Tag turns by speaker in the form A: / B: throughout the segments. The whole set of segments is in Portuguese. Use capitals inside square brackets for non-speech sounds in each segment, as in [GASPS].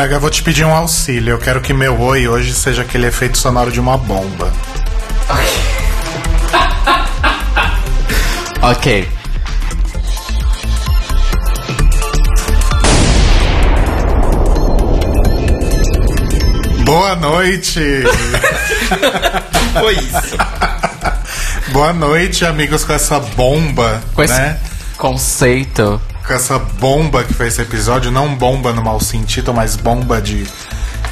A: Braga, vou te pedir um auxílio. Eu quero que meu oi hoje seja aquele efeito sonoro de uma bomba. [LAUGHS]
B: Ok.
A: Boa noite! [LAUGHS]
C: Foi isso. [LAUGHS]
A: Boa noite, amigos, com essa bomba,
B: Com esse
A: né?
B: conceito.
A: Com essa bomba que foi esse episódio, não bomba no mau sentido, mas bomba de,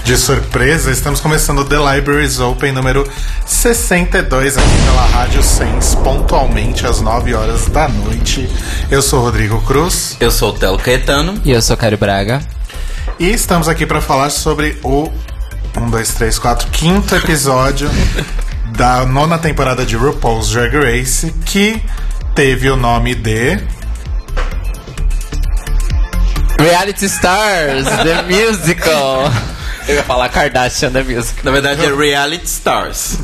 A: de surpresa. Estamos começando o The Libraries Open número 62 aqui pela Rádio Sense, pontualmente às 9 horas da noite. Eu sou Rodrigo Cruz.
C: Eu sou o Telo Caetano.
B: E eu sou Cário Braga.
A: E estamos aqui para falar sobre o 1, 2, 3, 4, quinto episódio [LAUGHS] da nona temporada de RuPaul's Drag Race, que teve o nome de.
B: Reality Stars, The Musical. Eu ia falar Kardashian The Musical.
C: Na verdade é Reality Stars.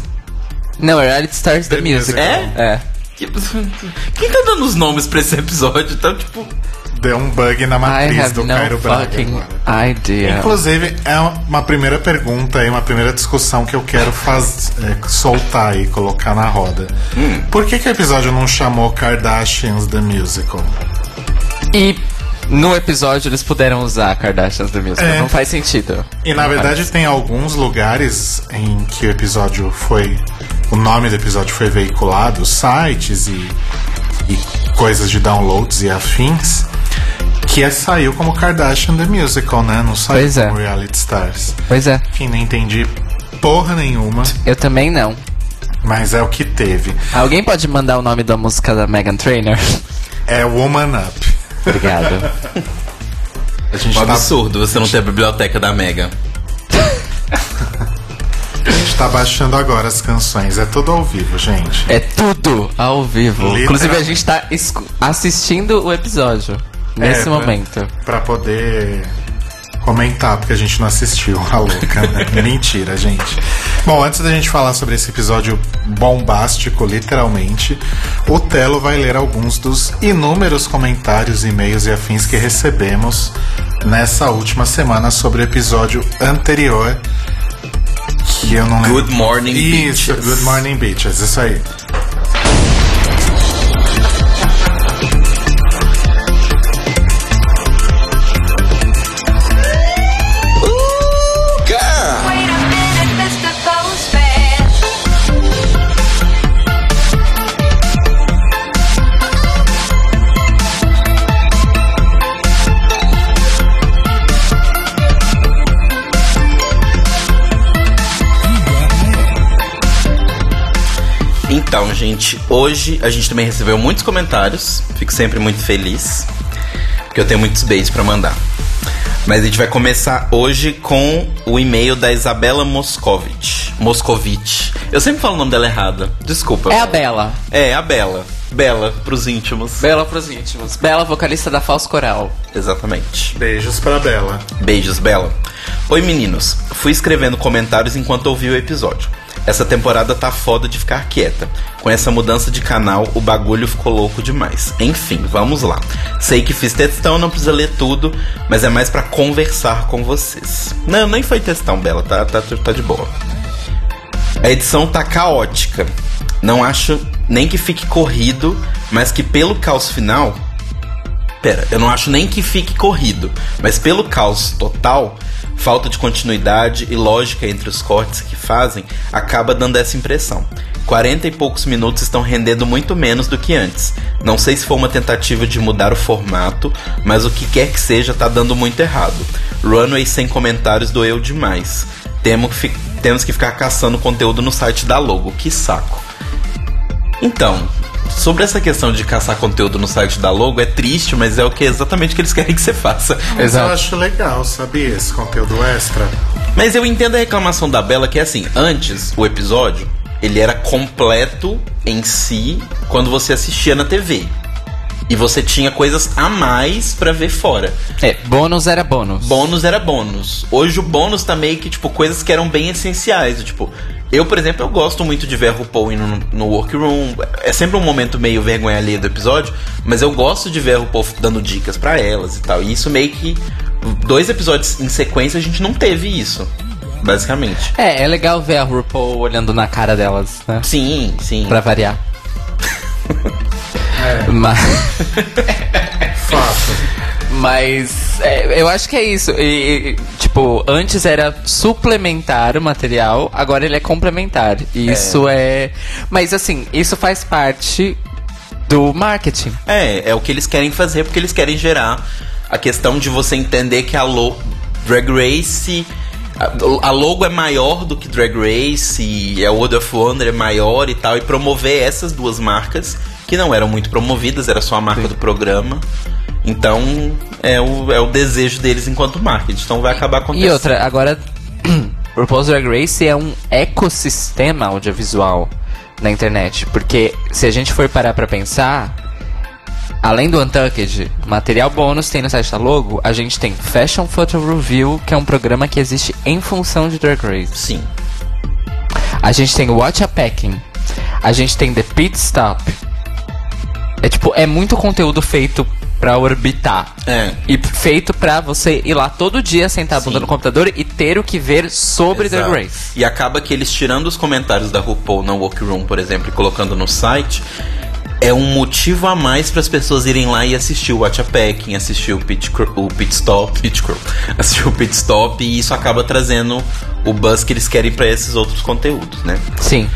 B: Não, é Reality Stars The,
A: The
B: Musical. É.
C: Que- Quem tá dando os nomes pra esse episódio? Tá tipo.
A: Deu um bug na matriz do
B: no
A: Cairo Braga. agora.
B: idea.
A: Inclusive, é uma primeira pergunta e uma primeira discussão que eu quero faz, é, soltar e colocar na roda. Por que, que o episódio não chamou Kardashians The Musical?
B: E no episódio eles puderam usar Kardashians The Musical.
A: É.
B: Não faz sentido.
A: E na verdade tem alguns lugares em que o episódio foi. O nome do episódio foi veiculado, sites e, e coisas de downloads e afins, que é, saiu como Kardashian The Musical, né? Não saiu
B: Pois é.
A: como Reality Stars.
B: Pois é.
A: Enfim, não entendi porra nenhuma,
B: Eu também não.
A: mas é o que teve.
B: Alguém pode mandar o nome da música da Megan Trainor?
A: É Woman Up.
B: Obrigado.
A: A gente,
C: Um
A: tá,
C: absurdo você não ter a biblioteca da Mega.
A: a gente tá baixando agora as canções. É tudo ao vivo, gente.
B: É tudo ao vivo.
A: Literal-
B: Inclusive, a gente tá assistindo o episódio nesse
A: É, pra-
B: momento.
A: Pra poder comentar, porque a gente não assistiu a louca. né? [LAUGHS] Mentira, gente. Bom, antes da gente falar sobre esse episódio bombástico, literalmente, o Telo vai ler alguns dos inúmeros comentários, e-mails e afins que recebemos nessa última semana sobre o episódio anterior. Que eu não lembro.
C: Good Morning
A: Isso,
C: Bitches.
A: Good Morning Bitches, isso aí.
C: Gente, hoje a gente também recebeu muitos comentários. Fico sempre muito feliz. Porque eu tenho muitos beijos pra mandar. Mas a gente vai começar hoje com o e-mail da Isabela Moscovitch. Moscovitch. Eu sempre falo o nome dela errado. Desculpa.
B: É a Bela.
C: É, a Bela. Bela, pros íntimos.
B: Bela pros íntimos. Bela, vocalista da Falso Coral.
C: Exatamente.
A: Beijos pra Bela.
C: Beijos, Bela. Oi, meninos. Fui escrevendo comentários enquanto ouvi o episódio. Essa temporada tá foda de ficar quieta. Com essa mudança de canal, o bagulho ficou louco demais. Enfim, vamos lá. Sei que fiz textão, não precisa ler tudo, mas é mais pra conversar com vocês. Não, nem foi textão, Bela, tá, tá, tá de boa. A edição tá caótica. Não acho nem que fique corrido, mas que pelo caos final Pera, eu não acho nem que fique corrido, mas pelo caos total, falta de continuidade e lógica entre os cortes que fazem acaba dando essa impressão. 40 e poucos minutos estão rendendo muito menos do que antes. Não sei se foi uma tentativa de mudar o formato, mas o que quer que seja tá dando muito errado. Runway sem comentários doeu demais. Temo que temos que ficar caçando conteúdo no site da Logo. Que saco. Então, sobre essa questão de caçar conteúdo no site da logo, é triste, mas é o que exatamente que eles [LAUGHS] querem que você faça.
A: Mas
B: Exato.
A: eu acho legal, sabia? Esse conteúdo extra.
C: Mas eu entendo a reclamação da Bela que é assim, antes o episódio, ele era completo em si quando você assistia na TV. E você tinha coisas a mais pra ver fora.
B: É, bônus era bônus.
C: Bônus era bônus. Hoje o bônus tá meio que, tipo, coisas que eram bem essenciais. Tipo, eu, por exemplo, eu gosto muito de ver a RuPaul indo no, no workroom. É sempre um momento meio vergonha alheia do episódio, mas eu gosto de ver a RuPaul dando dicas pra elas e tal. E isso meio que. Dois episódios em sequência a gente não teve isso. Basicamente.
B: É, é legal ver a RuPaul olhando na cara delas, né?
C: Sim, sim.
B: Pra variar. [LAUGHS] Mas, [LAUGHS]
A: Fato.
B: mas é, eu acho que é isso. E, e, tipo, antes era suplementar o material, agora ele é complementar. E Isso é. Mas assim, isso faz parte do marketing.
C: É, é o que eles querem fazer, porque eles querem gerar a questão de você entender que a lo Drag Race. A, a logo é maior do que Drag Race, e a World of Wonder é maior e tal, e promover essas duas marcas, que não eram muito promovidas, era só a marca do programa. Então, é o, é o desejo deles enquanto marketing. Então vai acabar acontecendo.
B: E outra, agora, [CLEARS THROAT] RuPaul's Drag Race é um ecossistema audiovisual na internet. Porque se a gente for parar pra pensar, além do Untucked, material bônus tem no site da Logo, a gente tem Fashion Photo Review, que é um programa que existe em função de Drag Race.
C: Sim.
B: A gente tem Watch a Packing. A gente tem The Pit Stop. É tipo, é muito conteúdo feito pra orbitar.
C: É.
B: E feito pra você ir lá todo dia, sentar a bunda
C: Sim.
B: no computador e ter o que ver sobre
C: Exato.
B: Drag Race.
C: E acaba que eles tirando os comentários da RuPaul na Workroom, por exemplo, e colocando no site, é um motivo a mais para as pessoas irem lá e assistir o Watch a Packing, assistir o Pit, o pit Stop, Pit Crew, [LAUGHS] assistir o Pit Stop, e isso acaba trazendo o buzz que eles querem para esses outros conteúdos, né?
B: Sim.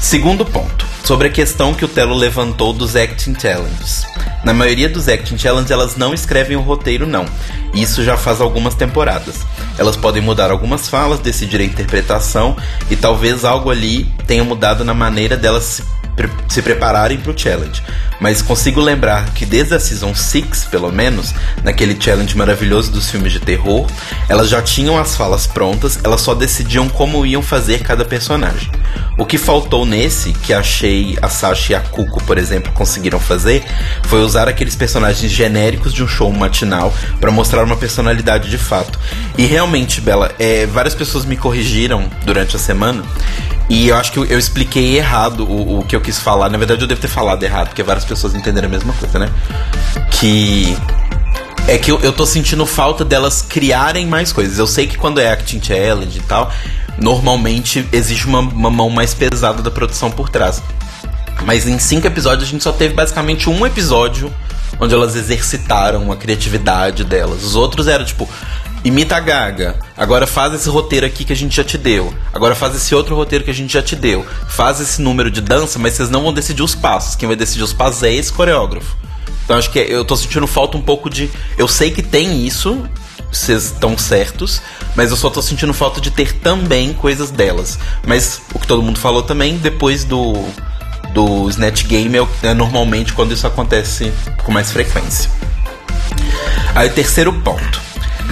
C: Segundo ponto, sobre a questão que o Telo levantou dos Acting Challenges. Na maioria dos Acting Challenges, elas não escrevem o roteiro, não. Isso já faz algumas temporadas. Elas podem mudar algumas falas, decidir a interpretação, e talvez algo ali tenha mudado na maneira delas pre- se prepararem para o challenge. Mas consigo lembrar que desde a Season 6, pelo menos, naquele challenge maravilhoso dos filmes de terror, elas já tinham as falas prontas, elas só decidiam como iam fazer cada personagem. O que faltou nesse, que achei a Sasha e a Cuco, por exemplo, conseguiram fazer, foi usar aqueles personagens genéricos de um show matinal para mostrar uma personalidade de fato. E realmente, Bela, é, várias pessoas me corrigiram durante a semana. E eu acho que eu, expliquei errado o, o que eu quis falar. Na verdade, eu devo ter falado errado, porque várias pessoas entenderam a mesma coisa, né? Que é que eu, eu tô sentindo falta delas criarem mais coisas. Eu sei que quando é Acting Challenge e tal, normalmente existe uma, uma mão mais pesada da produção por trás. Mas em cinco episódios a gente só teve basicamente um episódio onde elas exercitaram a criatividade delas. Os outros eram tipo. Imita a Gaga. Agora faz esse roteiro aqui que a gente já te deu. Agora faz esse outro roteiro que a gente já te deu. Faz esse número de dança, mas vocês não vão decidir os passos. Quem vai decidir os passos é esse coreógrafo. Então acho que eu tô sentindo falta um pouco de. Eu sei que tem isso, vocês estão certos, mas eu só tô sentindo falta de ter também coisas delas. Mas o que todo mundo falou também, depois do, do Snatch Game, é, é normalmente quando isso acontece com mais frequência. Aí o terceiro ponto.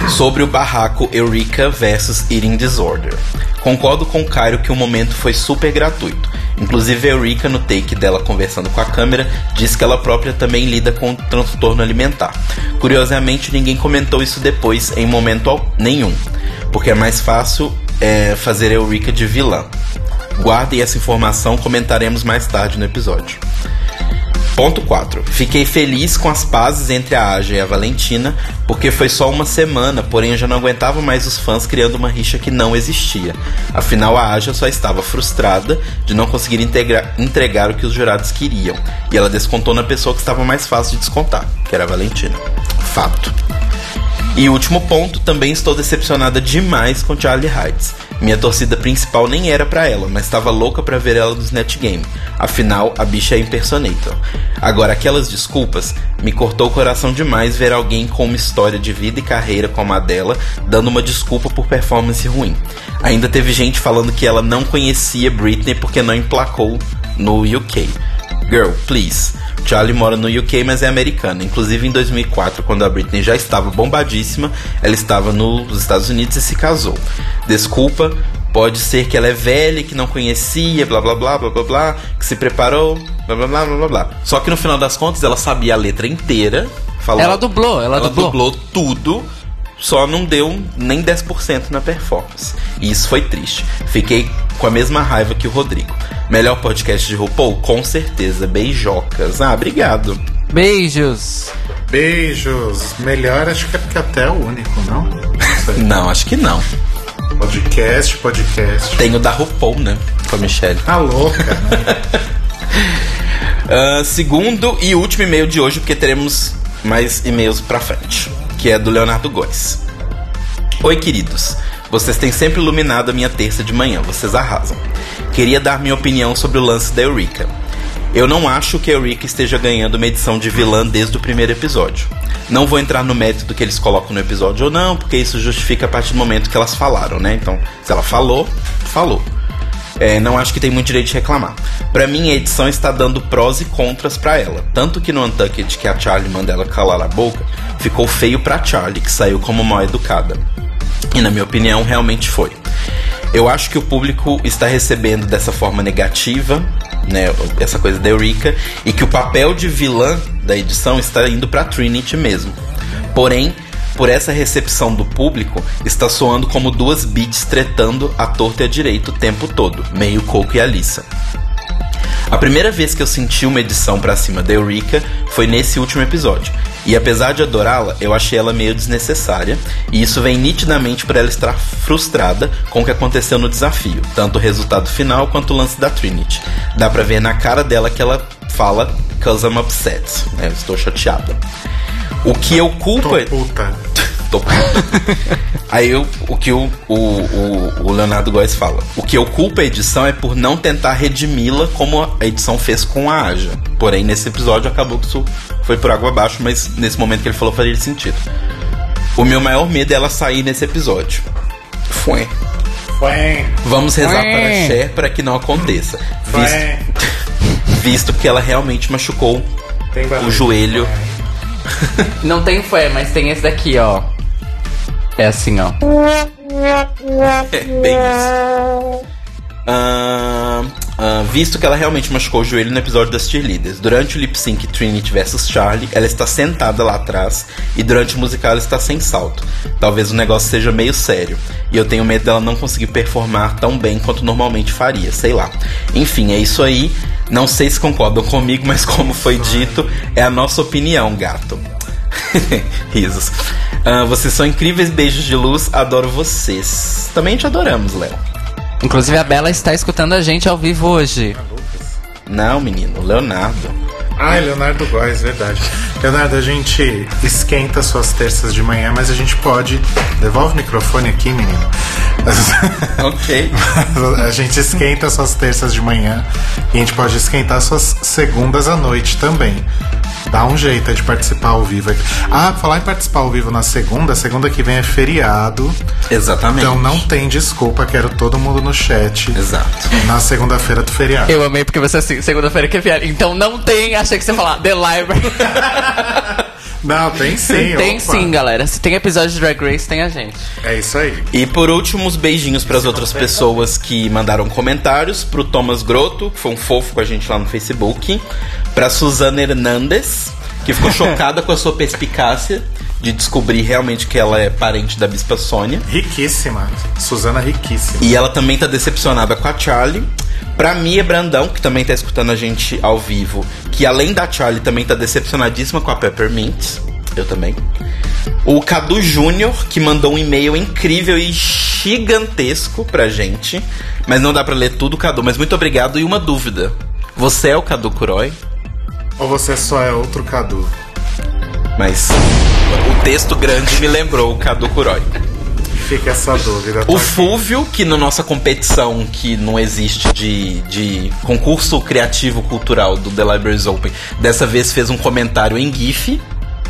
C: Sobre o barraco Eureka versus Eating Disorder. Concordo com o Cairo que o momento foi super gratuito. Inclusive a Eureka, no take dela conversando com a câmera, disse que ela própria também lida com transtorno alimentar. Curiosamente, ninguém comentou isso depois em momento nenhum, porque é mais fácil é, fazer a Eureka de vilã. Guardem essa informação, comentaremos mais tarde no episódio. Ponto 4. Fiquei feliz com as pazes entre a Aja e a Valentina, porque foi só uma semana, porém eu já não aguentava mais os fãs criando uma rixa que não existia. Afinal, a Aja só estava frustrada de não conseguir entregar o que os jurados queriam, e ela descontou na pessoa que estava mais fácil de descontar, que era a Valentina. Fato. E último ponto, também estou decepcionada demais com Charlie Heights. Minha torcida principal nem era pra ela, mas estava louca pra ver ela no Snatch Game. Afinal, a bicha é impersonator. Agora, aquelas desculpas, me cortou o coração demais ver alguém com uma história de vida e carreira como a dela, dando uma desculpa por performance ruim. Ainda teve gente falando que ela não conhecia Britney porque não emplacou no UK. Girl, please. Charlie mora no UK, mas é americana. Inclusive, em 2004, quando a Britney já estava bombadíssima, ela estava nos Estados Unidos e se casou. Desculpa, pode ser que ela é velha, que não conhecia, blá blá blá blá blá blá, que se preparou, blá blá blá blá blá blá. Só que no final das contas, ela sabia a letra inteira. Falou,
B: Ela dublou, ela dublou.
C: tudo, só não deu nem 10% na performance. E isso foi triste. Fiquei com a mesma raiva que o Rodrigo. Melhor podcast de RuPaul? Com certeza. Beijocas. Ah, obrigado.
B: Beijos.
A: Beijos. Melhor, acho que é porque até é o único, não? Não [LAUGHS]
C: acho que não.
A: Podcast, podcast.
C: Tem o da RuPaul, né? Com a Michelle.
A: Tá louca, né? [LAUGHS]
C: Ah, segundo e último e-mail de hoje, porque teremos mais e-mails pra frente, que é do Leonardo Góes. Oi, queridos. Vocês têm sempre iluminado a minha terça de manhã, vocês arrasam. Queria dar minha opinião sobre o lance da Eureka. Eu não acho que a Eureka esteja ganhando uma edição de vilã desde o primeiro episódio. Não vou entrar no mérito do que eles colocam no episódio ou não, porque isso justifica a partir do momento que elas falaram, né? Então, se ela falou, falou. É, não acho que tem muito direito de reclamar. Pra mim, a edição está dando prós e contras pra ela. Tanto que no Untucked, que a Charlie manda ela calar a boca, ficou feio pra Charlie, que saiu como mal educada. E na minha opinião, realmente foi. Eu acho que o público está recebendo dessa forma negativa, né, essa coisa da Eureka, e que o papel de vilã da edição está indo pra Trinity mesmo. Porém, por essa recepção do público, está soando como duas beats tretando a torta e a direita o tempo todo, meio Coco e Alissa. A primeira vez que eu senti uma edição pra cima da Eureka foi nesse último episódio. E apesar de adorá-la, eu achei ela meio desnecessária, e isso vem nitidamente por ela estar frustrada com o que aconteceu no desafio, tanto o resultado final quanto o lance da Trinity. Dá pra ver na cara dela que ela fala cause I'm upset, né? Estou chateada. O que eu culpo
A: Tô
C: é-
A: puta. [LAUGHS]
C: Tô puta. Aí eu- o que o, o, o, o Leonardo Góes fala. O que eu culpo a edição é por não tentar redimi-la como a edição fez com a Aja. Porém, nesse episódio acabou que isso foi por água abaixo, mas nesse momento que ele falou faria sentido. O meu maior medo é ela sair nesse episódio. Foi.
A: Foi.
C: Vamos rezar
B: Ué.
C: para Cher para que não aconteça.
A: Foi.
C: Visto, [LAUGHS] visto que ela realmente machucou o joelho. [LAUGHS]
B: Não tem fé, mas tem esse daqui, ó. É assim, ó.
C: É, bem isso. [LAUGHS] Ahn, ahn, visto que ela realmente machucou o joelho no episódio das cheerleaders. Durante o lip sync Trinity vs Charlie, ela está sentada lá atrás e durante o musical ela está sem salto. Talvez o negócio seja meio sério. E eu tenho medo dela não conseguir performar tão bem quanto normalmente faria, sei lá. Enfim, é isso aí. Não sei se concordam comigo, mas como foi dito, é a nossa opinião, gato. [LAUGHS] Risos. Ah, vocês são incríveis, beijos de luz, adoro vocês. Também te adoramos, Léo.
B: Inclusive a Bela está escutando a gente ao vivo hoje.
C: Não, menino, Leonardo.
A: Ah, Leonardo Góes, verdade. Leonardo, a gente esquenta suas terças de manhã, mas a gente pode. Devolve o microfone aqui, menino. [LAUGHS]
C: Ok.
A: A gente esquenta suas terças de manhã e a gente pode esquentar suas segundas à noite também. Dá um jeito é de participar ao vivo. aqui. Ah, falar em participar ao vivo na segunda, segunda que vem é feriado.
C: Exatamente.
A: Então não tem desculpa, quero todo mundo no chat.
C: Exato.
A: Na segunda-feira do feriado.
B: Eu amei porque você assim, segunda-feira que vier. Então não tem, achei que você ia falar The Library. [LAUGHS]
A: Não, tem sim.
B: tem
A: opa.
B: sim, galera. Se tem episódio de Drag Race, tem a gente.
A: É isso aí.
C: E por último, os beijinhos para as outras pessoas que mandaram comentários. Pro Thomas Grotto, que foi um fofo com a gente lá no Facebook. Pra Suzana Hernandes, que ficou [LAUGHS] chocada com a sua perspicácia de descobrir realmente que ela é parente da Bispa Sônia.
A: Riquíssima. Suzana riquíssima.
C: E ela também tá decepcionada com a Charlie. Pra Mia Brandão, que também tá escutando a gente ao vivo, que além da Charlie também tá decepcionadíssima com a Peppermint. Eu também. O Cadu Júnior, que mandou um e-mail incrível e gigantesco pra gente. Mas não dá pra ler tudo, Cadu. Mas muito obrigado. E uma dúvida: Você é o Cadu Curói?
A: Ou você só é outro Cadu?
C: Mas o texto grande me lembrou o Cadu Curói.
A: Fica essa dúvida.
C: O Fúvio, que na nossa competição que não existe de, de concurso criativo cultural do The Libraries Open, dessa vez fez um comentário em GIF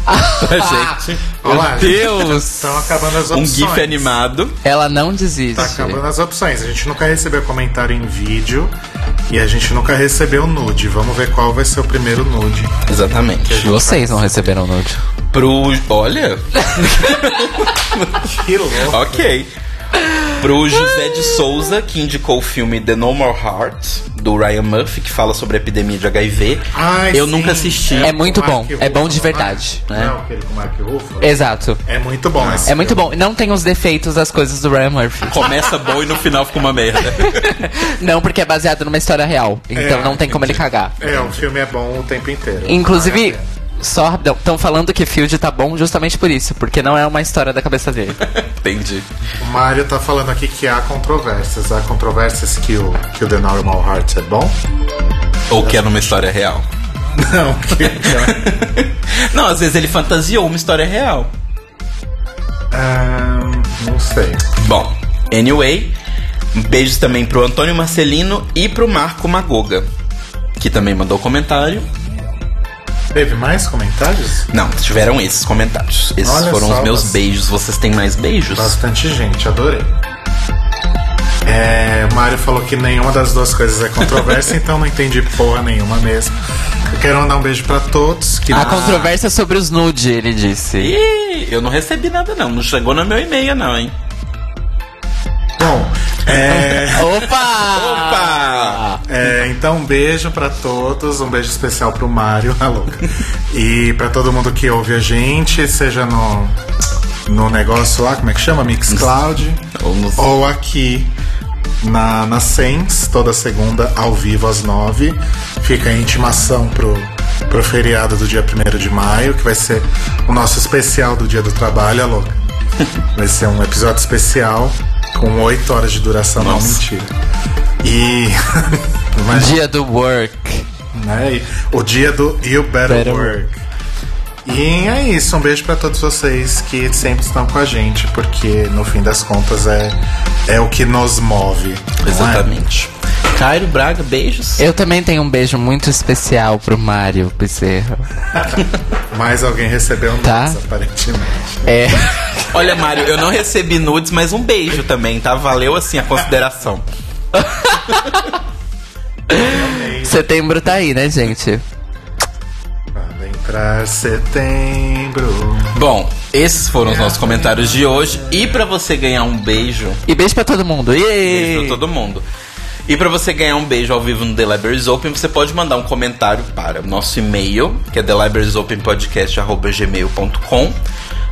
C: [LAUGHS] pra gente.
A: Olha lá,
B: Deus!
A: Estão acabando as
C: Um
A: opções.
C: GIF animado.
B: Ela não desiste.
A: Tá acabando as opções. A gente nunca recebeu comentário em vídeo. E a gente nunca recebeu nude. Vamos ver qual vai ser o primeiro nude.
C: Exatamente.
B: Vocês não receberam nude.
C: Pro. Olha. [LAUGHS]
A: Que louco.
C: ok. Pro José de Souza, que indicou o filme The No More Heart, do Ryan Murphy, que fala sobre a epidemia de HIV.
A: Ai,
C: eu
A: sim.
C: nunca assisti.
B: É muito
A: Com
B: bom. É bom de
A: Ruffalo,
B: verdade,
A: Não,
B: né?
A: Não, aquele com Mark Ruffalo.
B: Exato.
A: É muito bom esse
B: É muito bom. Não tem os defeitos das coisas do Ryan Murphy.
C: Começa bom e no final fica uma merda. [LAUGHS]
B: Não, porque é baseado numa história real. Então
A: É,
B: não tem como ele cagar.
A: É, o filme é bom o tempo inteiro.
B: Inclusive,
A: Vale a pena.
B: Só rapidão, estão falando que Field tá bom justamente por isso, porque não é uma história da cabeça dele. [LAUGHS]
C: Entendi.
A: O Mário tá falando aqui que há controvérsias. Há controvérsias que o, que o The Normal Heart é bom?
C: Ou que é numa história real. [LAUGHS]
A: Não, que. [LAUGHS]
C: Não, às vezes ele fantasiou uma história real.
A: Ah, não sei.
C: Bom, anyway, beijos também pro Antônio Marcelino e pro Marco Magoga, que também mandou comentário.
A: Teve mais comentários?
C: Não, tiveram esses comentários. Esses
A: Olha
C: foram
A: só,
C: os meus
A: mas-
C: beijos. Vocês têm mais beijos?
A: Bastante gente, adorei. É, o Mário falou que nenhuma das duas coisas é controversa, [LAUGHS] então não entendi porra nenhuma mesmo. Eu quero mandar um beijo pra todos. Que
B: A controvérsia sobre os nude, ele disse.
C: Ih, eu não recebi nada não. Não chegou no meu e-mail não, hein?
A: Bom, é, [LAUGHS]
B: Opa!
C: Opa!
A: é, então um beijo pra todos, um beijo especial pro Mário, [LAUGHS] a louca. E pra todo mundo que ouve a gente, seja no, no negócio lá, como é que chama? Mixcloud.
C: Ou
A: ou aqui na, na Sens, toda segunda, ao vivo às nove. Fica a intimação pro, pro feriado do dia 1 de maio, que vai ser o nosso especial do dia do trabalho, a louca. [LAUGHS] Vai ser um episódio especial com oito horas de duração, não
C: Nossa.
A: mentira. E. [LAUGHS]
B: Dia do work.
A: né? O dia do You Better,
B: Better
A: Work. E é isso, um beijo pra todos vocês que sempre estão com a gente, porque no fim das contas é, é o que nos move. não é?
C: Cairo Braga, beijos.
B: Eu também tenho um beijo muito especial pro Mário Bezerra. [LAUGHS]
A: Mais alguém recebeu
B: Tá.
A: nudes, aparentemente.
B: É. [LAUGHS]
C: Olha, Mário, eu não recebi nudes, mas um beijo também, tá? Valeu assim a consideração. [LAUGHS]
B: Setembro tá aí, né, gente?
A: Vai entrar setembro.
C: Bom, esses foram os nossos comentários de hoje. E pra você ganhar um beijo,
B: E beijo pra todo mundo.
C: beijo
B: Yay!
C: pra todo mundo. E pra você ganhar um beijo ao vivo no The Libraries Open, você pode mandar um comentário para o nosso e-mail, que é thelibrariesopenpodcast.gmail.com.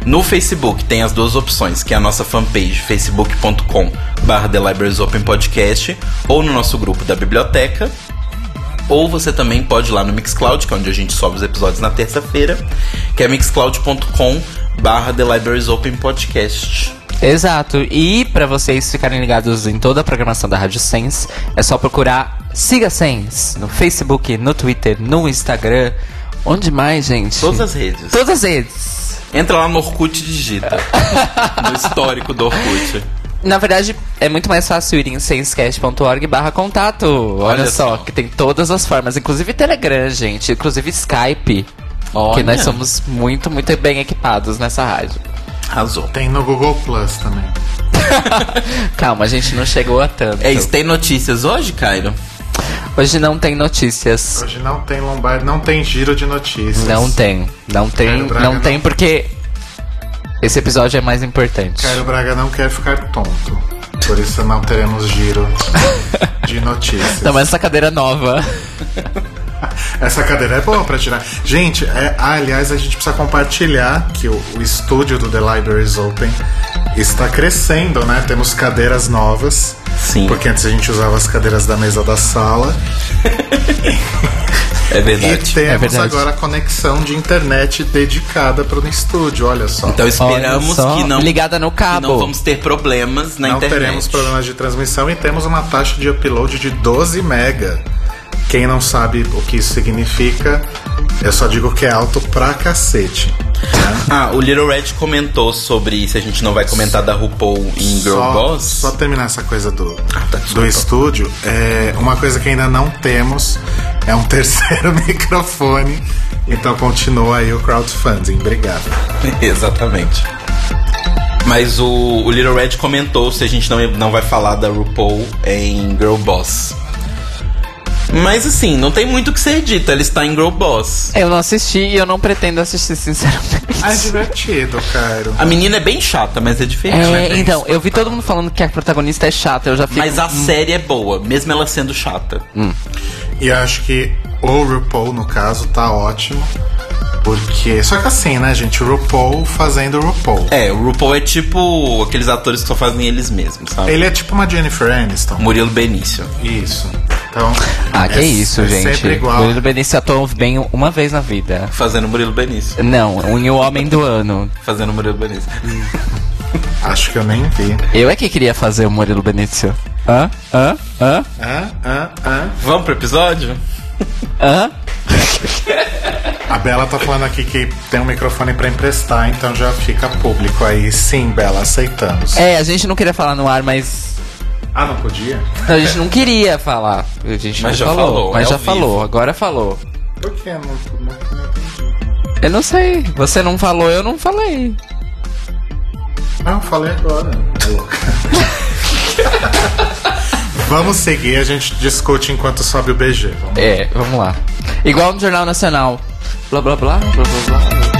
C: No Facebook tem as duas opções, que é a nossa fanpage facebook.com barra ou no nosso grupo da biblioteca. Ou você também pode ir lá no Mixcloud, que é onde a gente sobe os episódios na terça-feira, que é mixcloud.com barra The Libraries Open Podcast.
B: Exato. E pra vocês ficarem ligados em toda a programação da Rádio Sense, é só procurar Siga Sense no Facebook, no Twitter, no Instagram. Onde mais, gente?
C: Todas as redes.
B: Todas as redes.
C: Entra lá no Orkut e digita. [LAUGHS] no histórico do Orkut.
B: Na verdade, é muito mais fácil ir em sensecast.org barra contato. Olha,
C: Olha
B: só,
C: só.
B: que tem todas as formas, inclusive Telegram, gente, inclusive Skype.
C: Olha.
B: Que nós somos muito, muito bem equipados nessa rádio.
C: Arrasou.
A: Tem no Google Plus também. [LAUGHS]
B: Calma, a gente não chegou a tanto.
C: É isso, tem notícias hoje, Cairo?
B: Hoje não tem notícias.
A: Hoje não tem Lombardi, não tem giro de notícias.
B: Não tem. Não tem,
A: Braga
B: não
A: não.
B: tem porque esse episódio é mais importante.
A: Caio Braga não quer ficar tonto. Por isso não teremos giro [LAUGHS] de notícias.
B: Não, mas essa cadeira nova. [LAUGHS] [LAUGHS]
A: Essa cadeira é boa pra tirar. Gente, é, ah, aliás, a gente precisa compartilhar que o, o estúdio do The Libraries Open está crescendo, né? Temos cadeiras novas.
C: Sim.
A: Porque antes a gente usava as cadeiras da mesa da sala. [LAUGHS]
C: É
A: E
C: verdade.
A: temos
B: verdade.
A: agora a conexão de internet dedicada para o estúdio, olha só.
C: Então esperamos
B: só,
C: que não.
B: ligada no cabo.
C: não vamos ter problemas na
A: não
C: internet.
A: teremos problemas de transmissão e temos uma taxa de upload de 12 mega. Quem não sabe o que isso significa, eu só digo que é alto pra cacete. né?
C: Ah, o Little Red comentou sobre se a gente não vai comentar da RuPaul em Girl
A: só,
C: Boss.
A: só terminar essa coisa do,
C: tá,
A: do estúdio, é, uma coisa que ainda não temos é um [LAUGHS] terceiro microfone. Então continua aí o crowdfunding. Obrigado. [LAUGHS]
C: Exatamente. Mas o, o Little Red comentou se a gente não, não vai falar da RuPaul em Girl Boss. Mas assim, não tem muito o que ser dito. Ela está em Girl Boss.
B: Eu não assisti e eu não pretendo assistir, sinceramente.
A: Ah, é divertido, Cairo.
C: A menina é bem chata, mas é diferente.
B: É,
A: bem
B: então, eu vi todo mundo falando que a protagonista é chata, eu já fico...
C: Mas a série é boa, mesmo ela sendo chata.
A: E acho que o RuPaul, no caso, tá ótimo. Porque. Só que assim, né, gente? O RuPaul fazendo o RuPaul.
C: É, o RuPaul é tipo aqueles atores que só fazem eles mesmos, sabe?
A: Ele é tipo uma Jennifer Aniston.
C: Murilo Benício.
A: Isso. Então.
B: Ah, que
A: é,
B: isso,
A: é
B: gente.
A: Sempre igual.
B: Murilo Benício atuou bem uma vez na vida.
C: Fazendo Murilo Benício.
B: Não, o Homem do Ano.
C: Fazendo Murilo Benício. [LAUGHS]
A: Acho que eu nem vi.
B: Eu é que queria fazer o Murilo Benício. Hã? Hã? Hã?
A: Ah, ah, ah.
C: Vamos pro episódio?
B: Hã?
A: A Bela tá falando aqui que tem um microfone pra emprestar, então já fica público aí. Sim, Bela, aceitamos.
B: É, a gente não queria falar no ar, mas.
A: Ah, não podia?
B: A gente não queria falar. A gente
C: Mas
B: não
C: já
B: falou.
C: falou,
B: mas
C: é
B: já falou,
C: vivo.
B: agora falou.
A: Por que? Não, não, não entendi.
B: Eu não sei. Você não falou, eu não falei.
A: Não, eu falei agora. Tá [LAUGHS] louca. Vamos seguir, a gente discute enquanto sobe o BG. Vamos
B: É, vamos lá. Igual no Jornal Nacional. Blá blá blá, blá blá blá.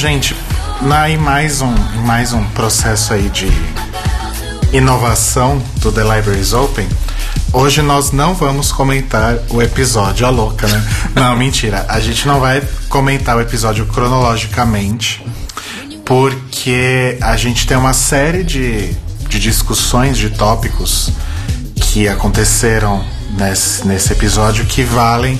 A: Gente, em mais um, mais um processo aí de inovação do The Libraries Open, hoje nós não vamos comentar o episódio, a louca, né? [LAUGHS] Não, mentira. A gente não vai comentar o episódio cronologicamente, porque a gente tem uma série de, de discussões, de tópicos que aconteceram nesse, nesse episódio que valem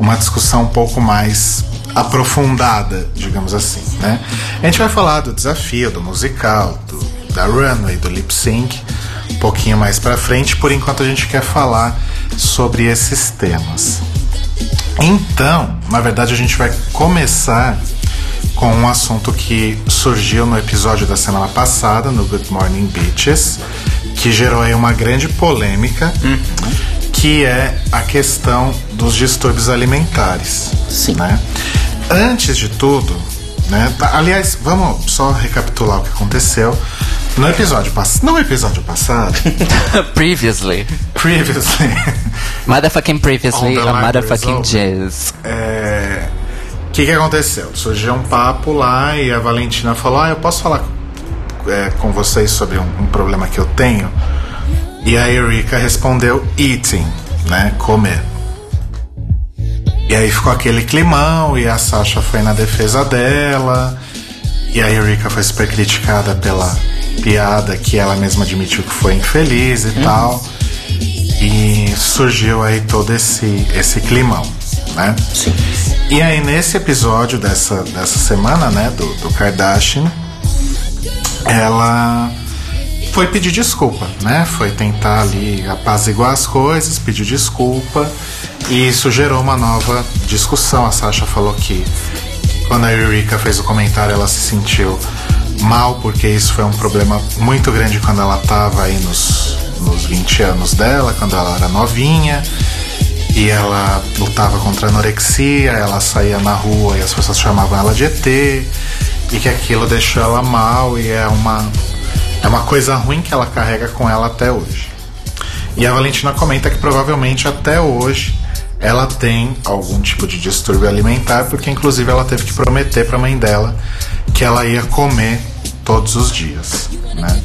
A: uma discussão um pouco mais aprofundada, digamos assim, né? A gente vai falar do desafio, do musical, do, da runway, do lip sync, um pouquinho mais pra frente. Por enquanto a gente quer falar sobre esses temas. Então, na verdade, a gente vai começar com um assunto que surgiu no episódio da semana passada, no Good Morning Bitches, que gerou aí uma grande polêmica, que é a questão dos distúrbios alimentares.
C: Sim.
A: Né? Antes de tudo, né? tá- aliás, vamos só recapitular o que aconteceu. No episódio passado. No episódio passado, [LAUGHS]
B: previously.
A: previously. [LAUGHS]
B: Motherfucking previously, a motherfucking jazz.
A: É, O que, que aconteceu? Surgiu um papo lá e a Valentina falou: Ah, eu posso falar é, com vocês sobre um, um problema que eu tenho? E a Erika respondeu: Eating, né? Comer. E aí ficou aquele climão e a Sasha foi na defesa dela. E a Erika foi super criticada pela piada que ela mesma admitiu que foi infeliz e tal. E surgiu aí todo esse, esse climão, né?
C: Sim.
A: E aí, nesse episódio dessa, dessa semana, né, do, do Kardashian, ela foi pedir desculpa, né? Foi tentar ali apaziguar as coisas, pediu desculpa. E isso gerou uma nova discussão. A Sasha falou que quando a Eureka fez o comentário, ela se sentiu mal, porque isso foi um problema muito grande quando ela tava aí nos, nos 20 anos dela, quando ela era novinha. E ela lutava contra a anorexia, ela saía na rua e as pessoas chamavam ela de ET, e que aquilo deixou ela mal e é uma, é uma coisa ruim que ela carrega com ela até hoje. E a Valentina comenta que provavelmente até hoje ela tem algum tipo de distúrbio alimentar, porque inclusive ela teve que prometer pra mãe dela que ela ia comer todos os dias, né?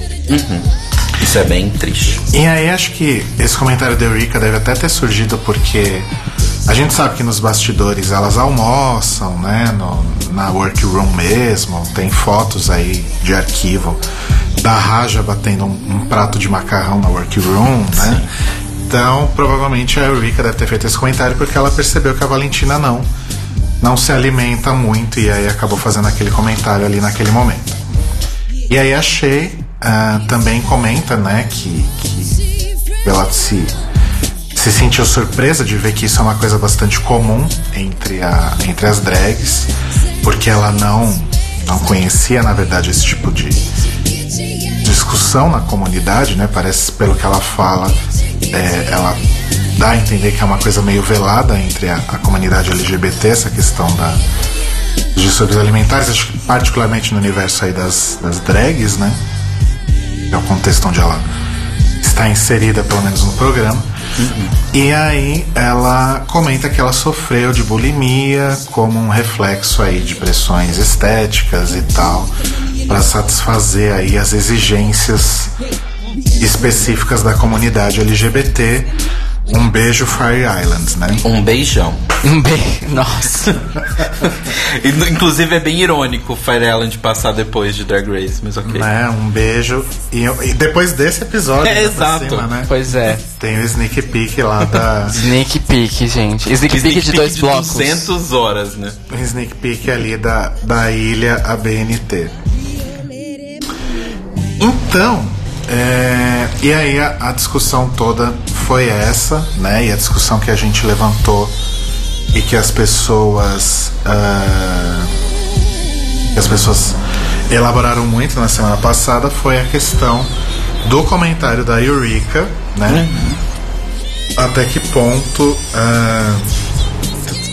C: Isso é bem triste.
A: E aí acho que esse comentário da Eureka deve até ter surgido porque a gente sabe que nos bastidores elas almoçam, né? No, na workroom mesmo, tem fotos aí de arquivo da Raja batendo um, um prato de macarrão na workroom, né? Então provavelmente a Eureka deve ter feito esse comentário porque ela percebeu que a Valentina não não se alimenta muito e aí acabou fazendo aquele comentário ali naquele momento. E aí a Shea ah, também comenta, né, que, que ela se, se sentiu surpresa de ver que isso é uma coisa bastante comum entre, a, entre as drags, porque ela não, não conhecia, na verdade, esse tipo de discussão na comunidade, né? Parece, pelo que ela fala, é, ela dá a entender que é uma coisa meio velada entre a, a comunidade LGBT, essa questão da, dos distúrbios alimentares, acho que particularmente no universo aí das, das drags, né? É o contexto onde ela está inserida, pelo menos no programa. E aí ela comenta que ela sofreu de bulimia como um reflexo aí de pressões estéticas e tal, para satisfazer aí as exigências específicas da comunidade LGBT. Um beijo Fire Islands, né?
C: Um beijão.
B: Um beijo. Nossa. [LAUGHS]
C: E, Inclusive é bem irônico o Fire Island passar depois de Drag Race, mas ok.
A: Né? Um beijo. E, e depois desse episódio,
C: É,
A: por
C: exato.
A: cima, né?
B: pois é.
A: Tem o sneak peek lá da. [LAUGHS]
B: Sneak peek, gente. Sneak peek de dois blocos.
C: 200 horas, né?
A: um sneak peek ali da, da ilha ABNT. Então, é, e aí a, a discussão toda foi essa, né? E a discussão que a gente levantou e que as pessoas. que as pessoas elaboraram muito na semana passada foi a questão do comentário da Eureka, né? Até que ponto. ah,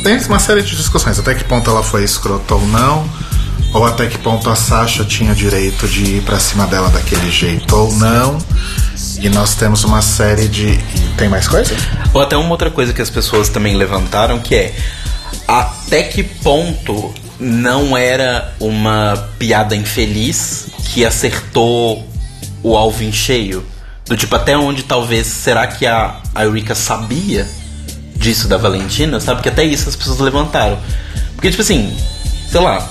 A: tem uma série de discussões. Até que ponto ela foi escrota ou não. Ou até que ponto a Sasha tinha direito de ir pra cima dela daquele jeito ou não. E nós temos uma série de. Tem mais coisa?
C: Ou até uma outra coisa que as pessoas também levantaram, que é até que ponto não era uma piada infeliz que acertou o alvo em cheio? Do tipo, até onde talvez, será que a, a Eureka sabia disso da Valentina? Sabe? Que até isso as pessoas levantaram. Porque, tipo assim, sei lá,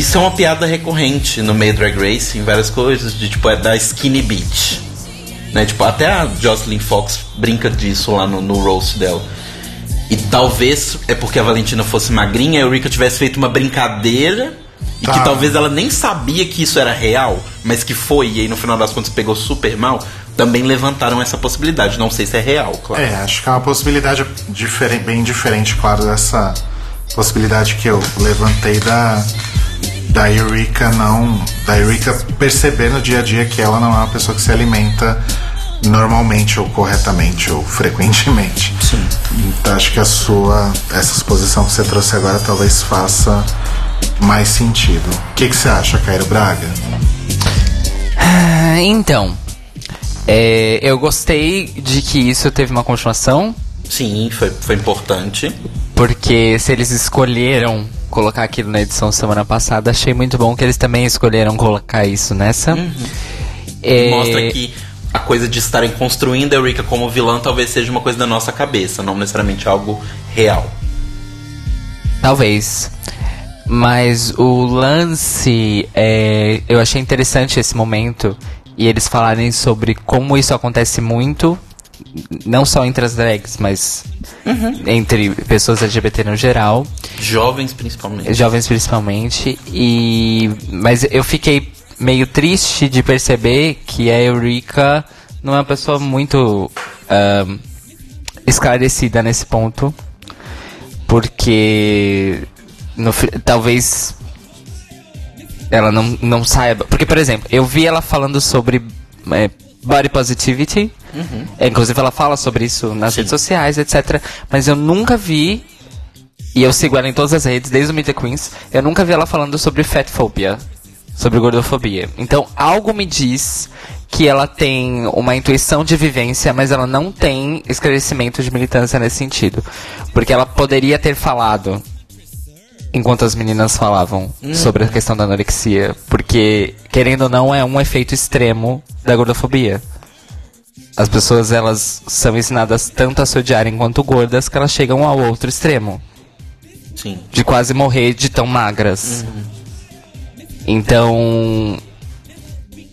C: isso é uma piada recorrente no meio Drag Race, em várias coisas, de tipo, é da Skinny Beach. Né? Tipo, até a Jocelyn Fox brinca disso lá no, no roast dela. E talvez é porque a Valentina fosse magrinha, a Eureka tivesse feito uma brincadeira e que
A: Tá.
C: talvez ela nem sabia que isso era real, mas que foi, e aí no final das contas pegou super mal. Também levantaram essa possibilidade. Não sei se é real, claro.
A: É, acho que é uma possibilidade diferen- bem diferente, claro, dessa possibilidade que eu levantei da, da Eureka não. Da Eureka perceber no dia a dia que ela não é uma pessoa que se alimenta normalmente ou corretamente ou frequentemente.
C: Sim.
A: Então acho que a sua. Essa exposição que você trouxe agora talvez faça mais sentido. O que, que você acha, Cairo Braga?
B: Ah, Então, é, eu gostei de que isso teve uma continuação,
C: Sim, foi, foi importante.
B: porque se eles escolheram colocar aquilo na edição semana passada, achei muito bom que eles também escolheram colocar isso nessa. É,
C: Mostra que a coisa de estarem construindo a Eureka como vilã talvez seja uma coisa da nossa cabeça, não necessariamente algo real.
B: Talvez. Mas o lance, é, eu achei interessante esse momento e eles falarem sobre como isso acontece muito, não só entre as drags, mas entre pessoas LGBT no geral,
C: Jovens principalmente.
B: jovens principalmente. E mas eu fiquei meio triste de perceber que a Eureka não é uma pessoa muito ahn, esclarecida nesse ponto, porque no talvez ela não, não saiba. Porque, por exemplo, eu vi ela falando sobre é, body positivity. É, inclusive, ela fala sobre isso nas
C: Sim.
B: redes sociais, etc. Mas eu nunca vi. E eu sigo ela em todas as redes, desde o Meet the Queens. Eu nunca vi ela falando sobre fatphobia. Sobre gordofobia. Então, algo me diz que ela tem uma intuição de vivência, mas ela não tem esclarecimento de militância nesse sentido. Porque ela poderia ter falado enquanto as meninas falavam sobre a questão da anorexia, porque querendo ou não é um efeito extremo da gordofobia. As pessoas elas são ensinadas tanto a se odiarem quanto gordas que elas chegam ao outro extremo
C: Sim.
B: de quase morrer de tão magras. Então,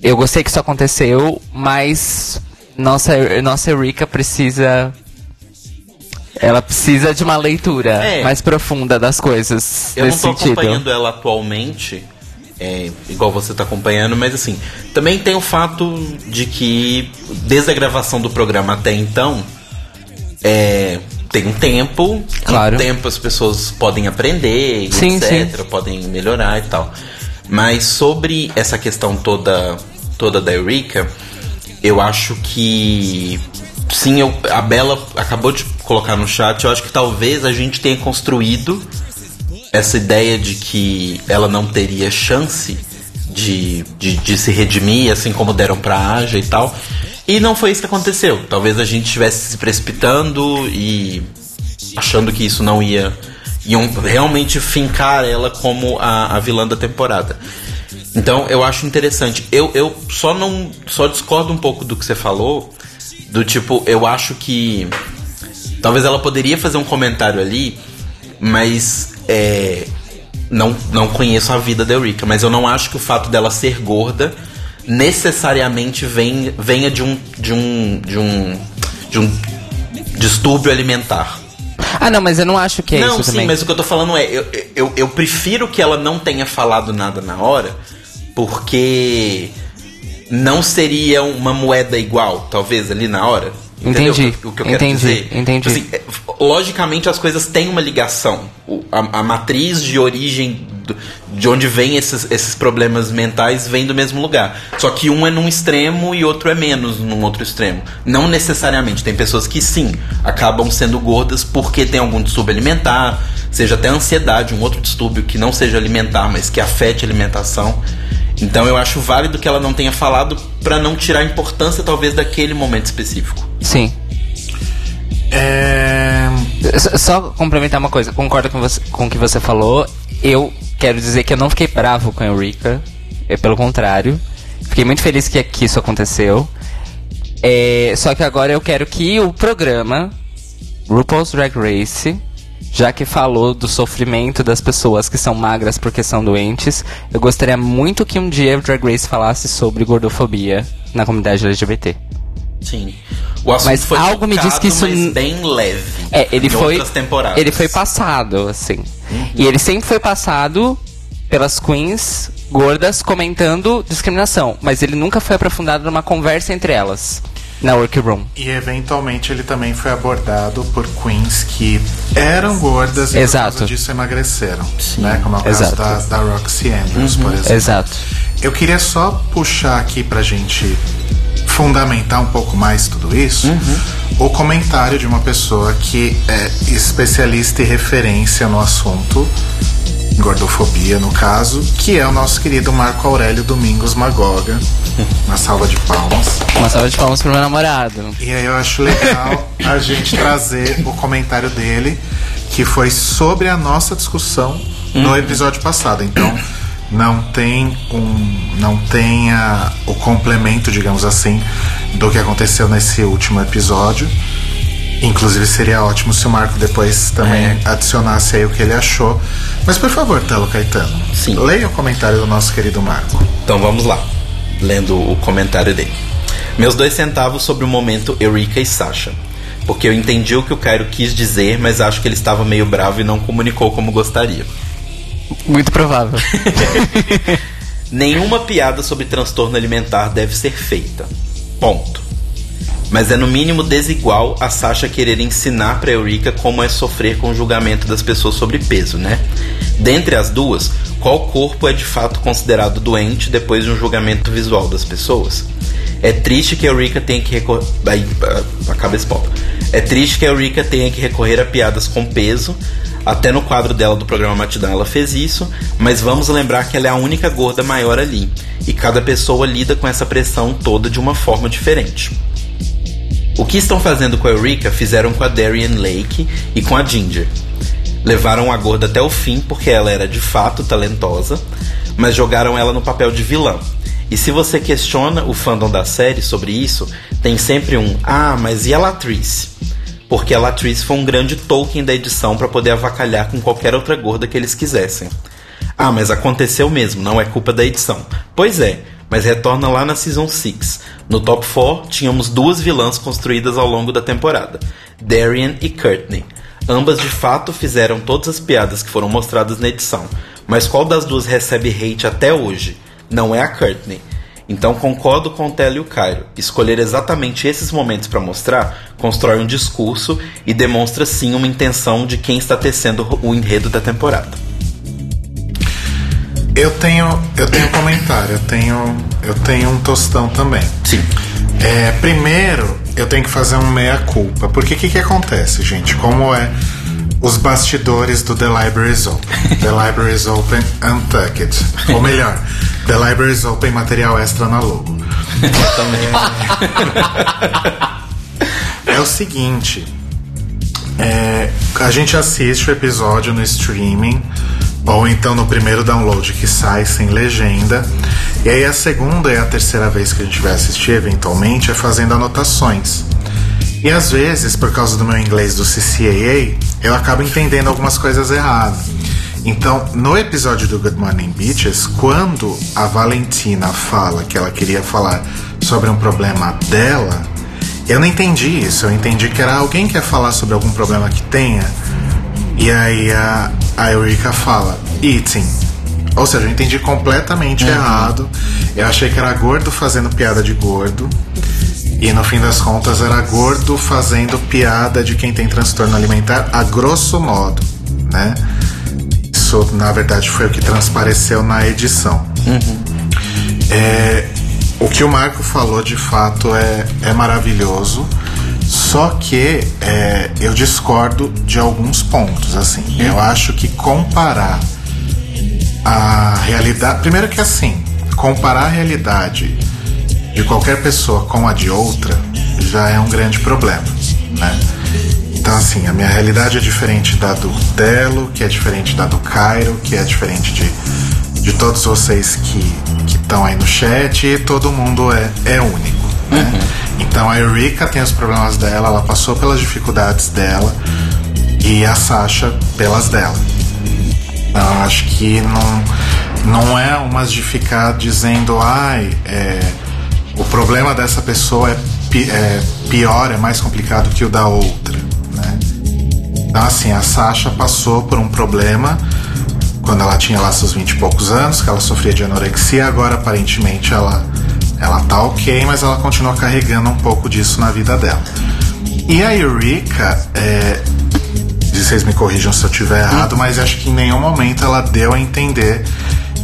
B: eu gostei que isso aconteceu, mas nossa, nossa Eureka precisa. Ela precisa de uma leitura
C: É.
B: mais profunda das coisas
C: Eu não tô
B: sentido.
C: acompanhando ela atualmente, é, igual você tá acompanhando, mas assim, também tem o fato de que desde a gravação do programa até então, é, tem um tempo,
B: Claro.
C: um tempo as pessoas podem aprender,
B: Sim,
C: etc, podem melhorar e tal. Mas sobre essa questão toda, toda da Eureka, eu acho que sim, eu, a Bela acabou de colocar no chat, eu acho que talvez a gente tenha construído essa ideia de que ela não teria chance de, de, de se redimir, assim como deram pra Aja e tal. E não foi isso que aconteceu. Talvez a gente estivesse se precipitando e achando que isso não ia. iam realmente fincar ela como a, a vilã da temporada. Então eu acho interessante. Eu, eu só não. só discordo um pouco do que você falou. Do tipo, eu acho que. Talvez ela poderia fazer um comentário ali, mas é, não, não conheço a vida da Eureka, mas eu não acho que o fato dela ser gorda necessariamente vem, venha de um, de um de um de um distúrbio alimentar.
B: Ah, não, mas eu não acho que é
C: não,
B: isso
C: sim,
B: também.
C: mas o que eu tô falando é, eu, eu, eu prefiro que ela não tenha falado nada na hora, porque não seria uma moeda igual, talvez, ali na hora. Entendeu
B: Entendi,
C: o que- o que eu quero
B: entendi,
C: dizer?
B: entendi.
C: Assim, é, logicamente as coisas têm uma ligação. O- a, a matriz de origem do- de onde vem esses, esses problemas mentais vem do mesmo lugar. Só que um é num extremo e outro é menos num outro extremo. Não necessariamente. Tem pessoas que sim, acabam sendo gordas porque tem algum distúrbio alimentar, seja até ansiedade, um outro distúrbio que não seja alimentar, mas que afete a alimentação. Então eu acho válido que ela não tenha falado pra não tirar a importância talvez daquele momento específico.
B: Sim.
A: É...
B: Só complementar uma coisa, concordo com, você, com o que você falou. Eu quero dizer que eu não fiquei bravo com a Eureka. É pelo contrário. Fiquei muito feliz que, que isso aconteceu. É, só que agora eu quero que o programa RuPaul's Drag Race, já que falou do sofrimento das pessoas que são magras porque são doentes, eu gostaria muito que um dia o Drag Race falasse sobre gordofobia na comunidade LGBT.
C: Sim. O assunto
B: Mas
C: foi
B: algo me diz que isso
C: mas bem leve.
B: É, ele
C: em
B: foi. Ele foi passado, assim.
C: Uhum.
B: E ele sempre foi passado pelas queens gordas comentando discriminação. Mas ele nunca foi aprofundado numa conversa entre elas. Na workroom.
A: E eventualmente ele também foi abordado por queens que eram gordas e
B: Exato.
A: por causa disso emagreceram. Né? Como é o caso da, da Roxy Andrews,
C: Uhum.
A: por exemplo.
B: Exato.
A: Eu queria só puxar aqui pra gente fundamentar um pouco mais tudo isso o comentário de uma pessoa que é especialista e referência no assunto, gordofobia no caso, que é o nosso querido Marco Aurélio Domingos Magoga. [LAUGHS] Uma salva de palmas.
B: Uma salva de palmas pro meu namorado.
A: E aí eu acho legal a gente trazer o comentário dele, que foi sobre a nossa discussão no episódio passado. Então, não tem um. não tem a- o complemento, digamos assim, do que aconteceu nesse último episódio. Inclusive seria ótimo se o Marco depois também
C: É.
A: adicionasse aí o que ele achou. Mas por favor, Telo Caetano,
C: Sim.
A: leia o comentário do nosso querido Marco.
C: Então vamos lá, lendo o comentário dele. Meus dois centavos sobre o momento Eureka e Sasha. Porque eu entendi o que o Cairo quis dizer, mas acho que ele estava meio bravo e não comunicou como gostaria.
B: Muito provável. [LAUGHS]
C: Nenhuma piada sobre transtorno alimentar deve ser feita. Ponto. Mas é no mínimo desigual a Sasha querer ensinar pra Eureka como é sofrer com o julgamento das pessoas sobre peso, né? Dentre as duas, qual corpo é de fato considerado doente depois de um julgamento visual das pessoas? É triste que a tenha que recorrer. É triste que a tenha que recorrer a piadas com peso, Até no quadro dela do programa Matidão ela fez isso, mas vamos lembrar que ela é a única gorda maior ali, e cada pessoa lida com essa pressão toda de uma forma diferente. O que estão fazendo com a Eureka fizeram com a Darian Lake e com a Ginger. Levaram a gorda até o fim porque ela era de fato talentosa, mas jogaram ela no papel de vilã. E se você questiona o fandom da série sobre isso, tem sempre um Ah, mas e a Latrice? Porque a Latrice foi um grande Tolkien da edição para poder avacalhar com qualquer outra gorda que eles quisessem. Ah, mas aconteceu mesmo, não é culpa da edição. Pois é, mas retorna lá na Season 6. No top 4, tínhamos duas vilãs construídas ao longo da temporada: Darian e Courtney. Ambas de fato fizeram todas as piadas que foram mostradas na edição, mas qual das duas recebe hate até hoje? Não é a Courtney. Então concordo com o Telo e o Cairo. Escolher exatamente esses momentos para mostrar constrói um discurso e demonstra sim uma intenção de quem está tecendo o enredo da temporada.
A: Eu tenho, eu tenho um comentário, eu tenho, eu tenho um tostão também.
C: Sim.
A: É, primeiro, eu tenho que fazer um meia-culpa. Porque o que, que acontece, gente? Como é os bastidores do The Libraries Open? The Libraries Open Untucked. Ou melhor, The Libraries Open material extra na logo. É o seguinte. é, a gente assiste o episódio no streaming ou então no primeiro download que sai sem legenda. E aí a segunda e a terceira vez que a gente vai assistir, eventualmente, é fazendo anotações. E às vezes, por causa do meu inglês do CCAA, eu acabo entendendo algumas coisas erradas. Então, no episódio do Good Morning Bitches, quando a Valentina fala que ela queria falar sobre um problema dela, eu não entendi isso. Eu entendi que era alguém que ia falar sobre algum problema que tenha. E aí a, a Eureka fala, eating. Ou seja, eu entendi completamente errado. Eu achei que era gordo fazendo piada de gordo. E no fim das contas era gordo fazendo piada de quem tem transtorno alimentar, a grosso modo, né? Isso, na verdade, foi o que transpareceu na edição. É, o que o Marco falou de fato é, é maravilhoso. Só que é, eu discordo de alguns pontos. Assim, eu acho que comparar a realidade. Primeiro que assim, comparar a realidade de qualquer pessoa com a de outra já é um grande problema, né? Então assim, a minha realidade é diferente da do Telo, que é diferente da do Cairo, que é diferente de, de todos vocês que estão aí no chat e todo mundo é, é único, né? Então a Eureka tem os problemas dela, ela passou pelas dificuldades dela e a Sasha pelas dela. Então, acho que não, não é umas de ficar dizendo, ai, é, o problema dessa pessoa é, pi- é pior, é mais complicado que o da outra, né? Então, assim, a Sasha passou por um problema quando ela tinha lá seus 20 e poucos anos, que ela sofria de anorexia, agora aparentemente ela, ela tá ok, mas ela continua carregando um pouco disso na vida dela. E a Eureka, é, vocês me corrijam se eu estiver errado, mas acho que em nenhum momento ela deu a entender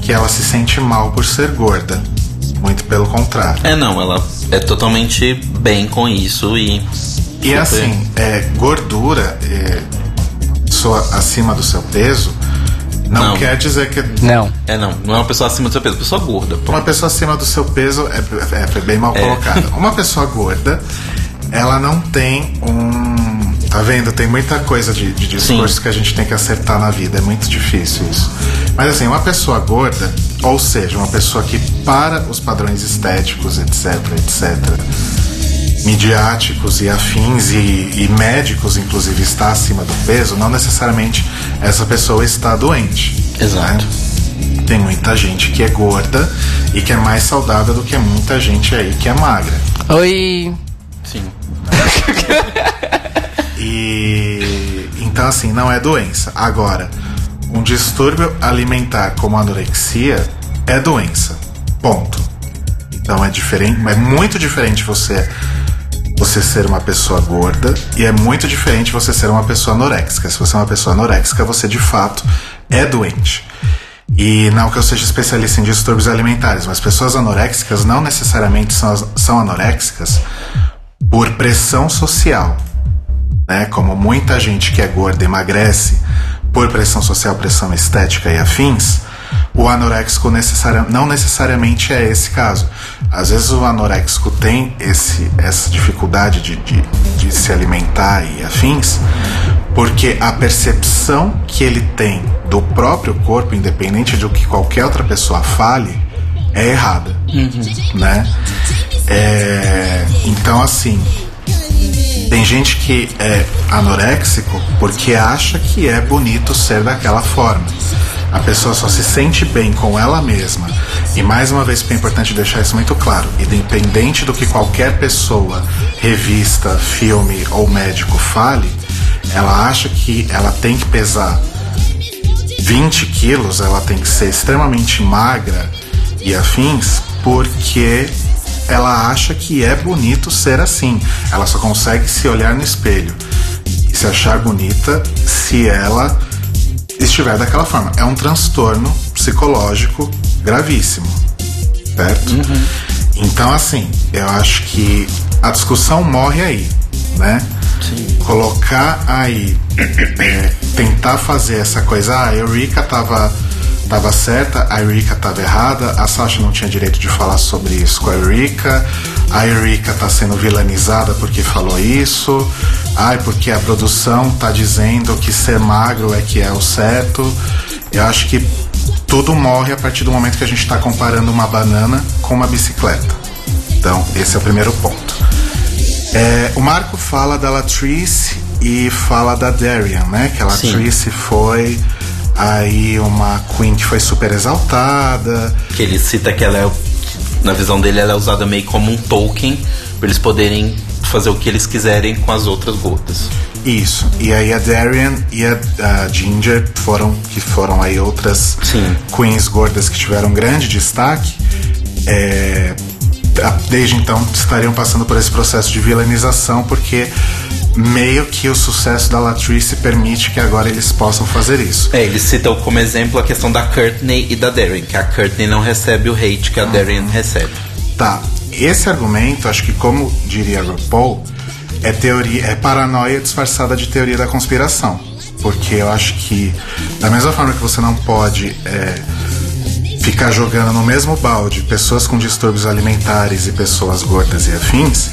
A: que ela se sente mal por ser gorda. Muito pelo contrário.
C: É, não, ela é totalmente bem com isso e.
A: E
C: super-
A: assim, é, gordura, é, acima do seu peso, não,
C: Não.
A: quer dizer que
B: Não.
C: É, não, não é uma pessoa acima do seu peso, é uma pessoa gorda. pô.
A: uma pessoa acima do seu peso é, é- é bem mal colocada. Uma pessoa gorda, ela não tem um. Tá vendo? Tem muita coisa de, de discurso
C: Sim.
A: que a gente tem que acertar na vida. É muito difícil isso. Mas assim, uma pessoa gorda, ou seja, uma pessoa que para os padrões estéticos, etc, etc, midiáticos e afins e, e médicos, inclusive, está acima do peso, não necessariamente essa pessoa está doente.
C: Exato.
A: né? Tem muita gente que é gorda e que é mais saudável do que muita gente aí que é magra.
B: Oi.
C: Sim. [LAUGHS]
A: E então assim, não é doença. Agora, um distúrbio alimentar como a anorexia é doença. Ponto. Então é diferente, é muito diferente você você ser uma pessoa gorda e é muito diferente você ser uma pessoa anoréxica. Se você é uma pessoa anoréxica, você de fato é doente. E não que eu seja especialista em distúrbios alimentares, mas pessoas anoréxicas não necessariamente são, são anoréxicas por pressão social né? Como muita gente que é gorda emagrece por pressão social, pressão estética e afins, o anoréxico necessaria, não necessariamente é esse caso. Às vezes o anoréxico tem esse, essa dificuldade de, de, de se alimentar e afins, porque a percepção que ele tem do próprio corpo, independente do que qualquer outra pessoa fale, é errada, né? É, então assim, tem gente que é anoréxico porque acha que é bonito ser daquela forma. A pessoa só se sente bem com ela mesma. E mais uma vez, é importante deixar isso muito claro: independente do que qualquer pessoa, revista, filme ou médico fale, ela acha que ela tem que pesar 20 quilos, ela tem que ser extremamente magra e afins, porque ela acha que é bonito ser assim. Ela só consegue se olhar no espelho e se achar bonita se ela estiver daquela forma. É um transtorno psicológico gravíssimo, certo? Então, assim, eu acho que a discussão morre aí, né? Colocar aí, é, tentar fazer essa coisa, ah, a Eureka tava, tava certa, a Eureka tava errada, a Sasha não tinha direito de falar sobre isso com a Eureka, a Eureka tá sendo vilanizada porque falou isso, ai, porque a produção tá dizendo que ser magro é que é o certo. Eu acho que tudo morre a partir do momento que a gente está comparando uma banana com uma bicicleta. Então, esse é o primeiro ponto. É, o Marco fala da Latrice e fala da Darian, né? Que a
C: Sim.
A: Latrice foi aí uma queen que foi super exaltada.
C: Que ele cita que ela é, na visão dele, ela é usada meio como um token para eles poderem fazer o que eles quiserem com as outras gotas.
A: Isso. E aí a Darian e a, a Ginger foram que foram aí outras
C: Sim.
A: queens gordas que tiveram grande destaque. É, desde então estariam passando por esse processo de vilanização porque meio que o sucesso da Latrice permite que agora eles possam fazer isso.
C: É, eles citam como exemplo a questão da Courtney e da Darren, que a Courtney não recebe o hate que a Darren recebe.
A: Tá. Esse argumento, acho que como diria RuPaul, é teoria, é paranoia disfarçada de teoria da conspiração. Porque eu acho que, da mesma forma que você não pode é, ficar jogando no mesmo balde pessoas com distúrbios alimentares e pessoas gordas e afins,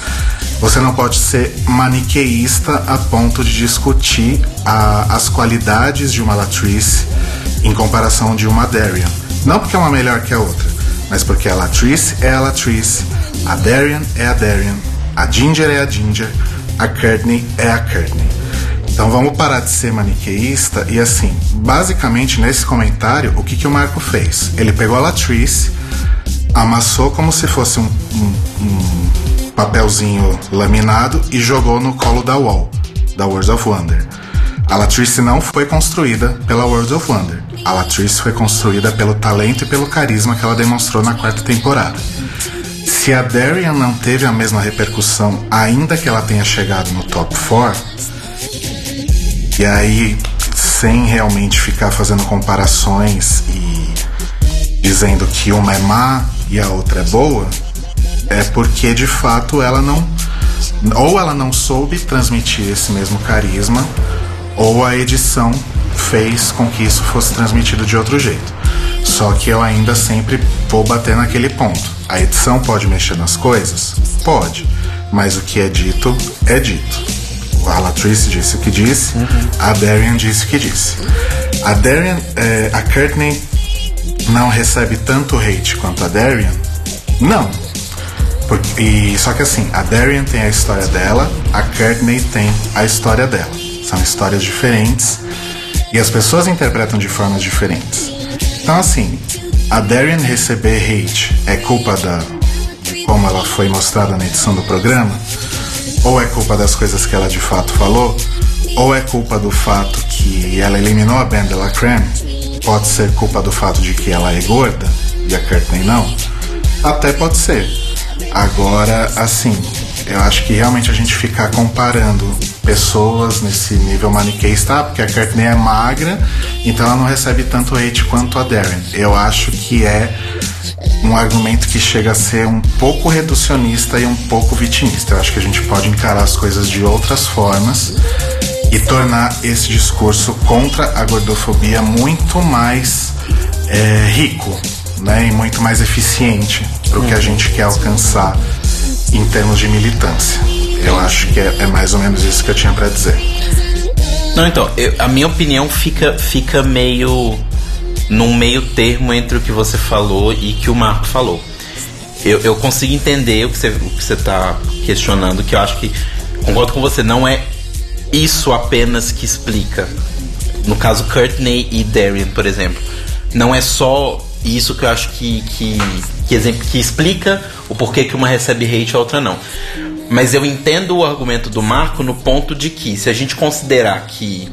A: você não pode ser maniqueísta a ponto de discutir a- as qualidades de uma Latrice em comparação de uma Darian. Não porque é uma melhor que a outra, mas porque a Latrice é a Latrice, a Darian é a Darian, a Ginger é a Ginger, a Courtney é a Courtney. Então vamos parar de ser maniqueísta e assim, basicamente nesse comentário, o que, que o Marco fez? Ele pegou a Latrice, amassou como se fosse um, um- um papelzinho laminado e jogou no colo da Wall, da World of Wonder. A Latrice não foi construída pela World of Wonder. A Latrice foi construída pelo talento e pelo carisma que ela demonstrou na quarta temporada. Se a Darian não teve a mesma repercussão, ainda que ela tenha chegado no top 4, e aí, sem realmente ficar fazendo comparações e dizendo que uma é má e a outra é boa, é porque de fato ela não. Ou ela não soube transmitir esse mesmo carisma, ou a edição fez com que isso fosse transmitido de outro jeito. Só que eu ainda sempre vou bater naquele ponto. A edição pode mexer nas coisas? Pode. Mas o que é dito, é dito. A Latrice disse o que disse, a Darian disse o que disse. A Darian, é, a Courtney não recebe tanto hate quanto a Darian? Não. E, só que assim, a Darian tem a história dela, a Courtney tem a história dela. São histórias diferentes e as pessoas interpretam de formas diferentes. Então assim, a Darian receber hate é culpa da como ela foi mostrada na edição do programa? Ou é culpa das coisas que ela de fato falou? Ou é culpa do fato que ela eliminou a banda La Creme? Pode ser culpa do fato de que ela é gorda e a Courtney não? Até pode ser. Agora, assim, eu acho que realmente a gente ficar comparando pessoas nesse nível maniqueísta, ah, porque a Courtney é magra, então ela não recebe tanto hate quanto a Darren. Eu acho que é um argumento que chega a ser um pouco reducionista e um pouco vitimista. Eu acho que a gente pode encarar as coisas de outras formas e tornar esse discurso contra a gordofobia muito mais é, rico, né, e muito mais eficiente para o que a gente quer alcançar em termos de militância. Eu acho que é, é mais ou menos isso que eu tinha para dizer.
C: Não, então, eu- a minha opinião fica, fica meio num meio termo entre o que você falou e que o Marco falou. Eu, eu consigo entender o que, você, o que tá questionando, que eu acho que, concordo com você, não é isso apenas que explica. No caso, Courtney e Darian, por exemplo. Não é só isso que eu acho que, que, que, que explica o porquê que uma recebe hate e a outra não. Mas eu entendo o argumento do Marco no ponto de que, se a gente considerar que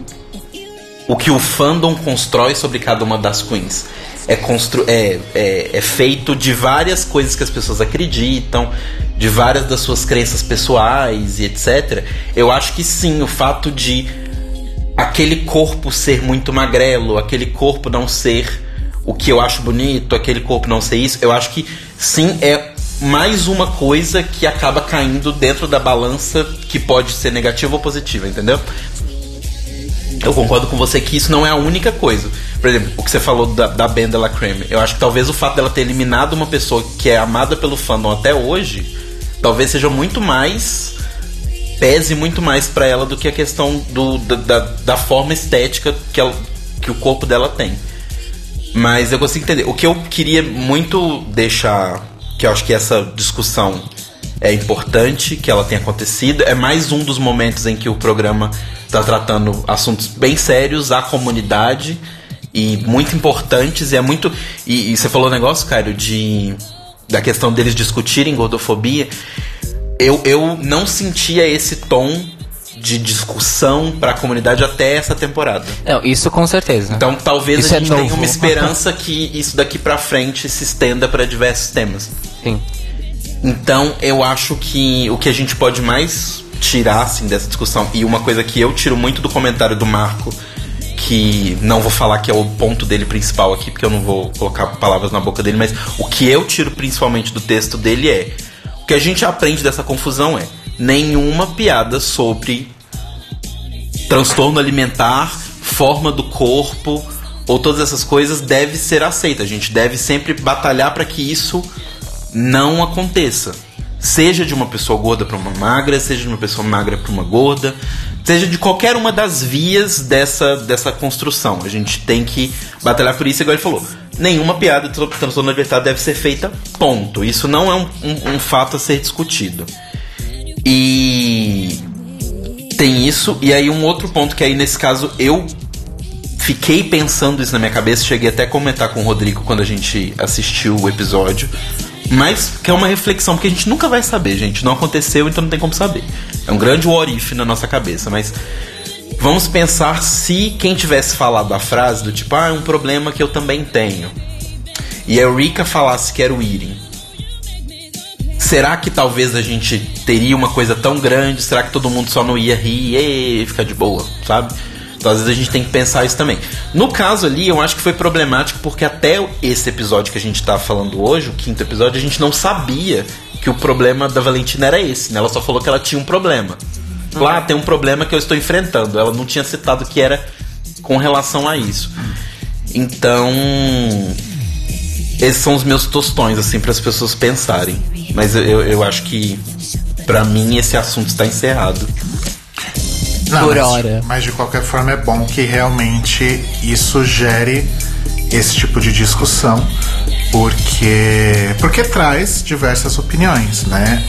C: o que o fandom constrói sobre cada uma das queens é, constru é, é, é feito de várias coisas que as pessoas acreditam, de várias das suas crenças pessoais e etc. Eu acho que sim, o fato de aquele corpo ser muito magrelo, aquele corpo não ser o que eu acho bonito, aquele corpo não ser isso, eu acho que sim é mais uma coisa que acaba caindo dentro da balança que pode ser negativa ou positiva, entendeu? Eu concordo com você que isso não é a única coisa. Por exemplo, o que você falou da, da Ben de la Creme. Eu acho que talvez o fato dela ter eliminado uma pessoa que é amada pelo fandom até hoje, talvez seja muito mais. pese muito mais pra ela do que a questão do, da, da, da forma estética que, ela, que o corpo dela tem. Mas eu consigo entender. O que eu queria muito deixar. Que eu acho que essa discussão é importante que ela tenha acontecido. É mais um dos momentos em que o programa está tratando assuntos bem sérios à comunidade e muito importantes. E é muito. E, e você falou um negócio, Caio, de. Da questão deles discutirem gordofobia. Eu, eu não sentia esse tom de discussão para a comunidade até essa temporada.
B: Não, isso com certeza.
C: Então talvez
B: Isso
C: a
B: é
C: gente tenha
B: novo.
C: uma esperança [LAUGHS] que isso daqui pra frente se estenda para diversos temas.
B: Sim.
C: Então eu acho que o que a gente pode mais tirar assim, dessa discussão, e uma coisa que eu tiro muito do comentário do Marco, que não vou falar que é o ponto dele principal aqui, porque eu não vou colocar palavras na boca dele, mas o que eu tiro principalmente do texto dele é: o que a gente aprende dessa confusão é nenhuma piada sobre transtorno alimentar, forma do corpo ou todas essas coisas deve ser aceita. A gente deve sempre batalhar para que isso não aconteça. Seja de uma pessoa gorda para uma magra, seja de uma pessoa magra para uma gorda, seja de qualquer uma das vias dessa, dessa construção. A gente tem que batalhar por isso, igual ele falou. Nenhuma piada transtorno alimentar deve ser feita, ponto. Isso não é um, um- um fato a ser discutido. E tem isso, e aí um outro ponto que aí nesse caso eu fiquei pensando isso na minha cabeça, cheguei até a comentar com o Rodrigo quando a gente assistiu o episódio, mas que é uma reflexão, porque a gente nunca vai saber, gente, não aconteceu, então não tem como saber. É um grande if na nossa cabeça, mas vamos pensar se quem tivesse falado a frase do tipo, ah, é um problema que eu também tenho, e a Eureka falasse que era o eating, será que talvez a gente teria uma coisa tão grande? Será que todo mundo só não ia rir e ficar de boa, sabe? Então às vezes a gente tem que pensar isso também. No caso ali, eu acho que foi problemático porque até esse episódio que a gente tá falando hoje, o quinto episódio, a gente não sabia que o problema da Valentina era esse, né? Ela só falou que ela tinha um problema. Lá tem um problema que eu estou enfrentando. Ela não tinha citado que era com relação a isso. Então, esses são os meus tostões, assim, para as pessoas pensarem. Mas eu, eu, eu acho que, pra mim, esse assunto está encerrado.
A: Não,
B: Por
A: mas,
B: hora.
A: Mas de qualquer forma é bom que realmente isso gere esse tipo de discussão, porque porque traz diversas opiniões, né?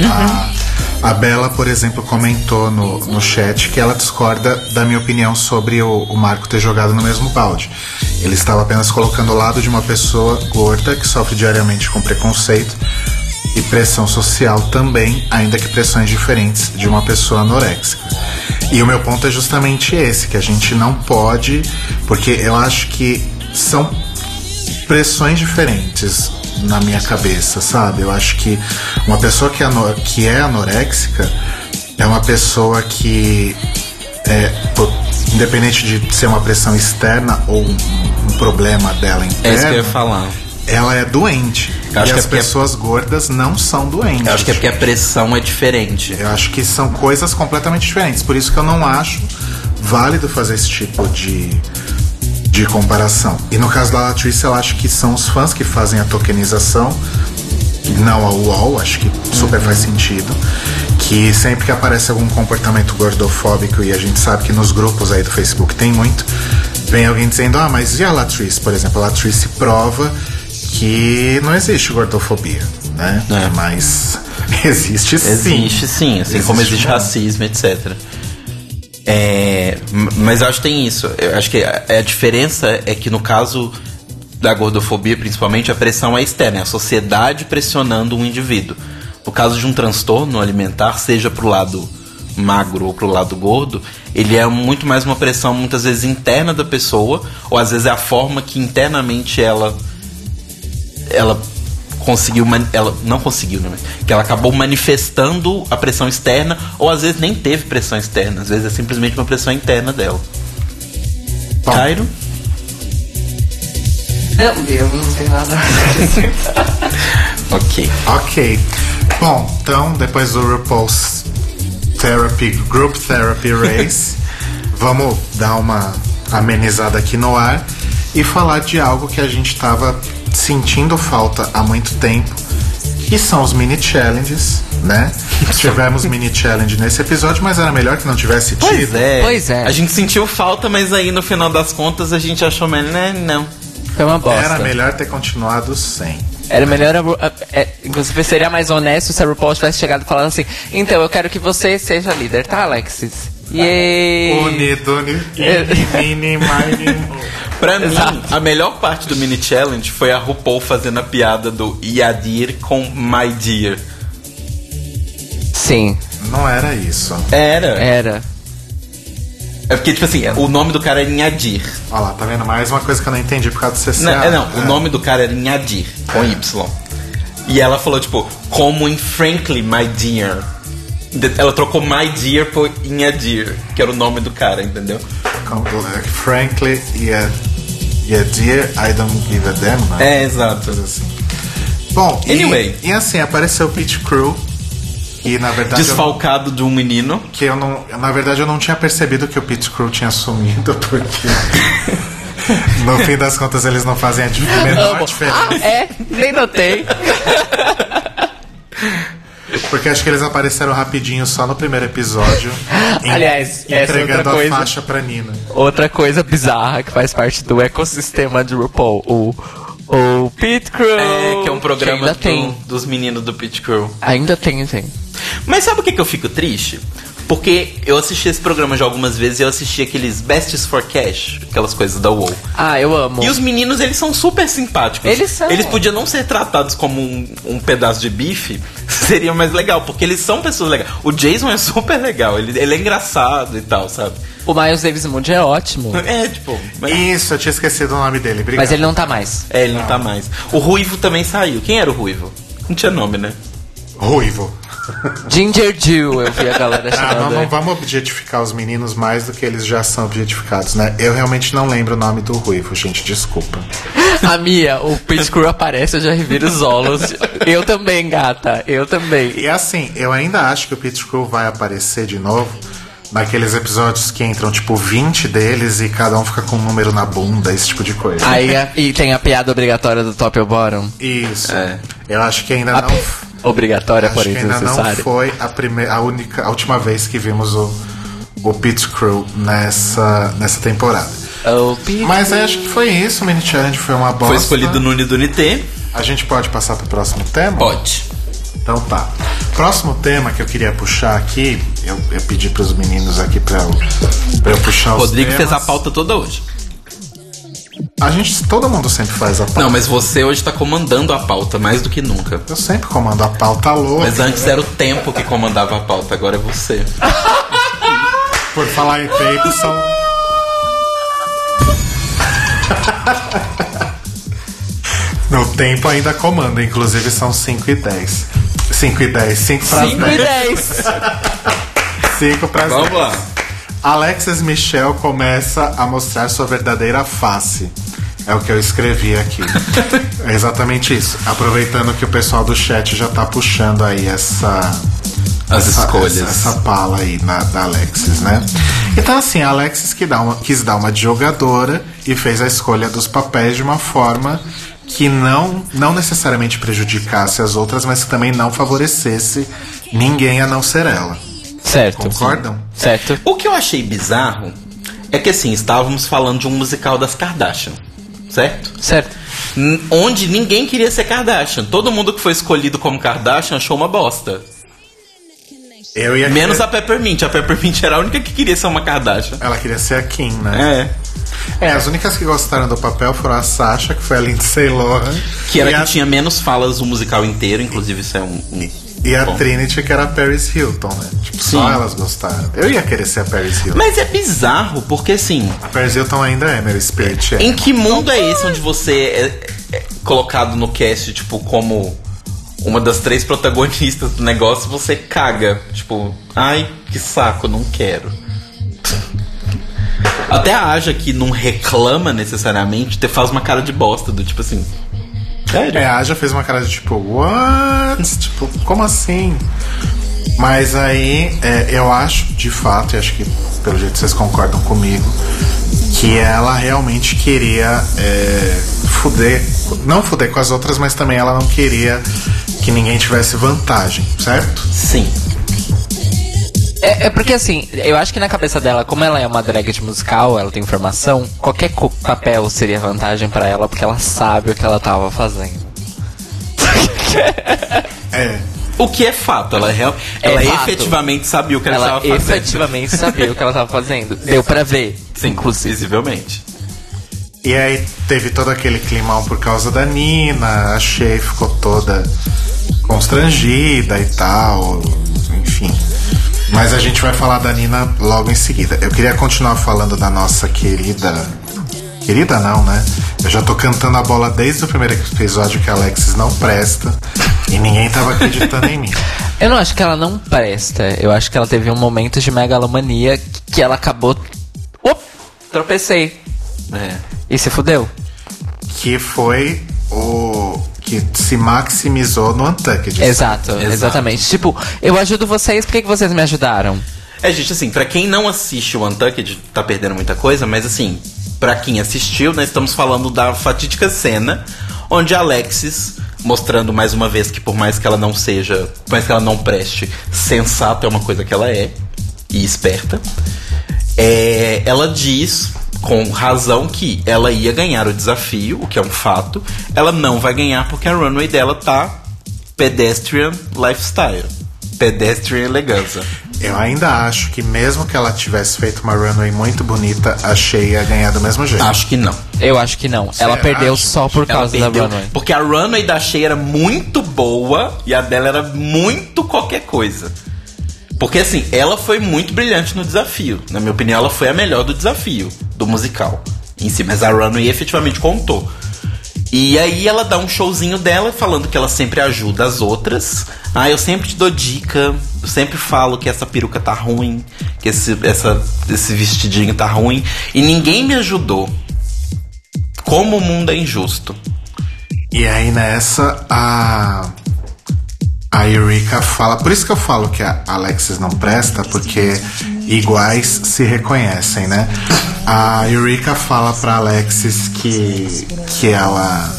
A: A, a Bela, por exemplo, comentou no, no chat que ela discorda da minha opinião sobre o, o Marco ter jogado no mesmo balde. Ele estava apenas colocando o lado de uma pessoa gorda que sofre diariamente com preconceito e pressão social também, ainda que pressões diferentes de uma pessoa anoréxica. E o meu ponto é justamente esse, que a gente não pode, porque eu acho que são pressões diferentes na minha cabeça, sabe? Eu acho que uma pessoa que é, ano- que é anoréxica é uma pessoa que é, independente de ser uma pressão externa ou um, um problema dela interna,
C: É isso que eu ia falar.
A: Ela é doente. E as
C: é porque-
A: pessoas gordas não são doentes.
C: Eu acho que é porque a pressão é diferente.
A: Eu acho que são coisas completamente diferentes. Por isso que eu não acho válido fazer esse tipo de, de comparação. E no caso da Latrice, eu acho que são os fãs que fazem a tokenização, não a UOL, acho que super faz sentido. Que sempre que aparece algum comportamento gordofóbico, e a gente sabe que nos grupos aí do Facebook tem muito, vem alguém dizendo: Ah, mas e a Latrice, por exemplo? A Latrice prova que não existe gordofobia, né?
C: É.
A: Mas [LAUGHS] existe sim.
C: Existe sim, assim como existe racismo, etc. É, mas acho que tem isso. Eu acho que a, a diferença é que no caso da gordofobia, principalmente, a pressão é externa, é a sociedade pressionando um indivíduo. No caso de um transtorno alimentar, seja pro lado magro ou pro lado gordo, ele é muito mais uma pressão muitas vezes interna da pessoa, ou às vezes é a forma que internamente ela ela conseguiu ela não conseguiu né? que ela acabou manifestando a pressão externa ou às vezes nem teve pressão externa às vezes é simplesmente uma pressão interna dela
A: Bom.
C: Cairo
B: Não, eu não tenho nada.
C: ok
A: Ok. Bom, então, depois do RuPaul's Therapy, Group Therapy Race, [LAUGHS] vamos dar uma amenizada aqui no ar e falar de algo que a gente estava sentindo falta há muito tempo, que são os mini challenges, né? [LAUGHS] Tivemos mini challenge nesse episódio, mas era melhor que não tivesse tido.
C: pois é
B: Pois é.
C: a gente sentiu falta mas aí no final das contas a gente achou melhor né não
B: Foi uma bosta.
A: Era melhor ter continuado sem.
B: Era melhor. a- é, inclusive, seria mais honesto se a RuPaul tivesse chegado falando assim: Então, eu quero que você seja líder, tá, Alexis? Yay!
A: Unido, uni, [LAUGHS] mini, mini,
C: Pra mim, a melhor parte do mini challenge foi a RuPaul fazendo a piada do Yadir com My Dear.
B: Sim,
A: Não era isso.
C: Era.
B: era.
C: É porque, tipo assim, o nome do cara era Inhadir.
A: Olha lá, tá vendo? Mais uma coisa que eu não entendi por causa do CCA.
C: Não, é, não, o nome do cara era Inhadir, com Y. E ela falou, tipo, como em Frankly, my dear. Ela trocou my dear por Inhadir, que era o nome do cara, entendeu?
A: Frankly, yeah, yeah, dear, I don't give a damn. Né?
C: É, exato.
A: Assim. Bom, e-
C: Anyway.
A: E, assim, apareceu o Pit Crew. E na verdade. Eu,
C: Desfalcado de um menino.
A: que eu não, na verdade, eu não tinha percebido que o Pit Crew tinha sumido, [LAUGHS] porque. no fim das contas, eles não fazem a menor
B: Amo.
A: diferença.
B: Ah, é? Nem notei. [LAUGHS]
A: Porque acho que eles apareceram rapidinho só no primeiro episódio. em- [LAUGHS]
B: Aliás, essa é
A: entregando
B: outra
A: a
B: coisa.
A: faixa pra Nina.
B: Outra coisa bizarra que faz parte do ecossistema de RuPaul: o, o Pit Crew.
C: É, que é um programa
B: ainda
C: do-
B: tem.
C: dos meninos do Pit Crew.
B: Ainda tem, tem.
C: Mas sabe o que, que eu fico triste? Porque eu assisti esse programa já algumas vezes e eu assisti aqueles Besties for Cash, aquelas coisas da UOL.
B: Ah, eu amo.
C: E os meninos, eles são super simpáticos.
B: Eles são.
C: Eles podiam não ser tratados como um, um pedaço de bife, [LAUGHS] seria mais legal, porque eles são pessoas legais. O Jason é super legal, ele, ele é engraçado e tal, sabe?
B: O Miles Davis Moody é ótimo. [LAUGHS]
C: É, tipo. Mas,
A: Isso, eu tinha esquecido o nome dele. Obrigado.
B: Mas ele não tá mais.
C: é, ele não tá mais. O Ruivo também saiu. Quem era o Ruivo? Não tinha nome, né?
A: Ruivo.
B: Ginger Jew, eu vi a galera [LAUGHS]
A: Ah,
B: chamando.
A: não, não
B: ele.
A: vamos objetificar os meninos mais do que eles já são objetificados, né? Eu realmente não lembro o nome do Ruivo, gente, desculpa. [LAUGHS]
B: A Mia, o Pit Crew aparece, eu já reviro os olhos. Eu também, gata. Eu também.
A: E assim, eu ainda acho que o Pit Crew vai aparecer de novo naqueles episódios que entram, tipo, 20 deles e cada um fica com um número na bunda, esse tipo de coisa.
B: Aí, e tem a piada obrigatória do top ou bottom.
A: Isso.
C: É.
A: Eu acho que ainda
B: A
A: não.
B: pi- obrigatória,
A: Acho
B: porém
A: que ainda não
B: desnecessária.
A: foi a, primeira, a única, a última vez que vimos o, o Pit Crew nessa, nessa temporada.
B: O Pit
A: Mas aí acho que foi isso, o Mini Challenge foi uma bosta.
C: Foi escolhido no Unidunité.
A: A gente pode passar pro próximo tema?
C: Pode.
A: Então tá. Próximo tema que eu queria puxar aqui, eu, eu pedi pros meninos aqui pra eu, pra eu puxar os
C: Rodrigo fez a pauta toda hoje.
A: A gente, todo mundo sempre faz a pauta.
C: Não, mas você hoje tá comandando a pauta mais do que nunca.
A: Eu sempre comando a pauta louca.
C: Mas antes era o tempo que comandava a pauta, agora é você. [LAUGHS]
A: Por falar em tempo, são. [LAUGHS] No tempo ainda comanda, inclusive são 5 e 10. 5 e 10, 5 para
B: 5 e 10.
A: 5 para
C: Vamos lá.
A: Alexis Michel começa a mostrar sua verdadeira face. É o que eu escrevi aqui. [LAUGHS] é exatamente isso. Aproveitando que o pessoal do chat já tá puxando aí essa
C: As
A: essa,
C: escolhas.
A: Essa, essa pala aí na, da Alexis, né? Então, assim, a Alexis que dá uma, quis dar uma de jogadora e fez a escolha dos papéis de uma forma que não, não necessariamente prejudicasse as outras, mas que também não favorecesse ninguém a não ser ela.
B: Certo.
A: Concordam?
B: Certo.
C: O que eu achei bizarro é que assim, estávamos falando de um musical das Kardashian, certo?
B: Certo.
C: N- onde ninguém queria ser Kardashian. Todo mundo que foi escolhido como Kardashian achou uma bosta.
A: Eu ia
C: Menos
A: querer-
C: a Peppermint. A Peppermint era a única que queria ser uma Kardashian.
A: Ela queria ser a Kim, né?
C: É.
A: É, as únicas que gostaram do papel foram a Sasha, que foi a Lindsay Lohan.
C: Que era
A: e
C: que
A: a,
C: tinha menos falas o musical inteiro, inclusive isso é um. um
A: E a
C: ponto.
A: Trinity, que era a Paris Hilton, né? Tipo, só
C: Sim.
A: elas gostaram. Eu ia querer ser a Paris Hilton.
C: Mas é bizarro, porque assim.
A: A Paris Hilton ainda é meu spirit. É.
C: Em que mundo é esse onde você é, é colocado no cast, tipo, como uma das três protagonistas do negócio, você caga. Tipo, ai, que saco, não quero. Até a Aja que não reclama necessariamente, te faz uma cara de bosta, do tipo assim. Sério?
A: É, a Aja fez uma cara de tipo, what? [LAUGHS] tipo, como assim? Mas aí, é, eu acho, de fato, e acho que pelo jeito vocês concordam comigo, que ela realmente queria é, fuder, não fuder com as outras, mas também ela não queria que ninguém tivesse vantagem, certo?
C: Sim.
B: É, é porque assim, eu acho que na cabeça dela, como ela é uma drag de musical, ela tem formação, qualquer co- papel seria vantagem pra ela, porque ela sabe o que ela tava fazendo. [LAUGHS]
A: É.
C: O que é fato, ela, real,
B: É
C: ela
B: fato.
C: efetivamente sabia o que ela,
B: Ela
C: estava fazendo.
B: efetivamente sabia o que ela tava fazendo. [LAUGHS] Deu pra ver,
C: Sim,
B: inclusive.
C: visivelmente.
A: E aí teve todo aquele climão por causa da Nina, a Shea ficou toda constrangida e tal, enfim. Mas a gente vai falar da Nina logo em seguida. Eu queria continuar falando da nossa querida. Querida não, né? Eu já tô cantando a bola desde o primeiro episódio que a Alexis não presta e ninguém tava acreditando em mim. [LAUGHS]
B: Eu não acho que ela não presta. Eu acho que ela teve um momento de megalomania que ela acabou. Op! Tropecei.
C: É.
B: E se fudeu.
A: Que foi o que se maximizou no Untucked.
B: Exato,
C: Exato.
B: exatamente. Tipo, eu ajudo vocês, por que, que vocês me ajudaram?
C: É, gente, assim, pra quem não assiste o Untucked, tá perdendo muita coisa, mas assim, pra quem assistiu, nós estamos falando da fatídica cena onde a Alexis, mostrando mais uma vez que por mais que ela não seja, por mais que ela não preste, sensata é uma coisa que ela é, e esperta, é, ela diz com razão que ela ia ganhar o desafio, o que é um fato, ela não vai ganhar porque a runway dela tá pedestrian lifestyle, pedestrian elegância.
A: Eu ainda acho que mesmo que ela tivesse feito uma runway muito bonita, a Shea ia ganhar do mesmo jeito.
C: Acho que não.
B: Eu acho que não. ela perdeu
A: acha?
B: só por
C: Ela
B: causa da
C: perdeu,
B: runway.
C: Porque a runway da Shea era muito boa e a dela era muito qualquer coisa. Porque assim, ela foi muito brilhante no desafio. Na minha opinião, ela foi a melhor do desafio, do musical em si. Mas a runway efetivamente contou. E aí ela dá um showzinho dela falando que ela sempre ajuda as outras. Ah, eu sempre te dou dica, eu sempre falo que essa peruca tá ruim, que esse, essa, esse vestidinho tá ruim. E ninguém me ajudou. Como o mundo é injusto.
A: E aí nessa, a. A Eureka fala. Por isso que eu falo que a Alexis não presta, porque iguais se reconhecem, né? A Eureka fala pra Alexis que. que ela.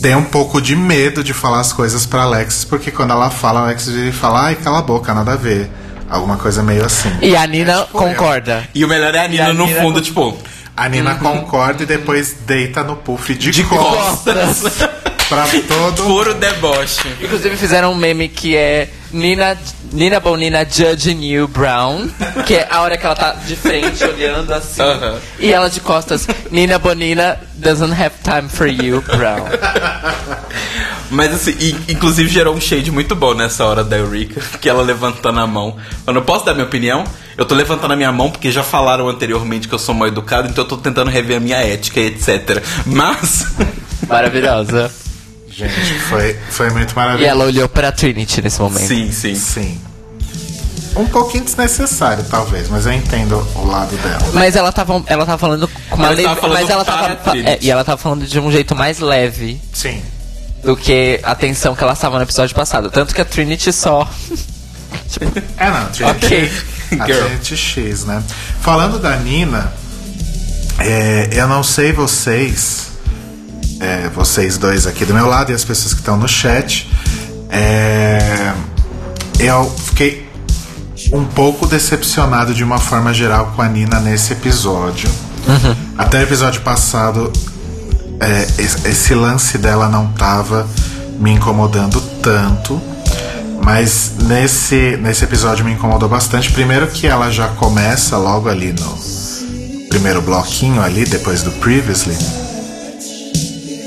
A: tem um pouco de medo de falar as coisas pra Alexis, porque quando ela fala, a Alexis vira e fala, ai, cala a boca, nada a ver. Alguma coisa meio assim.
B: E a Nina
A: tipo,
B: concorda.
C: E o melhor é a Nina
B: a
C: no
B: Nina
C: fundo,
B: com-
C: tipo,
A: A Nina concorda e depois deita no puff de,
C: de
A: costas
C: costas.
A: Pra todo [LAUGHS]
C: Puro deboche.
B: Inclusive fizeram um meme que é Nina, Nina Bonina judging you Brown, que é a hora que ela tá de frente [LAUGHS] olhando assim,
C: Aham.
B: e ela de costas, Nina Bonina doesn't have time for you Brown. [LAUGHS]
C: Mas assim, e- inclusive gerou um shade muito bom nessa hora da Eureka, que ela levantando a mão. Eu não posso dar minha opinião? Eu tô levantando a minha mão porque já falaram anteriormente que eu sou mal educado, então eu tô tentando rever a minha ética e etc. Mas.
B: Maravilhosa.
A: Gente, [LAUGHS] foi, foi muito
B: E
A: maravilhoso.
B: ela olhou pra Trinity nesse momento.
C: sim, sim.
A: Sim. Um pouquinho desnecessário, talvez, mas eu entendo o lado dela.
B: Mas ela tava, ela tava falando com uma leve, mas ela tava,
C: a Trinity.
B: é, e ela tava falando de um jeito mais leve
A: Sim.
B: do que a tensão que ela estava no episódio passado. Tanto que a Trinity só [LAUGHS]
A: É, não, a gente,
B: Ok.
A: a
C: Girl.
A: gente X, né? Falando da Nina, é, eu não sei vocês, é, vocês dois aqui do meu lado e as pessoas que estão no chat, é, eu fiquei um pouco decepcionado de uma forma geral com a Nina nesse episódio. Até o episódio passado, é, esse, esse lance dela não tava me incomodando tanto. Mas nesse, nesse episódio me incomodou bastante. Primeiro que ela já começa logo ali no primeiro bloquinho ali, depois do Previously.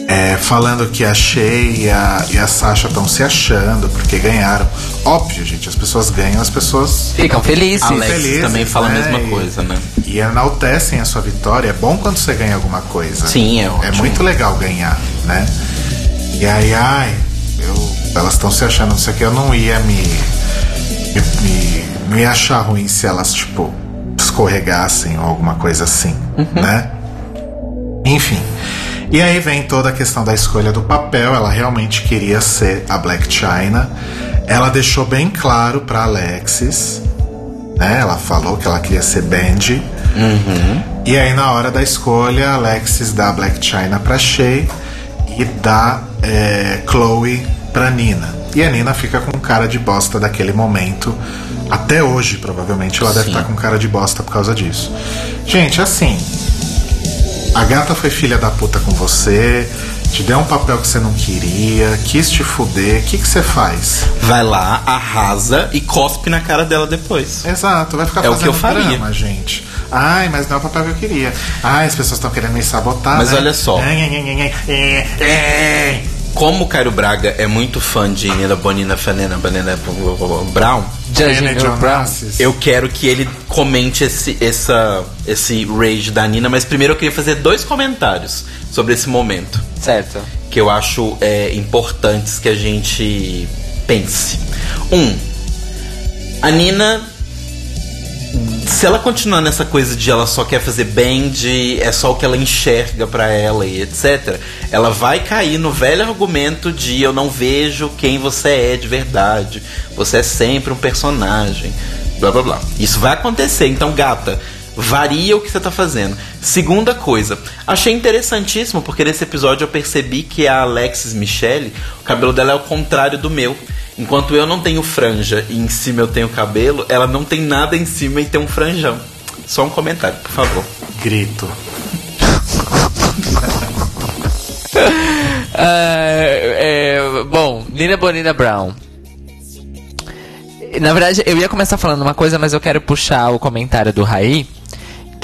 A: É, falando que a Shea e a, e a Sasha estão se achando porque ganharam. Óbvio, gente, as pessoas ganham, as pessoas
B: ficam felizes.
C: Alex
A: felizes,
C: também fala a
A: né?
C: mesma
A: E-
C: coisa, né?
A: e enaltecem a sua vitória. É bom quando você ganha alguma coisa.
C: Sim, é
A: É
C: ótimo.
A: muito legal ganhar, né? E aí, ai, eu, elas estão se achando, não sei o que, eu não ia me, me, me- ia achar ruim se elas, tipo, escorregassem ou alguma coisa assim, né? Enfim. E aí vem toda a questão da escolha do papel. Ela realmente queria ser a Black China. Ela deixou bem claro pra Alexis, né? Ela falou que ela queria ser Benji. E aí na hora da escolha, Alexis dá a Black China pra Shay e dá é, Chloe pra Nina. E a Nina fica com cara de bosta daquele momento. Até hoje, provavelmente, ela deve
C: Sim.
A: estar com cara de bosta por causa disso. Gente, assim. A gata foi filha da puta com você, te deu um papel que você não queria, quis te fuder. O que que você faz?
C: Vai lá, arrasa e cospe na cara dela depois.
A: Exato, vai ficar
C: É o
A: fazendo
C: que eu faria.
A: drama, gente. Ai, mas não é o papel que eu queria. Ai, as pessoas estão querendo me sabotar.
C: Mas
A: né?
C: olha só. Como o Cairo Braga é muito fã de Nina Bonina Fanena Banana Brown,
B: Judging Your.
A: Onassis.
C: eu quero que ele comente esse, essa, esse rage da Nina, mas primeiro eu queria fazer dois comentários sobre esse momento
B: Certo.
C: que eu acho é, importantes que a gente pense. Um, a Nina, se ela continuar nessa coisa de ela só quer fazer band, é só o que ela enxerga pra ela e etc, ela vai cair no velho argumento de eu não vejo quem você é de verdade, você é sempre um personagem, blá blá blá. Isso vai acontecer, então gata. Varia o que você tá fazendo. Segunda coisa, achei interessantíssimo porque nesse episódio eu percebi que a Alexis Michelle, o cabelo dela é o contrário do meu. Enquanto eu não tenho franja e em cima eu tenho cabelo, ela não tem nada em cima e tem um franjão. Só um comentário, por favor.
A: Grito.
B: É, [LAUGHS] é, bom, Nina Bonina Brown. Na verdade, eu ia começar falando uma coisa, mas eu quero puxar o comentário do Raí.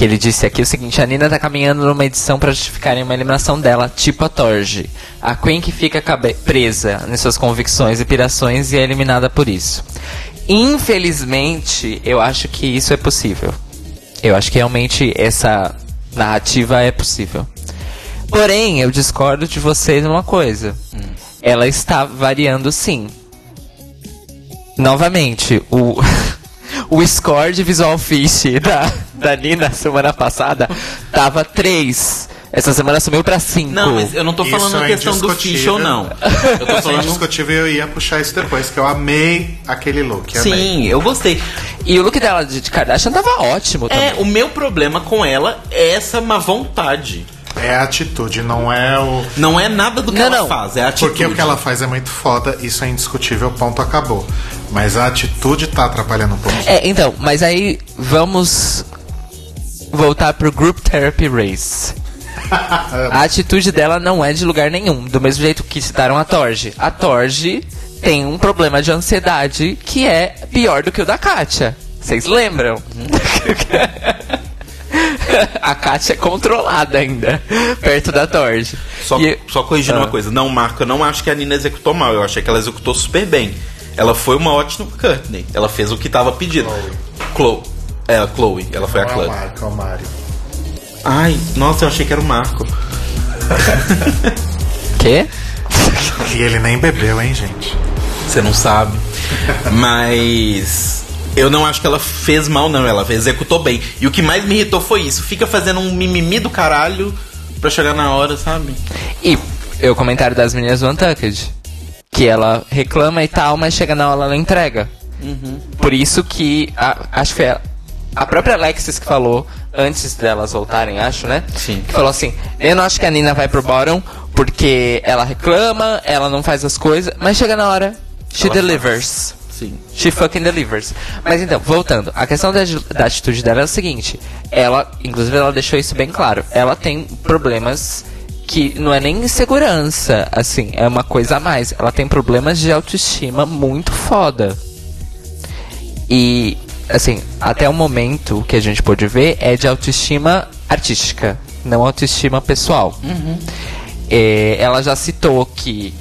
B: Que ele disse aqui o seguinte: a Nina tá caminhando numa edição pra justificarem uma eliminação dela, tipo a Torge. A Queen que fica presa em suas convicções e pirações e é eliminada por isso. Infelizmente, eu acho que isso é possível. Eu acho que realmente essa narrativa é possível. Porém, eu discordo de vocês numa coisa. Ela está variando sim. Novamente, o, [LAUGHS] o score de Visual Fish [LAUGHS] da, da Nina semana passada tava 3. Essa semana sumiu pra 5.
C: Não, mas eu não tô
A: Isso
C: falando a
A: é
C: questão do
A: indiscutível.
C: fish ou não. Eu tô
A: Isso é
C: falando.
A: indiscutível eu ia puxar isso depois, que eu amei aquele look. Amei.
C: Sim, eu gostei.
B: E o look dela de de Kardashian tava ótimo também.
C: É, o meu problema com ela é essa má vontade.
A: É a atitude, não é o.
C: Não é nada do que
B: Não,
C: ela
B: não.
C: faz, é a atitude.
A: Porque o que ela faz é muito foda, isso é indiscutível, ponto, acabou. Mas a atitude tá atrapalhando um pouco.
B: É, então, mas aí vamos voltar pro Group Therapy Race. [LAUGHS] A atitude dela não é de lugar nenhum, do mesmo jeito que citaram a Torge. A Torge tem um problema de ansiedade que é pior do que o da Katia. Vocês lembram? [LAUGHS] [LAUGHS] a Katia é controlada ainda, perto da Torge.
C: Só,
B: E-
C: só corrigindo
B: Ah.
C: uma coisa. Não, Marco, eu não acho que a Nina executou mal. Eu achei que ela executou super bem. Ela foi uma ótima Courtney. Ela fez o que tava pedido. Chloe. É, a Chloe. Ela foi a
A: Não é o
C: Chloe.
A: Marco, é o Mário.
C: Ai, nossa, eu achei que era o Marco. [LAUGHS]
B: Quê?
A: E ele nem bebeu, hein, gente?
C: Você não sabe. Mas. Eu não acho que ela fez mal, não. Ela executou bem. E o que mais me irritou foi isso. Fica fazendo um mimimi do caralho pra chegar na hora, sabe?
B: E é o comentário das meninas do Untucked. Que ela reclama e tal, mas chega na hora ela entrega. Por isso que a- acho que foi a, a própria Alexis que falou antes delas voltarem, acho, né?
C: Sim.
B: Que falou assim: "Eu não acho que a Nina vai pro bottom porque ela reclama, ela não faz as coisas, mas chega na hora, she
C: Ela
B: delivers."
C: Sim.
B: She fucking delivers. Mas então, voltando, a questão da, da atitude dela é o seguinte: ela, inclusive, ela deixou isso bem claro. Ela tem problemas que não é nem insegurança, assim, é uma coisa a mais. Ela tem problemas de autoestima muito foda. E, assim, até o momento o que a gente pôde ver é de autoestima artística, não autoestima pessoal. É, ela já citou que,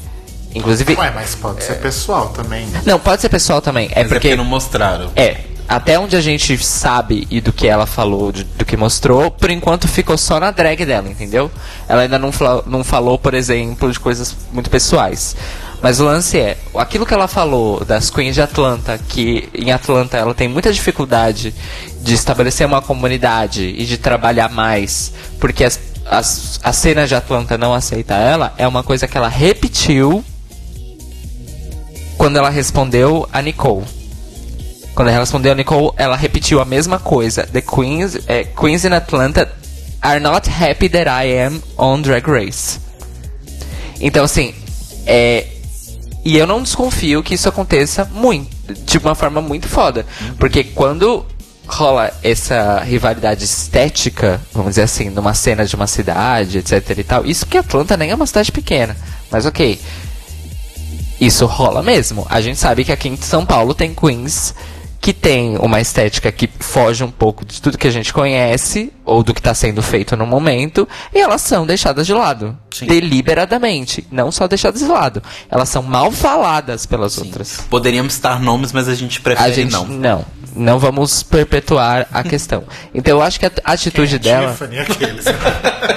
B: inclusive.
A: Ué, mas pode ser pessoal também. né?
B: Não, pode ser pessoal também. É
C: Mas é
B: porque.
C: porque não mostraram.
B: É, até onde a gente sabe e do que ela falou, de- do que mostrou, por enquanto ficou só na drag dela, entendeu? Ela ainda não, fla- não falou, por exemplo, de coisas muito pessoais. Mas o lance é, aquilo que ela falou das Queens de Atlanta, que em Atlanta ela tem muita dificuldade de estabelecer uma comunidade e de trabalhar mais, porque as, as, a cena de Atlanta não aceita ela, é uma coisa que ela repetiu quando ela respondeu a Nicole. Quando ela respondeu a Nicole, ela repetiu a mesma coisa. The Queens, eh, Queens in Atlanta are not happy that I am on Drag Race. Então, assim, é. E eu não desconfio que isso aconteça muito, de uma forma muito foda. Porque quando rola essa rivalidade estética, vamos dizer assim, numa cena de uma cidade, etc e tal, isso porque Atlanta nem é uma cidade pequena. Mas ok. Isso rola mesmo. A gente sabe que aqui em São Paulo tem queens que tem uma estética que foge um pouco de tudo que a gente conhece ou do que está sendo feito no momento e elas são deixadas de lado
C: Sim.
B: deliberadamente, não só deixadas de lado, elas são mal faladas pelas outras.
C: Poderíamos citar nomes, mas a gente prefere
B: A gente
C: não.
B: não, não vamos perpetuar a questão. [LAUGHS] Então eu acho que a atitude dela,
A: Tiffany, aqueles. [LAUGHS]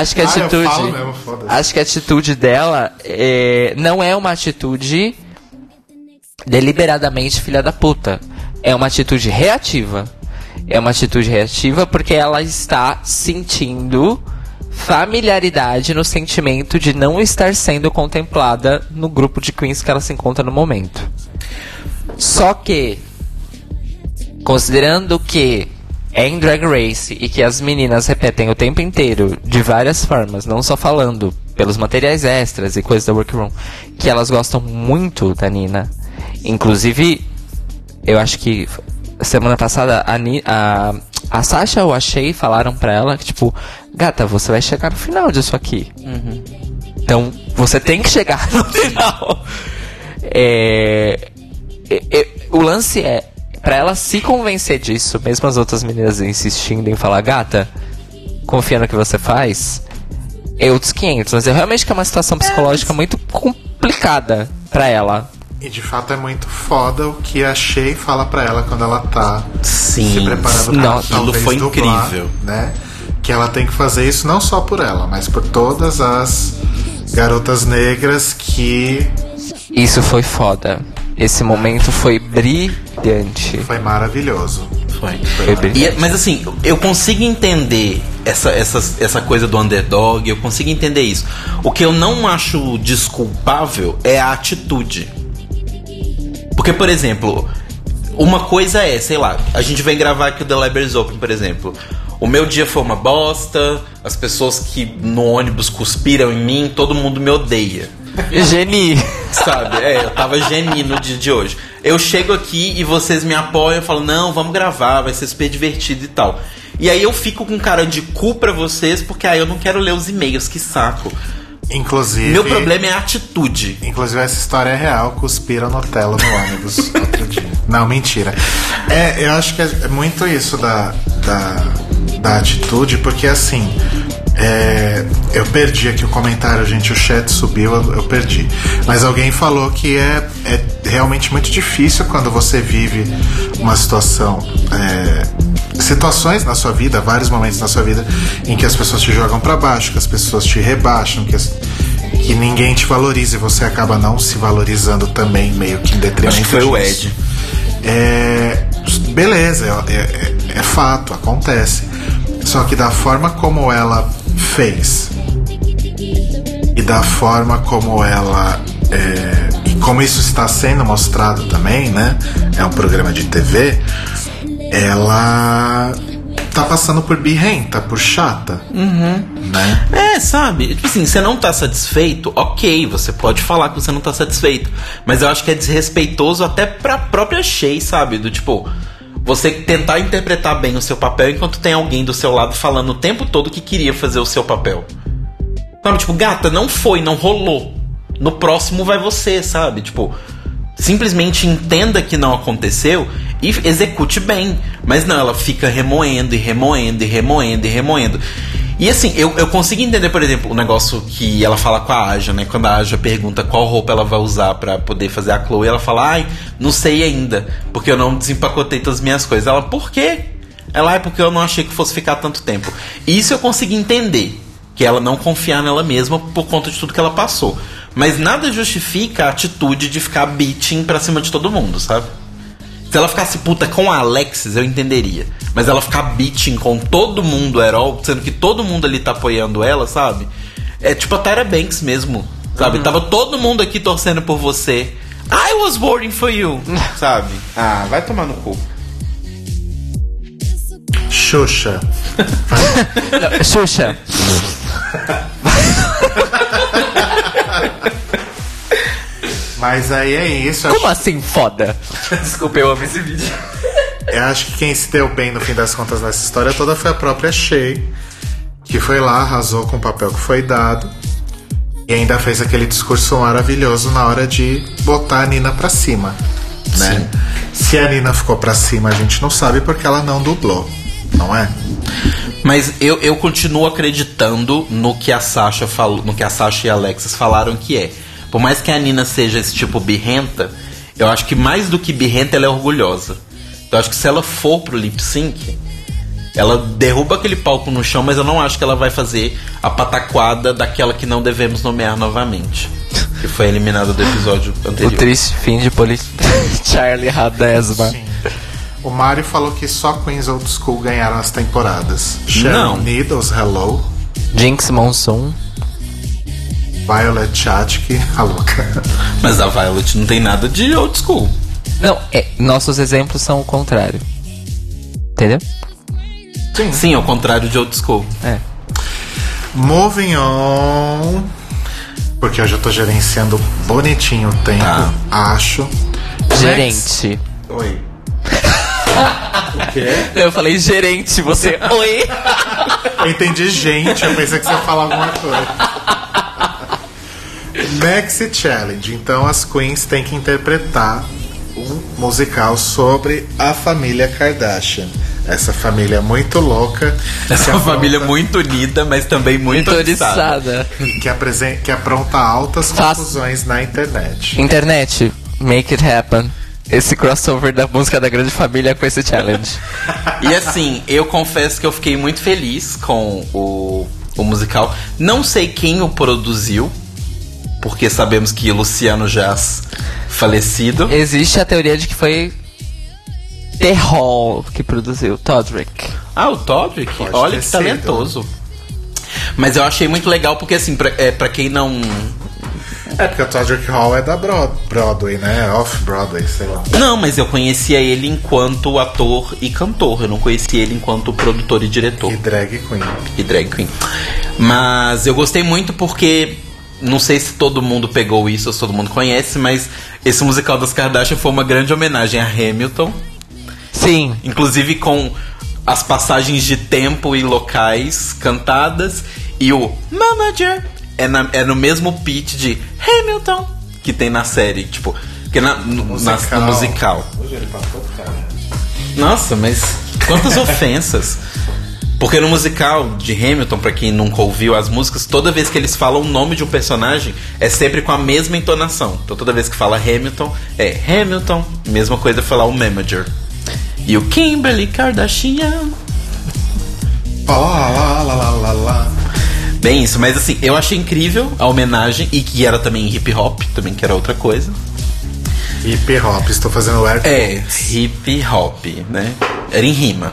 B: acho que a
A: Ah,
B: atitude,
A: mesmo,
B: acho que a atitude dela é, não é uma atitude deliberadamente filha da puta. É uma atitude reativa. É uma atitude reativa porque ela está sentindo familiaridade no sentimento de não estar sendo contemplada no grupo de queens que ela se encontra no momento. Só que, considerando que é em Drag Race e que as meninas repetem o tempo inteiro, de várias formas, não só falando pelos materiais extras e coisas da workroom, que elas gostam muito da Nina. Inclusive, eu acho que semana passada a, Ni- a, a Sasha ou a Shay falaram pra ela que, tipo, gata, você vai chegar no final disso aqui. Então, você tem que chegar [LAUGHS] no final. É, é- é- o lance é, pra ela se convencer disso, mesmo as outras meninas insistindo em falar, gata, confia no que você faz, é outros 500. Mas é realmente que é uma situação psicológica muito complicada pra ela.
A: E de fato é muito foda o que a Shay fala pra ela quando ela tá
C: Sim.
A: se preparando pra
B: Não,
C: aquilo
A: talvez
C: foi
A: dublar,
C: incrível.
A: né? Que ela tem que fazer isso não só por ela, mas por todas as garotas negras que
B: Isso foi foda. Esse momento foi brilhante.
A: foi maravilhoso.
C: Foi.
B: Foi brilhante.
C: E- mas assim, eu consigo entender essa, essa, essa coisa do underdog, eu consigo entender isso. O que eu não acho desculpável é a atitude. Porque, por exemplo, uma coisa é, sei lá, a gente vem gravar aqui o The Libraries Open, por exemplo. O meu dia foi uma bosta, as pessoas que no ônibus cuspiram em mim, todo mundo me odeia. [LAUGHS]
B: Geni.
C: Sabe? É, eu tava geni no dia de hoje. Eu chego aqui e vocês me apoiam, eu falo, não, vamos gravar, vai ser super divertido e tal. E aí eu fico com cara de cu pra vocês, porque aí eu não quero ler os e-mails, que saco.
A: Inclusive.
C: Meu problema é a atitude.
A: Inclusive, essa história é real. Cuspiram Nutella no ônibus [LAUGHS] outro dia. Não, mentira. É, eu acho que é muito isso da, da, da atitude, porque assim. é, eu perdi aqui o comentário, gente. O chat subiu, eu, eu perdi. Mas alguém falou que é, é realmente muito difícil quando você vive uma situação. é, situações na sua vida, vários momentos na sua vida em que as pessoas te jogam pra baixo, que as pessoas te rebaixam, que, as- que ninguém te valoriza e você acaba não se valorizando também, meio que em detrimento
C: Acho que foi o
A: disso.
C: Ed.
A: É, beleza, é, é- é fato, acontece. Só que da forma como ela fez e da forma como ela é, e como isso está sendo mostrado também, né? É um programa de TV. Ela tá passando por birrenta, por chata. Uhum. Né?
C: É, sabe? Tipo assim, você não tá satisfeito, ok, você pode falar que você não tá satisfeito. Mas eu acho que é desrespeitoso até pra própria Shay, sabe? Do tipo, você tentar interpretar bem o seu papel enquanto tem alguém do seu lado falando o tempo todo que queria fazer o seu papel. Sabe, tipo, gata, não foi, não rolou. No próximo vai você, sabe? Tipo, simplesmente entenda que não aconteceu e execute bem. Mas não, ela fica remoendo e remoendo e remoendo e remoendo. E assim, eu, eu consigo entender, por exemplo, o negócio que ela fala com a Aja, né? Quando a Aja pergunta qual roupa ela vai usar para poder fazer a Chloe, ela fala, ai, não sei ainda, porque eu não desempacotei todas as minhas coisas. Ela, por quê? Ela, é porque eu não achei que fosse ficar tanto tempo. Isso eu consegui entender que ela não confiar nela mesma por conta de tudo que ela passou. Mas nada justifica a atitude de ficar beating pra cima de todo mundo, sabe? Se ela ficasse puta com a Alexis, eu entenderia. Mas ela ficar beating com todo mundo, Herol, sendo que todo mundo ali tá apoiando ela, sabe? É tipo a Tyra Banks mesmo, sabe? Tava todo mundo aqui torcendo por você. I was voting for you, [LAUGHS] sabe? Ah, vai tomar no cu.
A: Xuxa. [LAUGHS]
B: Xuxa. [LAUGHS]
A: Mas aí é isso.
B: Como assim foda? [LAUGHS] Desculpa, eu amo esse vídeo. [LAUGHS]
A: Eu acho que quem se deu bem no fim das contas nessa história toda foi a própria Shay, que foi lá, arrasou com o papel que foi dado e ainda fez aquele discurso maravilhoso na hora de botar a Nina pra cima. Né? Se a Nina ficou pra cima, a gente não sabe porque ela não dublou, não é?
C: Mas eu, eu continuo acreditando no que a Sasha falou, no que a Sasha e a Alexis falaram que é. Por mais que a Nina seja esse tipo birrenta, eu acho que mais do que birrenta ela é orgulhosa. Então eu acho que se ela for pro lip sync, ela derruba aquele palco no chão, mas eu não acho que ela vai fazer a pataquada daquela que não devemos nomear novamente. Que foi eliminada do episódio
B: O
C: anterior.
B: triste fim de Poli... [LAUGHS] Charlie Radesma.
A: Sim. O Mario falou que só Queens Old School ganharam as temporadas. Sharon
C: Não.
A: Needles, Hello.
B: Jinx Monsoon.
A: Violet Chachki, [LAUGHS] a louca.
C: Mas a Violet não tem nada de old school.
B: Não, é, nossos exemplos são o contrário. Entendeu?
C: Sim, ao contrário de old school.
B: É.
A: Moving on. Porque eu já tô gerenciando bonitinho o tempo,
C: Tá.
A: acho.
B: Gerente.
A: Oi. [LAUGHS] o quê?
B: Eu falei gerente, você. Oi!
A: Eu entendi gente, eu pensei que você ia falar alguma coisa. [LAUGHS] Maxi Challenge. Então as queens têm que interpretar um musical sobre a família Kardashian. Essa família muito louca.
C: Essa é família
A: apronta-
C: muito unida, mas também muito oriçada.
A: Que, apresen- que apronta altas
B: Faz-
A: confusões na internet.
B: Internet, make it happen. Esse crossover da música da grande família com esse challenge. [LAUGHS]
C: E assim, eu confesso que eu fiquei muito feliz com o, o musical. Não sei quem o produziu, porque sabemos que Luciano Jazz falecido.
B: Existe a teoria de que foi The Hall que produziu, Todrick.
C: Ah, o Todrick?
A: Pode
C: Olha que
A: sido.
C: talentoso. Mas eu achei muito legal porque assim, pra, é, pra quem não.
A: É porque o Todrick Hall é da Broad- Broadway, né? Off-Broadway, sei lá.
C: Não, mas eu conhecia ele enquanto ator e cantor. Eu não conhecia ele enquanto produtor e diretor.
A: E drag queen.
C: e drag queen. Mas eu gostei muito porque não sei se todo mundo pegou isso ou se todo mundo conhece, mas esse musical das Kardashian foi uma grande homenagem a Hamilton,
B: Sim,
C: inclusive com as passagens de tempo e locais cantadas e o manager é, na- é no mesmo pitch de Hamilton que tem na série, tipo, que na, no, na- no musical.
A: Hoje ele passou, cara.
C: Nossa, mas quantas [LAUGHS] ofensas. Porque no musical de Hamilton, pra quem nunca ouviu as músicas, toda vez que eles falam o nome de um personagem, é sempre com a mesma entonação. Então toda vez que fala Hamilton, é Hamilton, mesma coisa falar o manager. E o Kimberly Kardashian.
A: Lá, lá, lá, lá, lá, lá.
C: Bem isso, mas assim, eu achei incrível a homenagem e que era também hip hop, também que era outra coisa.
A: Hip hop, estou fazendo air
C: É, hip hop, né? Era em rima.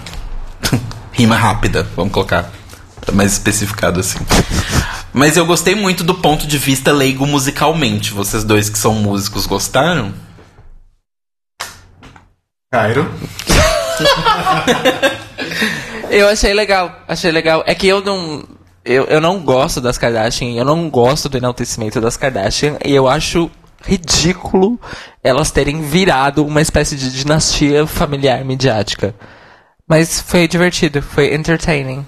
C: Rima rápida, vamos colocar. Tá mais especificado assim. Mas eu gostei muito do ponto de vista leigo musicalmente. Vocês dois que são músicos gostaram?
A: Cairo. [LAUGHS]
B: Eu achei legal, achei legal. É que eu não. Eu, eu não gosto das Kardashian, eu não gosto do enaltecimento das Kardashian, e eu acho ridículo elas terem virado uma espécie de dinastia familiar midiática. Mas foi divertido, foi entertaining.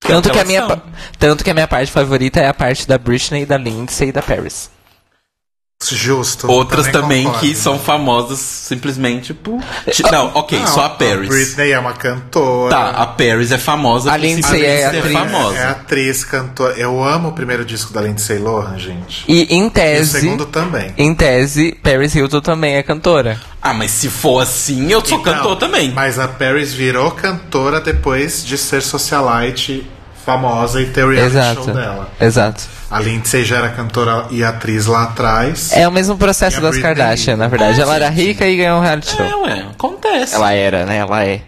B: Tanto que, a minha, tanto que a minha parte favorita é a parte da Britney, da Lindsay e da Paris.
A: Justo.
C: Outras também,
A: concordo.
C: que são famosas simplesmente por. Não, ok,
A: Não,
C: só a Paris.
A: Britney é uma cantora.
C: Tá, a Paris é famosa
B: A Lindsay é atriz.
C: famosa.
A: É atriz, cantora. Eu amo o primeiro disco da Lindsay Lohan, gente.
B: E em
A: E o
B: tese,
A: segundo também.
B: em tese, Paris Hilton também é cantora.
C: Ah, mas se for assim, eu sou
A: Então,
C: cantor também.
A: Mas a Paris virou cantora depois de ser socialite famosa e ter o reality
B: Exato.
A: show dela.
B: Exato.
A: A Lindsay já era cantora e atriz lá atrás.
B: É o mesmo processo das
A: Britney?
B: Kardashian, na verdade.
C: É,
B: ela era
C: gente.
B: rica e ganhou um reality show.
C: É, ué, acontece.
B: Ela era, né? Ela é.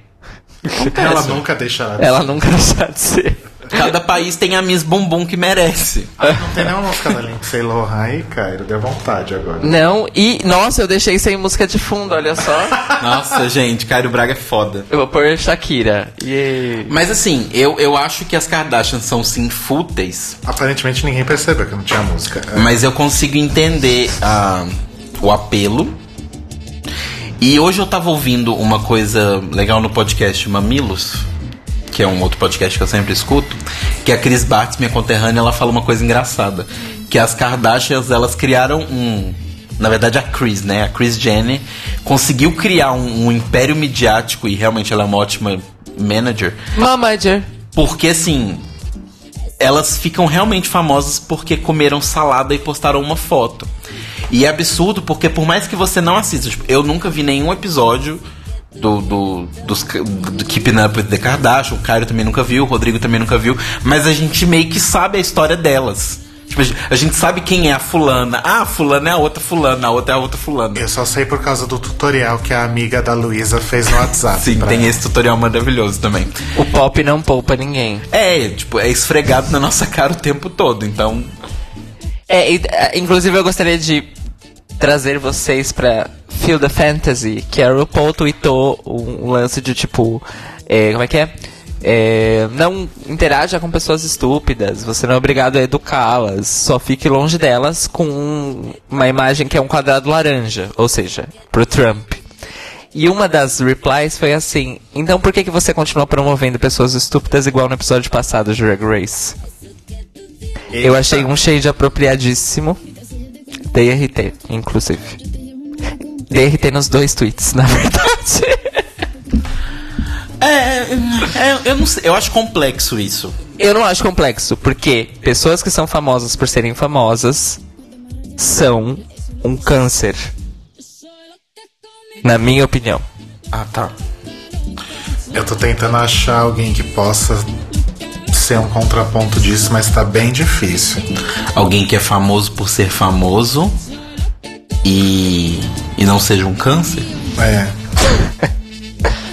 A: Ela
C: acontece.
A: nunca deixará de
B: Ela
A: ser.
B: nunca deixou de ser.
C: Cada país tem a Miss Bumbum que merece.
A: Ah, não tem nenhuma música da Lindsay Lohan aí, Cairo. Deu vontade agora.
B: Não, e nossa, eu deixei sem música de fundo, olha só.
C: Nossa, gente, Cairo Braga é foda.
B: Eu vou pôr Shakira. E
C: Mas assim, eu, eu acho que as Kardashians são sim fúteis,
A: Aparentemente ninguém percebeu que não tinha música. É.
C: mas eu consigo entender ah, o apelo. E hoje eu tava ouvindo uma coisa legal no podcast Mamilos, que é um outro podcast que eu sempre escuto, que a Cris Bartz, minha conterrânea, ela fala uma coisa engraçada, que as Kardashians, elas criaram um na verdade a Chris, né? A Chris Jenner conseguiu criar um, um império midiático e realmente ela é uma ótima manager,
B: Mamager.
C: porque assim, elas ficam realmente famosas porque comeram salada e postaram uma foto. E é absurdo porque por mais que você não assista, tipo, eu nunca vi nenhum episódio do, do, dos, do Keeping Up with the Kardashian, o Caio também nunca viu, o Rodrigo também nunca viu, mas a gente meio que sabe a história delas. Tipo, a gente- sabe quem é a fulana. Ah, a fulana é a outra fulana, a outra é a outra fulana.
A: Eu só sei por causa do tutorial que a amiga da Luísa fez no WhatsApp.
C: Sim, tem
A: ela.
C: esse tutorial maravilhoso também.
B: O pop não poupa ninguém.
C: É, tipo, é esfregado na nossa cara o tempo todo, então
B: É, é, inclusive eu gostaria de trazer vocês pra Feel the Fantasy, que a RuPaul tweetou um, um lance de tipo. é, como é que é? É, não interaja com pessoas estúpidas, você não é obrigado a educá-las, só fique longe delas com um- uma imagem que é um quadrado laranja, ou seja, pro Trump. E uma das replies foi assim: então por que, que você continua promovendo pessoas estúpidas igual no episódio passado de Drag Race? Eu achei um shade apropriadíssimo. Dei RT, inclusive. Dei RT nos dois tweets, na verdade.
C: É, é, eu não sei, eu acho complexo isso.
B: Eu não acho complexo, porque pessoas que são famosas por serem famosas são um câncer. Na minha opinião.
C: Ah, tá.
A: Eu tô tentando achar alguém que possa ser um contraponto disso, mas tá bem difícil.
C: Alguém que é famoso por ser famoso e, e não seja um câncer?
A: É.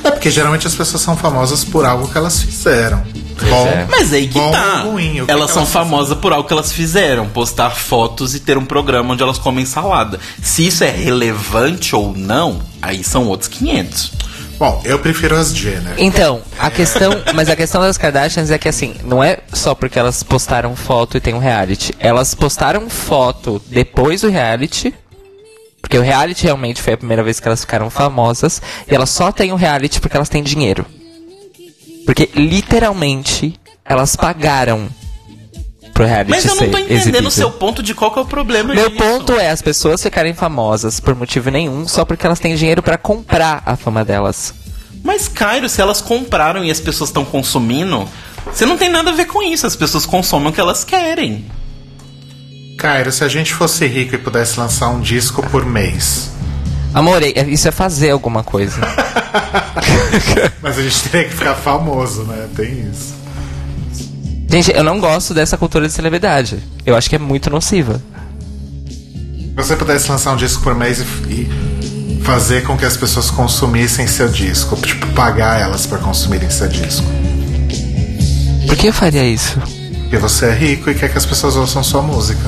A: É porque geralmente as pessoas são famosas por algo que elas fizeram. Bom,
B: é.
C: Mas aí que
A: bom
C: tá.
A: ruim. o que
C: elas são famosas por algo que elas fizeram, postar fotos e ter um programa onde elas comem salada. Se isso é relevante ou não, aí são outros 500.
A: Bom, eu prefiro as Jenner.
B: Então, a questão. Mas a questão das Kardashians é que assim, não é só porque elas postaram foto e tem um reality. Elas postaram foto depois do reality. Porque o reality realmente foi a primeira vez que elas ficaram famosas. E elas só têm o reality porque elas têm dinheiro. Porque literalmente elas pagaram pro reality
C: Mas eu não tô entendendo
B: exibido.
C: o seu ponto de qual que é o problema
B: Meu
C: disso.
B: ponto é as pessoas ficarem famosas por motivo nenhum, só porque elas têm dinheiro pra comprar a fama delas.
C: Mas, Cairo, se elas compraram e as pessoas estão consumindo, você não tem nada a ver com isso. As pessoas consomem o que elas querem.
A: Cairo, se a gente fosse rico e pudesse lançar um disco por mês,
B: Amor, é- isso é fazer alguma coisa. [LAUGHS]
A: mas a gente teria que ficar famoso, né? Tem isso.
B: Gente, eu não gosto dessa cultura de celebridade. Eu acho que é muito nociva.
A: Se você pudesse lançar um disco por mês e, e fazer com que as pessoas consumissem seu disco, tipo, pagar elas para consumirem seu disco.
B: Por que eu faria isso?
A: Porque você é rico e quer que as pessoas ouçam sua música.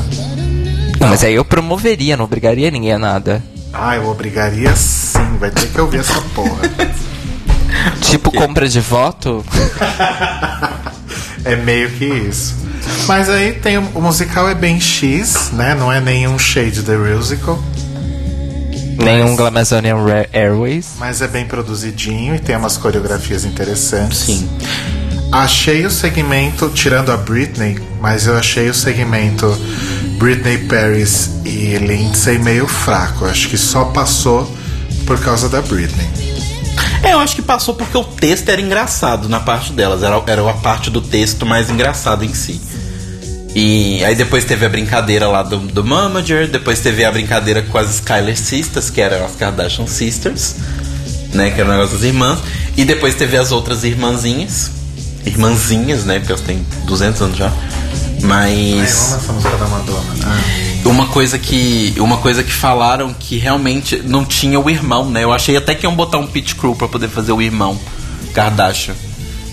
B: Não, mas aí eu promoveria, não obrigaria ninguém a nada.
A: Ah, eu obrigaria sim, vai ter que ouvir essa porra.
B: Tipo compra de voto? [LAUGHS]
A: É meio que isso. Mas aí tem o, musical é bem X, né? Não é nenhum shade the musical,
B: Nenhum Glamazonian Airways.
A: mas é bem produzidinho e tem umas coreografias interessantes.
C: Sim.
A: Achei o segmento, tirando a Britney, mas eu achei o segmento Britney Paris e Lindsay meio fraco. Acho que só passou por causa da Britney.
C: É, eu acho que passou porque o texto era engraçado na parte delas. Era, era a parte do texto mais engraçada em si. E aí depois teve a brincadeira lá do, do Manager, depois teve a brincadeira com as Skyler Sisters, que eram as Kardashian Sisters, né? Que era o negócio das irmãs. E depois teve as outras irmãzinhas. Irmãzinhas, né? Porque elas têm 200 anos já.
A: Ai,
C: Mas.
A: amo essa música da Madonna. Ah.
C: Uma coisa que uma coisa que falaram que realmente não tinha o irmão, né? Eu achei até que iam botar um pit crew pra poder fazer o irmão Kardashian.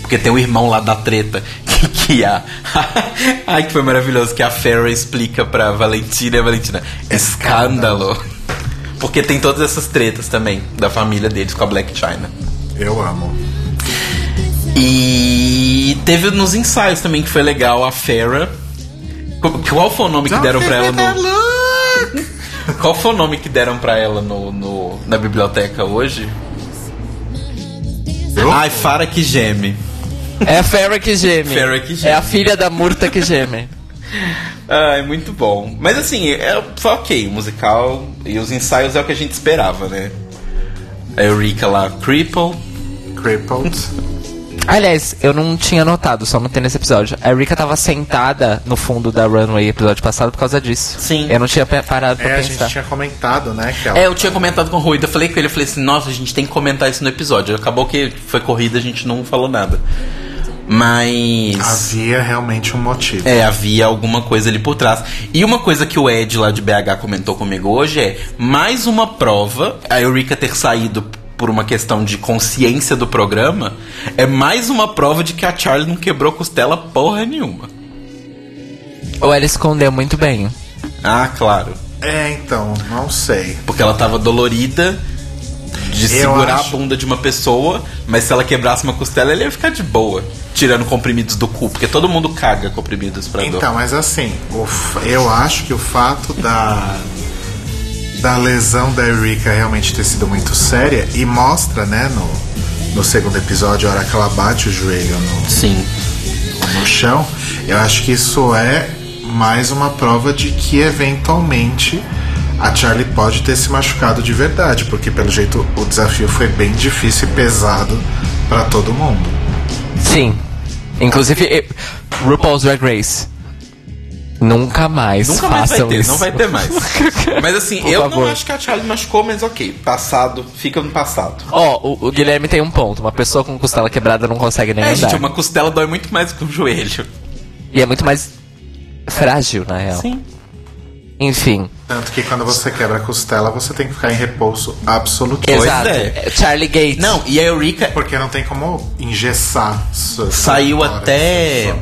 C: Porque tem o irmão lá da treta [LAUGHS] que, que a [LAUGHS] Ai, que foi maravilhoso que a Farrah explica pra Valentina e a Valentina, escândalo. Porque tem todas essas tretas também da família deles com a Black China.
A: Eu amo.
C: E teve nos ensaios também que foi legal a Farrah. Qual- foi o nome que deram pra ela no Qual foi o nome que deram pra ela no, no- na biblioteca hoje?
A: Eu?
C: Ai, Fara que geme.
B: É a Farrah que geme.
C: Que geme.
B: É a filha da Murta que geme.
C: Ai, muito bom. Mas assim, é, foi ok. O musical e os ensaios é o que a gente esperava, né? A Eureka lá, Cripple.
A: Crippled.
B: Aliás, eu não tinha notado, só notei nesse episódio. A Erika tava sentada no fundo da runway episódio passado por causa disso.
C: Sim.
B: Eu não tinha parado pra
A: É, a
B: pensar.
A: gente tinha comentado, né? Que ela
C: É, eu tinha comentado com o Rui, eu falei com ele, eu falei assim, nossa, a gente tem que comentar isso no episódio. Acabou que foi corrida, a gente não falou nada. Mas.
A: havia realmente um motivo.
C: É, havia alguma coisa ali por trás. E uma coisa que o Ed lá de BH comentou comigo hoje é mais uma prova, a Eureka ter saído por uma questão de consciência do programa, é mais uma prova de que a Charlie não quebrou costela porra nenhuma.
B: Ou ela escondeu muito bem.
C: Ah, claro.
A: É, então, não sei.
C: Porque ela tava dolorida de
A: Eu
C: segurar
A: acho-
C: a bunda de uma pessoa, mas se ela quebrasse uma costela, ele ia ficar de boa, tirando comprimidos do cu, porque todo mundo caga comprimidos pra dor.
A: Então, mas assim, eu acho que o fato da da lesão da Erika realmente ter sido muito séria e mostra, né, no, no segundo episódio, a hora que ela bate o joelho no,
C: Sim.
A: no chão, eu acho que isso é mais uma prova de que eventualmente a Charlie pode ter se machucado de verdade, porque pelo jeito o desafio foi bem difícil e pesado pra todo mundo.
B: Sim. Inclusive, RuPaul's Drag Race. Nunca mais
C: Nunca mais vai
B: façam
C: ter,
B: isso.
C: não vai ter mais. [LAUGHS] Mas assim,
B: Por
C: eu
B: favor.
C: não acho que a Charlie machucou, mas ok. Passado, fica no passado.
B: Ó, o, o Guilherme tem um ponto. Uma pessoa com costela quebrada não consegue nem
C: É,
B: andar.
C: gente, uma costela dói muito mais que um joelho.
B: E é muito mais frágil, na real.
C: Sim.
B: Enfim.
A: Tanto que quando você quebra a costela, você tem que ficar em repouso absoluto.
B: Exato.
C: é.
B: É, Charlie Gates.
C: Não, e a Eureka
A: Porque não tem como engessar.
C: saiu até.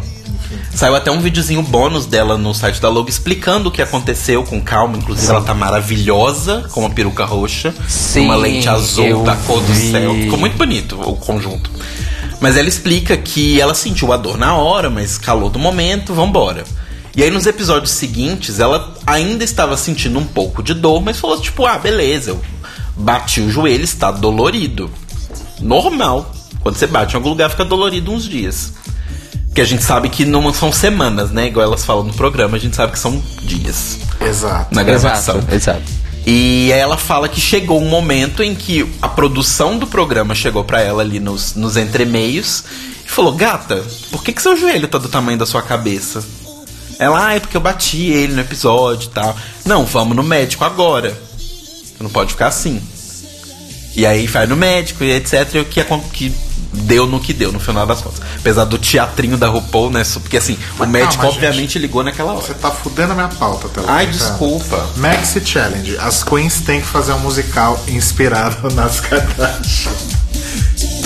C: Saiu até um videozinho bônus dela no site da Logo explicando o que aconteceu com calma. Inclusive, ela tá maravilhosa com uma peruca roxa,
B: Sim,
C: uma lente azul da cor do céu. Ficou muito bonito o conjunto. Mas ela explica que ela sentiu a dor na hora, mas calor do momento, vambora. E aí nos episódios seguintes, ela ainda estava sentindo um pouco de dor, mas falou tipo, ah, beleza, eu bati o joelho, está dolorido. Normal. Quando você bate em algum lugar, fica dolorido uns dias. Porque a gente sabe que não são semanas, né? Igual elas falam no programa, a gente sabe que são dias
A: Exato.
C: na gravação.
B: Exato, exato.
C: E aí ela fala que chegou um momento em que a produção do programa chegou pra ela ali nos, nos entremeios e falou: Gata, por que, que seu joelho tá do tamanho da sua cabeça? Ela, ah, é porque eu bati ele no episódio e tal. Não, vamos no médico agora. Não pode ficar assim. E aí vai no médico e etc. E o que, que deu no que deu, no final das contas. Apesar do teatrinho da RuPaul, né? Porque assim,
A: Mas
C: o médico
A: calma,
C: obviamente ligou naquela hora.
A: Você tá fudendo a minha pauta, Telo.
C: Ai, desculpa.
A: Maxi Challenge. As queens têm que fazer um musical inspirado [LAUGHS] nas Kardashian.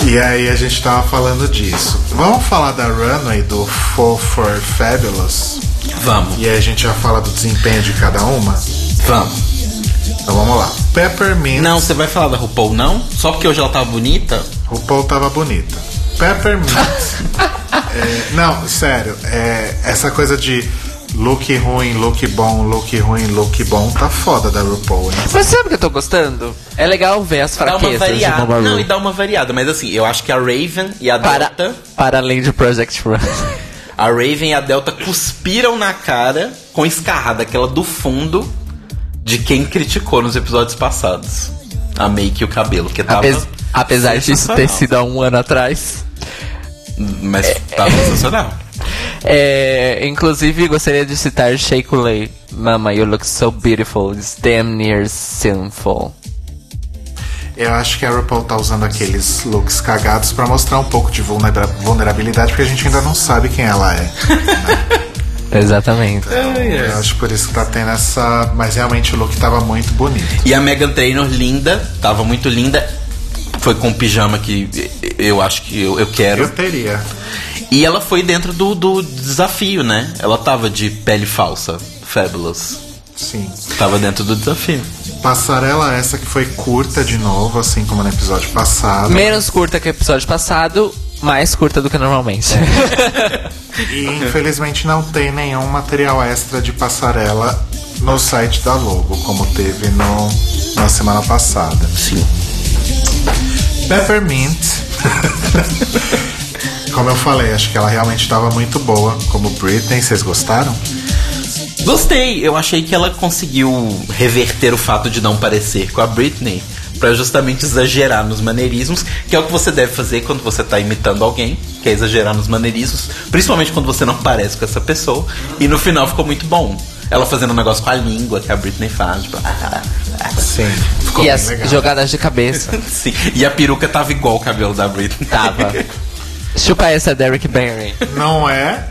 A: E aí a gente tava falando disso. Vamos falar da runway do Fall for Fabulous?
C: Vamos,
A: E aí a gente já fala do desempenho de cada uma?
C: vamos.
A: Então vamos lá. Peppermint.
C: Não, você vai falar da RuPaul, não? Só porque hoje ela tava bonita?
A: RuPaul tava bonita. Peppermint. é, não, sério. é, essa coisa de look ruim, look bom, look ruim, look bom, tá foda da RuPaul, hein?
B: Mas sabe o que eu tô gostando? É legal ver as
C: Dá uma
B: fraquezas de
C: variada.
B: Mama
C: Não, e dá uma variada. Mas assim, eu acho que a Raven e a
B: Para,
C: Delta...
B: para além de Project Run.
C: A Raven e a Delta cuspiram na cara com escarrada, aquela do fundo de quem criticou nos episódios passados. A make e o cabelo, que tava.
B: Apes- apesar disso ter sido há um ano atrás.
C: Mas tava sensacional.
B: É, inclusive, gostaria de citar Shake Lay. Mama, you look so beautiful. It's damn near sinful.
A: Eu acho que a RuPaul tá usando aqueles looks cagados pra mostrar um pouco de vulnera- vulnerabilidade, porque a gente ainda não sabe quem ela é. [LAUGHS]
B: Exatamente.
A: Eu acho por isso que tá tendo essa. Mas realmente o look tava muito bonito.
C: E a Megan Trainor, linda, tava muito linda. Foi com o pijama que eu acho que eu, eu quero.
A: Eu teria.
C: E ela foi dentro do, do desafio, né? Ela tava de pele falsa. Fabulous.
A: Sim.
C: Tava dentro do desafio.
A: Passarela essa que foi curta de novo, assim como no episódio passado.
B: Menos curta que o episódio passado, mais curta do que normalmente. [LAUGHS]
A: E infelizmente não tem nenhum material extra de passarela no site da Logo, como teve no, na semana passada.
C: Sim.
A: Peppermint. [LAUGHS] como eu falei, acho que ela realmente estava muito boa, como Britney. Vocês gostaram?
C: Gostei, eu achei que ela conseguiu reverter o fato de não parecer com a Britney pra justamente exagerar nos maneirismos, que é o que você deve fazer quando você tá imitando alguém, que é exagerar nos maneirismos, principalmente quando você não parece com essa pessoa, e no final ficou muito bom. Ela fazendo um negócio com a língua que a Britney faz, tipo, ah, ah,
A: Sim. Ficou
B: e as
A: legal.
B: jogadas de cabeça. [LAUGHS]
C: sim. E a peruca tava igual o cabelo da Britney.
B: Tava. [LAUGHS] Chupa essa, Derek Barry.
A: Não é.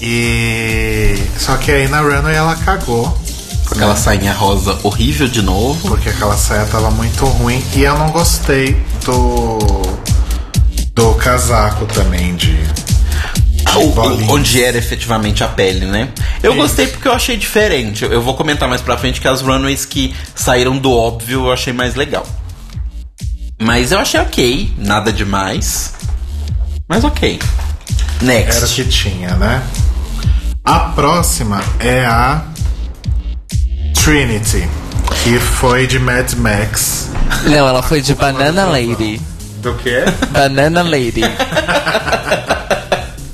A: E. Só que aí na Runway ela cagou.
C: Com aquela sainha rosa horrível de novo.
A: Porque aquela saia tava muito ruim. E eu não gostei do. Do casaco também de.
C: O- onde era efetivamente a pele, né? Eu gostei porque eu achei diferente. Eu, eu vou comentar mais pra frente que as runways que saíram do óbvio eu achei mais legal. Mas eu achei ok, nada demais. Mas ok. Next.
A: Era o que tinha, né? A próxima é a Trinity, que foi de Mad Max.
B: Não, ela foi de Banana Lady.
A: Do quê?
B: Banana Lady.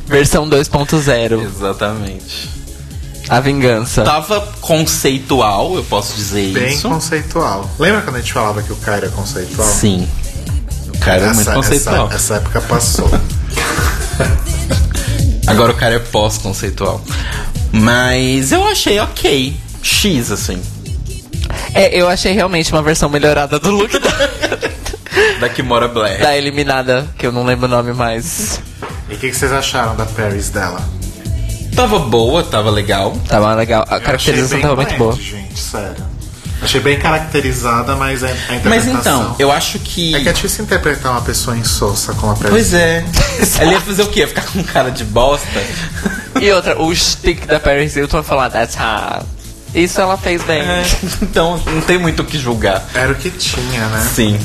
B: Versão 2.0.
C: Exatamente.
B: A vingança.
C: Tava conceitual, eu posso dizer
A: Bem
C: isso.
A: conceitual. Lembra quando a gente falava que o cara é conceitual?
C: Sim. O cara é muito conceitual.
A: Essa, essa época passou. [LAUGHS]
C: Agora o cara é pós-conceitual. Mas eu achei ok. X, assim.
B: É, eu achei realmente uma versão melhorada do look da, [LAUGHS]
C: Da Kimora Blair.
B: da eliminada, que eu não lembro o nome mais.
A: E o que, que vocês acharam da Paris dela?
C: Tava boa, tava legal.
B: Tava legal. A
A: Eu achei
B: caracterização
A: bem
B: tava muito boa.
A: gente, sério. Achei bem caracterizada, mas a, a interpretação...
C: Mas então, eu acho que.
A: É que é difícil interpretar uma pessoa insossa como a Paris.
C: Pois é. [LAUGHS] Ela ia fazer o quê? Ia ficar com cara de bosta?
B: E outra, o stick da Paris Hilton falar, that's hot. Isso ela fez bem.
C: É, [LAUGHS] então, não tem muito o que julgar.
A: Era o que tinha, né?
C: Sim.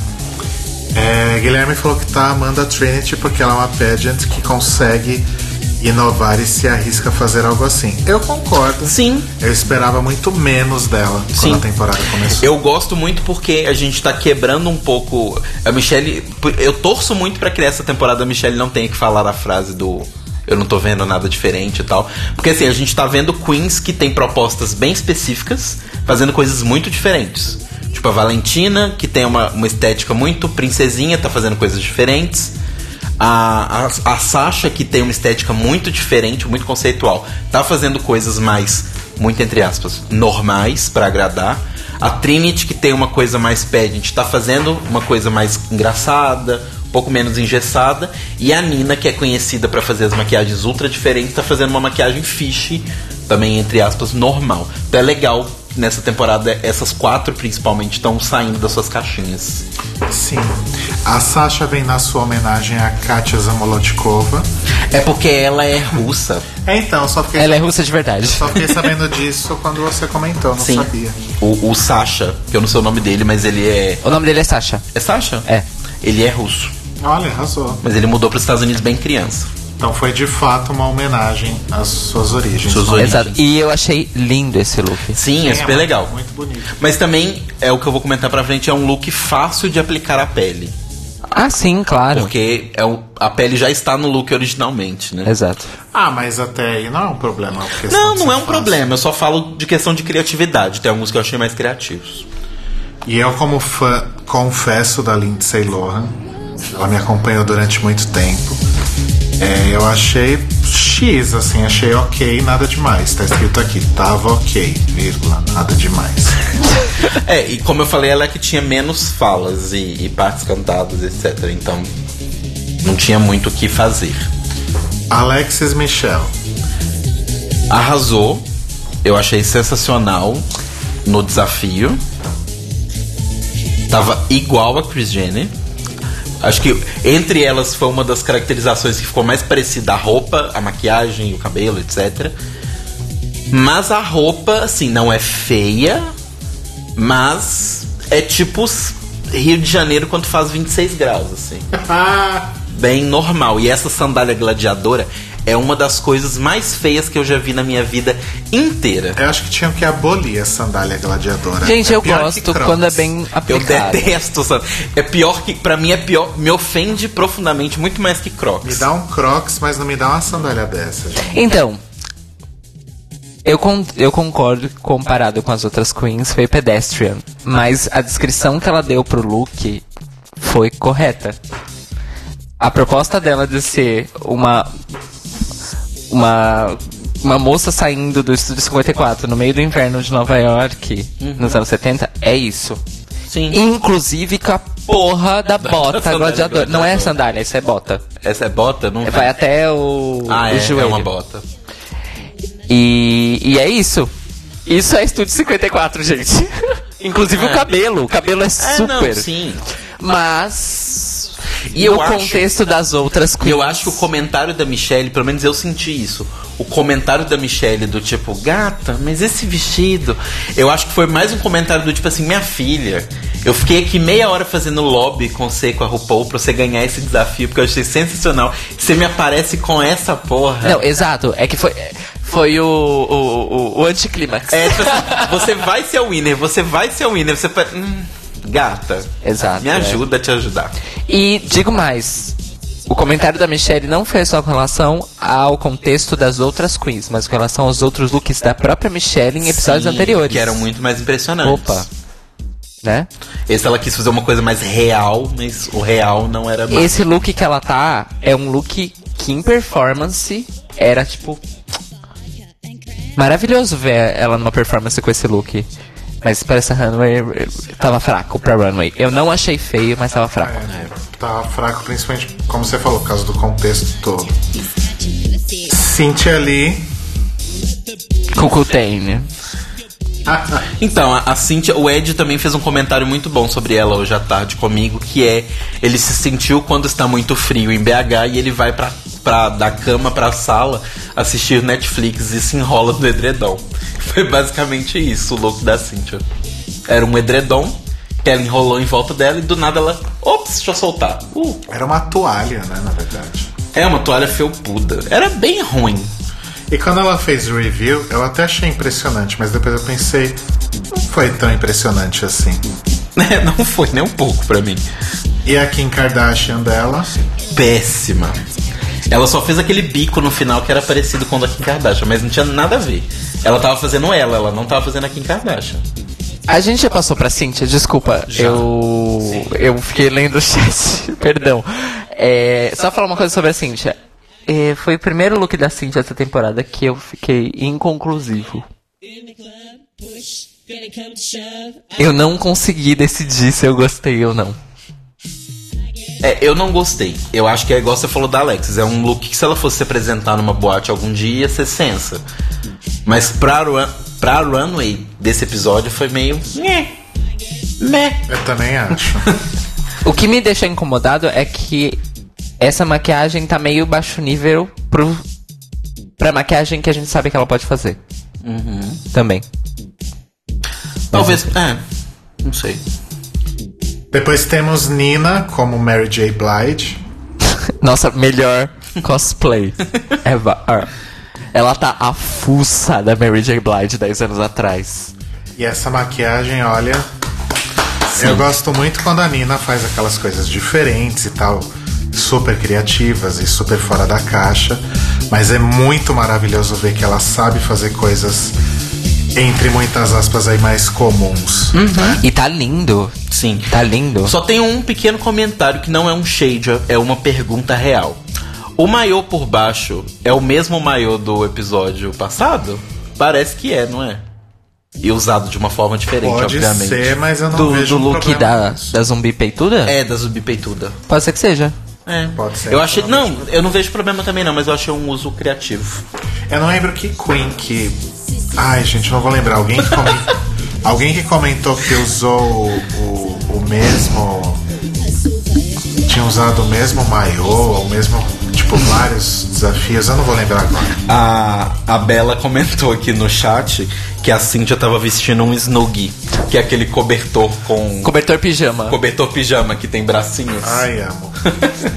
A: É, Guilherme falou que tá amando a Trinity porque ela é uma pageant que consegue inovar e se arrisca a fazer algo assim. Eu concordo.
C: Sim.
A: Eu esperava muito menos dela
C: Sim.
A: quando a temporada começou.
C: Eu gosto muito porque a gente tá quebrando um pouco. A Michelle. Eu torço muito pra que nessa temporada a Michelle não tenha que falar a frase do. Eu não tô vendo nada diferente e tal. Porque assim, a gente tá vendo queens que tem propostas bem específicas, fazendo coisas muito diferentes. Tipo a Valentina, que tem uma, uma estética muito princesinha, tá fazendo coisas diferentes. A, a, a Sasha, que tem uma estética muito diferente, muito conceitual, tá fazendo coisas mais, muito entre aspas, normais pra agradar. A Trinity, que tem uma coisa mais pageant, tá fazendo uma coisa mais engraçada, um pouco menos engessada. E a Nina, que é conhecida pra fazer as maquiagens ultra diferentes, tá fazendo uma maquiagem fish, também entre aspas, normal. Então é legal nessa temporada essas quatro principalmente estão saindo das suas caixinhas.
A: Sim. A Sasha vem na sua homenagem a Katia Zamolotkova.
C: É porque ela é russa.
A: É, então, só fiquei,
B: Ela é russa de verdade.
A: só fiquei sabendo disso quando você comentou, não
C: Sim.
A: sabia.
C: O, o Sasha, que eu não sei o nome dele, mas ele é.
B: O nome dele é Sasha.
C: É Sasha?
B: É.
C: Ele é russo.
A: Olha, arrasou.
C: Mas ele mudou para os Estados Unidos bem criança.
A: Então foi de fato uma homenagem às suas origens.
C: Suas origens.
B: Exato. E eu achei lindo esse look.
C: Sim, é super
A: muito-
C: legal.
A: Muito bonito.
C: Mas também é o que eu vou comentar pra frente, é um look fácil de aplicar à pele.
B: Ah, sim, claro.
C: Porque é o- a pele já está no look originalmente, né?
B: Exato.
A: Ah, mas até aí não é um problema.
C: Não,
A: de
C: não é um
A: fácil.
C: problema. Eu só falo de questão de criatividade. Tem alguns que eu achei mais criativos.
A: E eu, como fã, confesso da Lindsay Lohan, ela me acompanhou durante muito tempo. É, eu achei X, assim, achei ok, nada demais. Tá escrito aqui, tava ok, vírgula, nada demais. [LAUGHS]
C: É, e como eu falei, ela é que tinha menos falas e, e partes cantadas, etc. Então, não tinha muito o que fazer.
A: Alexis Michel.
C: Arrasou. Eu achei sensacional no desafio. Tava igual a Chris Jenner. Acho que entre elas foi uma das caracterizações que ficou mais parecida a roupa, a maquiagem, o cabelo, etc. Mas a roupa, assim, não é feia, mas é tipo Rio de Janeiro quando faz 26 graus, assim [LAUGHS] bem normal. E essa sandália gladiadora é uma das coisas mais feias que eu já vi na minha vida inteira.
A: Eu acho que tinham que abolir a sandália gladiadora.
B: Gente,
A: É
B: eu gosto quando é bem
C: Eu
B: aplicado.
C: detesto, sabe? É pior que. Pra mim é pior. Me ofende profundamente, muito mais que
A: Me
C: Crocs.
A: dá um Crocs, mas não me dá uma sandália dessa, gente.
B: Então, eu, con- eu concordo que comparado com as outras queens foi pedestrian, mas a descrição que ela deu pro look foi correta. A proposta dela de ser uma uma uma moça saindo do estúdio 54 no meio do inverno de Nova York nos anos 70 é isso.
C: Sim.
B: Inclusive com a porra da [LAUGHS] bota
C: sandália
B: gladiadora. Não é sandália, isso é bota.
C: Essa é bota? Não
B: Vai até o,
C: Ah,
B: o
C: é,
B: joelho.
C: é uma bota.
B: E, e é isso. Isso é Estúdio 54, gente. [LAUGHS] Inclusive o cabelo. O cabelo é
C: É,
B: super.
C: não, sim.
B: Mas.
C: E eu acho-
B: contexto das outras queens.
C: eu acho que o comentário da Michelle, pelo menos eu senti isso. O comentário da Michelle do tipo, gata, mas esse vestido. Eu acho que foi mais um comentário do tipo assim, minha filha. Eu fiquei aqui meia hora fazendo lobby com você com a RuPaul pra você ganhar esse desafio, porque eu achei sensacional. Você me aparece com essa porra.
B: Não, exato. É que foi. Foi o, o, o, o anticlímax.
C: É, tipo assim, [LAUGHS] você vai ser o winner, você vai ser o winner, você. Hum, gata.
B: Exato,
C: Me
B: é.
C: ajuda a te ajudar.
B: E digo mais. O comentário da Michelle não foi só com relação ao contexto das outras queens, mas com relação aos outros looks da própria Michelle em episódios
C: Sim,
B: anteriores.
C: Que eram muito mais impressionantes.
B: Opa. Né?
C: Esse ela quis fazer uma coisa mais real, mas o real não era mais.
B: Esse look que ela tá é um look que em performance era tipo. Maravilhoso ver ela numa performance com esse look. Mas para essa runway tava fraco pra runway. Eu não achei feio, mas tava fraco.
A: É, tá fraco, principalmente, como você falou, por causa do contexto todo. Cynthia Lee.
B: Cucutane. [LAUGHS]
C: Então, a, a Cynthia, o Ed também fez um comentário muito bom sobre ela hoje à tarde comigo, que é ele se sentiu quando está muito frio em BH e ele vai pra, pra, da cama pra sala assistir Netflix e se enrola no edredom. [LAUGHS] Foi basicamente isso o look da Cynthia. Era um edredom que ela enrolou em volta dela e do nada ela. Ops, deixa eu soltar. Uh,
A: Era uma toalha, né, na verdade.
C: é uma toalha felpuda. Era bem ruim.
A: E quando ela fez o review, eu até achei impressionante, mas depois eu pensei, não foi tão impressionante assim. [LAUGHS]
C: É, não foi nem um pouco pra mim.
A: E a Kim Kardashian dela,
C: péssima. Ela só fez aquele bico no final que era parecido com o da Kim Kardashian, mas não tinha nada a ver. Ela tava fazendo ela, ela não tava fazendo a Kim Kardashian.
B: A gente já passou pra Cintia, desculpa. Eu. Eu fiquei lendo o chat, [LAUGHS] perdão. É, só falar uma coisa sobre a Cintia. É, foi o primeiro look da Cintia essa temporada que eu fiquei inconclusivo. Eu não consegui decidir se eu gostei ou não.
C: É, eu não gostei. Eu acho que é igual você falou da Alexis. É um look que se ela fosse se apresentar numa boate algum dia, ia ser sensa. Mas pra, run, pra runway, desse episódio foi meio. Né. Né.
A: Eu também acho. [LAUGHS]
B: O que me deixa incomodado é que essa maquiagem tá meio baixo nível pro, pra maquiagem que a gente sabe que ela pode fazer. Também.
C: Talvez. É. Não sei.
A: Depois temos Nina como Mary J. Blige. [LAUGHS]
B: Nossa, melhor cosplay [LAUGHS] ever. Ela tá a fuça da Mary J. Blige 10 anos atrás.
A: E essa maquiagem, olha. Eu gosto muito quando a Nina faz aquelas coisas diferentes e tal, super criativas e super fora da caixa. Mas é muito maravilhoso ver que ela sabe fazer coisas, entre muitas aspas, aí mais comuns. né?
B: E tá lindo.
C: Sim.
B: Tá lindo.
C: Só tem um pequeno comentário que não é um shade, é uma pergunta real. O maiô por baixo é o mesmo maiô do episódio passado? Parece que é, não é? E usado de uma forma diferente,
A: Pode
C: obviamente.
A: ser, mas eu não
B: Do,
A: vejo
B: do look
A: problema
B: da, da zumbi peituda?
C: É, da zumbi peituda.
B: Pode ser que seja.
C: É.
A: Pode ser.
C: Eu achei.
A: Não,
C: eu não vejo problema também, não, mas eu achei um uso criativo.
A: Eu não lembro que Queen que. Ai, gente, não vou lembrar. Alguém que, comen- [LAUGHS] Alguém que comentou que usou o, o, o mesmo. Tinha usado o mesmo maiô, o mesmo. Tipo, vários desafios. Eu não vou lembrar agora.
C: A, a Bela comentou aqui no chat que a Cintia tava vestindo um snuggie, que é aquele cobertor com.
B: Cobertor pijama.
C: Cobertor pijama que tem bracinhos.
A: Ai, amo.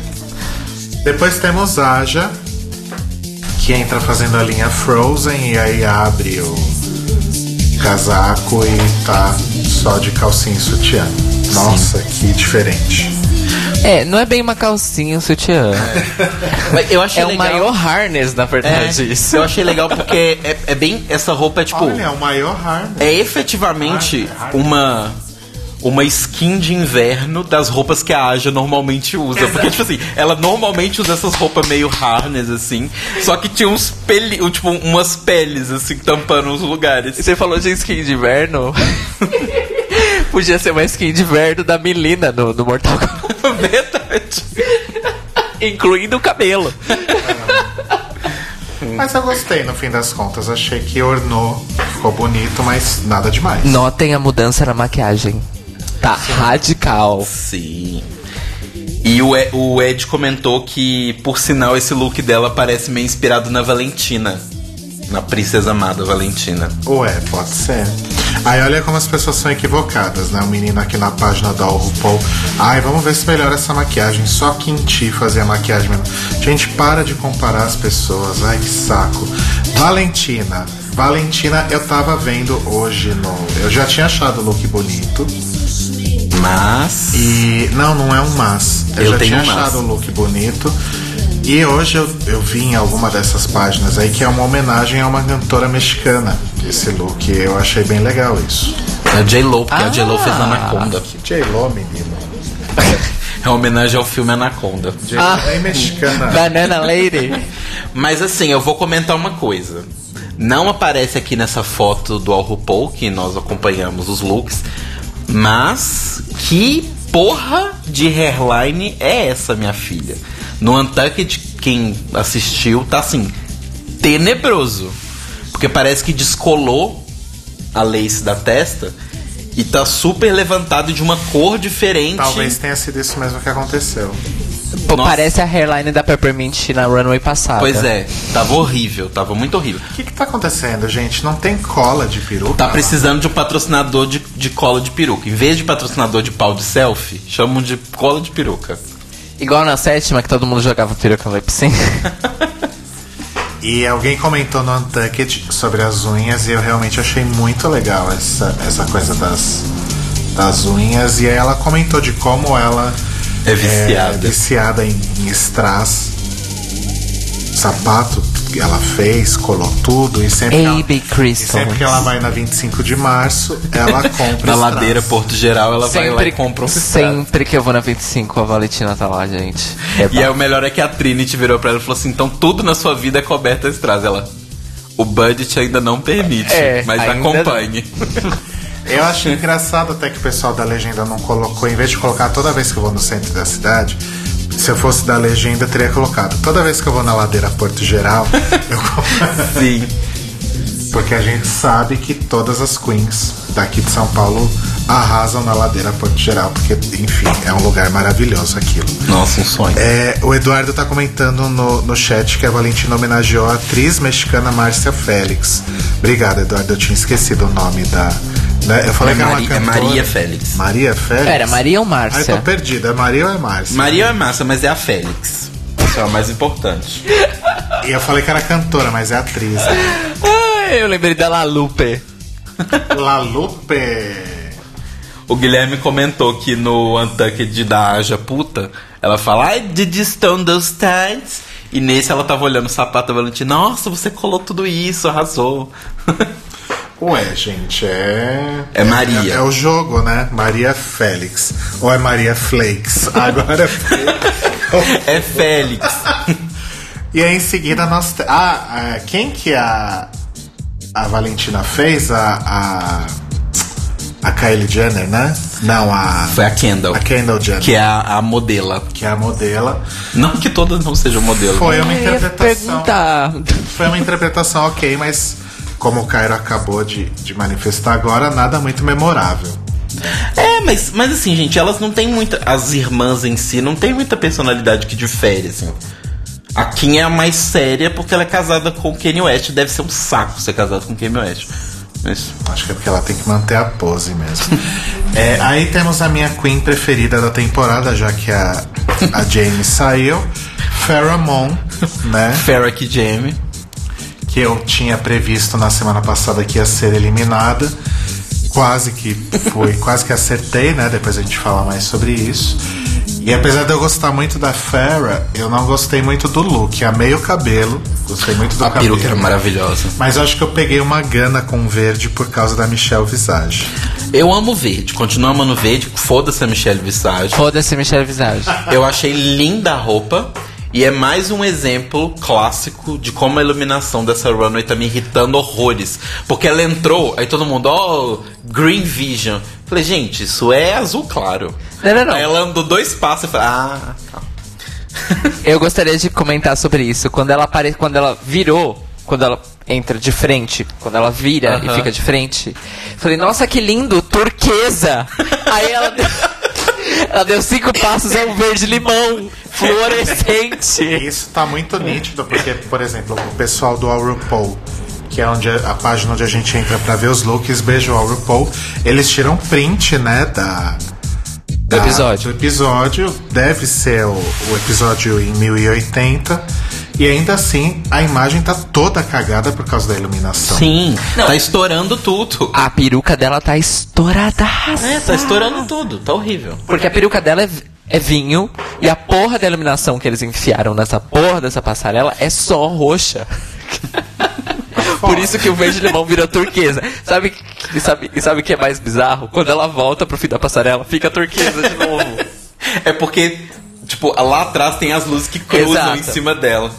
A: [LAUGHS] Depois temos Aja, que entra fazendo a linha Frozen e aí abre o casaco e tá só de calcinha e sutiã. Nossa, que diferente.
B: É, não é bem uma calcinha, um sutiã. [LAUGHS]
C: Mas eu achei
B: É
C: legal.
B: maior harness, na
C: É,
B: verdade, isso.
C: eu achei legal porque [LAUGHS] é, é bem. Essa roupa é tipo.
A: Olha, é o maior harness.
C: É efetivamente uma. Uma skin de inverno das roupas que a Aja normalmente usa. Porque, tipo assim, ela normalmente usa essas roupas meio harness, assim. Só que tinha uns peli, tipo, umas peles, assim, tampando os lugares.
B: Você falou de skin de inverno? [LAUGHS] Podia ser uma skin de inverno da Melina no, no Mortal Kombat. [LAUGHS]
C: Verdade.
B: Incluindo o cabelo. [LAUGHS]
A: Mas eu gostei no fim das contas. Achei que ornou, ficou bonito, mas nada demais.
B: Notem a mudança na maquiagem. Tá radical.
C: Sim. E o Ed, o Ed comentou que, por sinal, esse look dela parece meio inspirado na Valentina. Na princesa amada Valentina.
A: Ué, pode ser. Aí olha como as pessoas são equivocadas, né? O menino aqui na página da RuPaul. Ai, vamos ver se melhora essa maquiagem. Só Quinti fazia maquiagem mesmo. Gente, para de comparar as pessoas. Ai, que saco. Valentina. Valentina, eu tava vendo hoje no. Eu já tinha achado o look bonito.
C: Mas.
A: E. Não, não é um mas. Eu,
C: Eu
A: já
C: tenho
A: tinha
C: um mas.
A: achado o look bonito. E hoje eu, eu vi em alguma dessas páginas aí que é uma homenagem a uma cantora mexicana. Esse look. Eu achei bem legal isso.
C: É a J-Lo, porque a
B: Ah.
C: J-Lo fez na Anaconda.
A: J-Lo, menino. [LAUGHS]
C: É uma homenagem ao filme Anaconda.
A: J-Lo
B: Ah.
A: bem mexicana. [LAUGHS]
B: Banana Lady.
C: Mas assim, eu vou comentar uma coisa. Não aparece aqui nessa foto do Al RuPaul, que nós acompanhamos os looks. Mas que porra de hairline é essa, minha filha? No Untucked, quem assistiu, tá assim, tenebroso. Porque parece que descolou a lace da testa e tá super levantado de uma cor diferente.
A: Talvez tenha sido isso mesmo que aconteceu.
B: Pô, parece a hairline da Peppermint na runway passada.
C: Pois é, tava horrível, tava muito horrível.
A: O que, que tá acontecendo, gente? Não tem cola de peruca?
C: Tá precisando de um patrocinador de, de cola de peruca. Em vez de patrocinador de pau de selfie, chamam de cola de peruca.
B: Igual na sétima, que todo mundo jogava peruca no sync. [LAUGHS]
A: E alguém comentou no Untucked sobre as unhas e eu realmente achei muito legal essa, essa coisa das, das unhas. E aí ela comentou de como ela
C: É viciada.
A: viciada em, em strass. Sapato que ela fez, colou tudo e sempre, ela, e
B: Crystal.
A: sempre que ela vai na 25 de março, ela [LAUGHS] compra
C: Na
A: strass.
C: ladeira Porto Geral, ela vai lá
B: Sempre,
C: e compra um strass.
B: sempre que eu vou na 25, a Valentina tá lá, gente. É
C: E aí o melhor é que a Trinity virou pra ela e falou assim: então tudo na sua vida é coberto a strass. Ela. O budget ainda não permite,
B: É,
C: mas
B: ainda
C: acompanhe. [LAUGHS]
A: Eu acho engraçado até que o pessoal da legenda não colocou, em vez de colocar toda vez que eu vou no centro da cidade, se eu fosse da legenda, teria colocado. Toda vez que eu vou na ladeira Porto Geral, [LAUGHS] eu.
C: Sim.
A: Porque a gente sabe que todas as queens daqui de São Paulo arrasam na ladeira Porto Geral, porque, enfim, é um lugar maravilhoso aquilo.
C: Nossa, um sonho.
A: É, o Eduardo tá comentando no, no chat que a Valentina homenageou a atriz mexicana Márcia Félix. Obrigado, Eduardo. Eu tinha esquecido o nome da. Né? Eu falei
C: É
A: que era uma
C: Mari- é
A: cantora.
C: Maria Félix.
A: Maria Félix?
B: Era Maria ou
A: Ai,
B: Márcia?
A: tô perdido. É Maria ou é Márcia?
C: Maria é massa, mas é a Félix. Isso é o mais importante.
A: E eu falei que era cantora, mas é atriz.
B: Ai, eu lembrei da La Lupe.
A: La Lupe.
C: O Guilherme comentou que no Untucked da Aja Puta, ela fala, ai, did you stone those tights? E nesse ela tava olhando o sapato da Valentina, nossa, você colou tudo isso, arrasou. [LAUGHS]
A: Ué, gente, é.
C: É Maria.
A: É, é o jogo, né? Maria Félix. Ou é Maria Flakes. [LAUGHS] Agora é.
C: é Félix. [LAUGHS]
A: E aí em seguida nós. te- Ah, ah, quem que a. A Valentina fez? A. A, a Kylie Jenner, né? Não, a.
C: Foi a Kendall,
A: A Kendall Jenner.
C: que é a, a modela.
A: que é a modela.
C: Não que todas não sejam modelo.
A: Foi uma
B: Eu ia
A: interpretação. Foi uma interpretação ok, mas como o Cairo acabou de, de manifestar agora, nada muito memorável.
C: É, mas, mas assim, gente, elas não têm muita. As irmãs em si não tem muita personalidade que difere, assim. A Kim é a mais séria porque ela é casada com o Kanye West. Deve ser um saco ser casado com o Kanye West. Mas,
A: Acho que é porque ela tem que manter a pose mesmo. [LAUGHS] É, aí temos a minha Queen preferida da temporada, já que a, a Jamie saiu. Moon, né?
C: Farrah Jamie.
A: Que eu tinha previsto na semana passada que ia ser eliminada. Quase que foi, [LAUGHS] quase que acertei, né? Depois a gente fala mais sobre isso. E apesar de eu gostar muito da Farrah, eu não gostei muito do look. Amei o cabelo, gostei muito do
C: A
A: cabelo.
C: peruca era maravilhosa.
A: Mas eu acho que eu peguei uma gana com verde por causa da Michelle Visage.
C: Eu amo verde, continuo amando verde. Foda-se a Michelle Visage.
B: Foda-se, Michelle Visage.
C: Eu achei linda a roupa. E é mais um exemplo clássico de como a iluminação dessa runway tá me irritando horrores. Porque ela entrou, aí todo mundo, ó, Green Vision. Falei, gente, isso é azul claro.
B: Não, não, não.
C: Aí ela andou dois passos e falei, ah, calma. [LAUGHS]
B: Eu gostaria de comentar sobre isso. Quando ela apare... quando ela virou, quando ela entra de frente, quando ela vira e
C: Aham.
B: fica de frente, falei, nossa, que lindo, turquesa. [LAUGHS] Aí ela. Ela deu cinco passos, é um verde limão, fluorescente. [LAUGHS]
A: Isso tá muito nítido, porque, por exemplo, o pessoal do All RuPaul, que é onde a, a página onde a gente entra pra ver os looks, beijo All RuPaul, eles tiram print, né, da...
B: Do episódio.
A: Do episódio, deve ser o, o episódio em 1080, e ainda assim a imagem tá toda cagada por causa da iluminação.
C: Sim, tá estourando tudo.
B: A peruca dela tá estourada.
C: É, tá estourando tudo, tá horrível.
B: Porque a peruca dela é, é vinho e a porra da iluminação que eles enfiaram nessa porra dessa passarela é só roxa. [LAUGHS] Por isso que o verde limão virou turquesa. Sabe e sabe e sabe o que é mais bizarro? Quando ela volta pro fim da passarela, fica turquesa de novo.
C: É porque, tipo, lá atrás tem as luzes que cruzam
B: Exato.
C: em cima dela.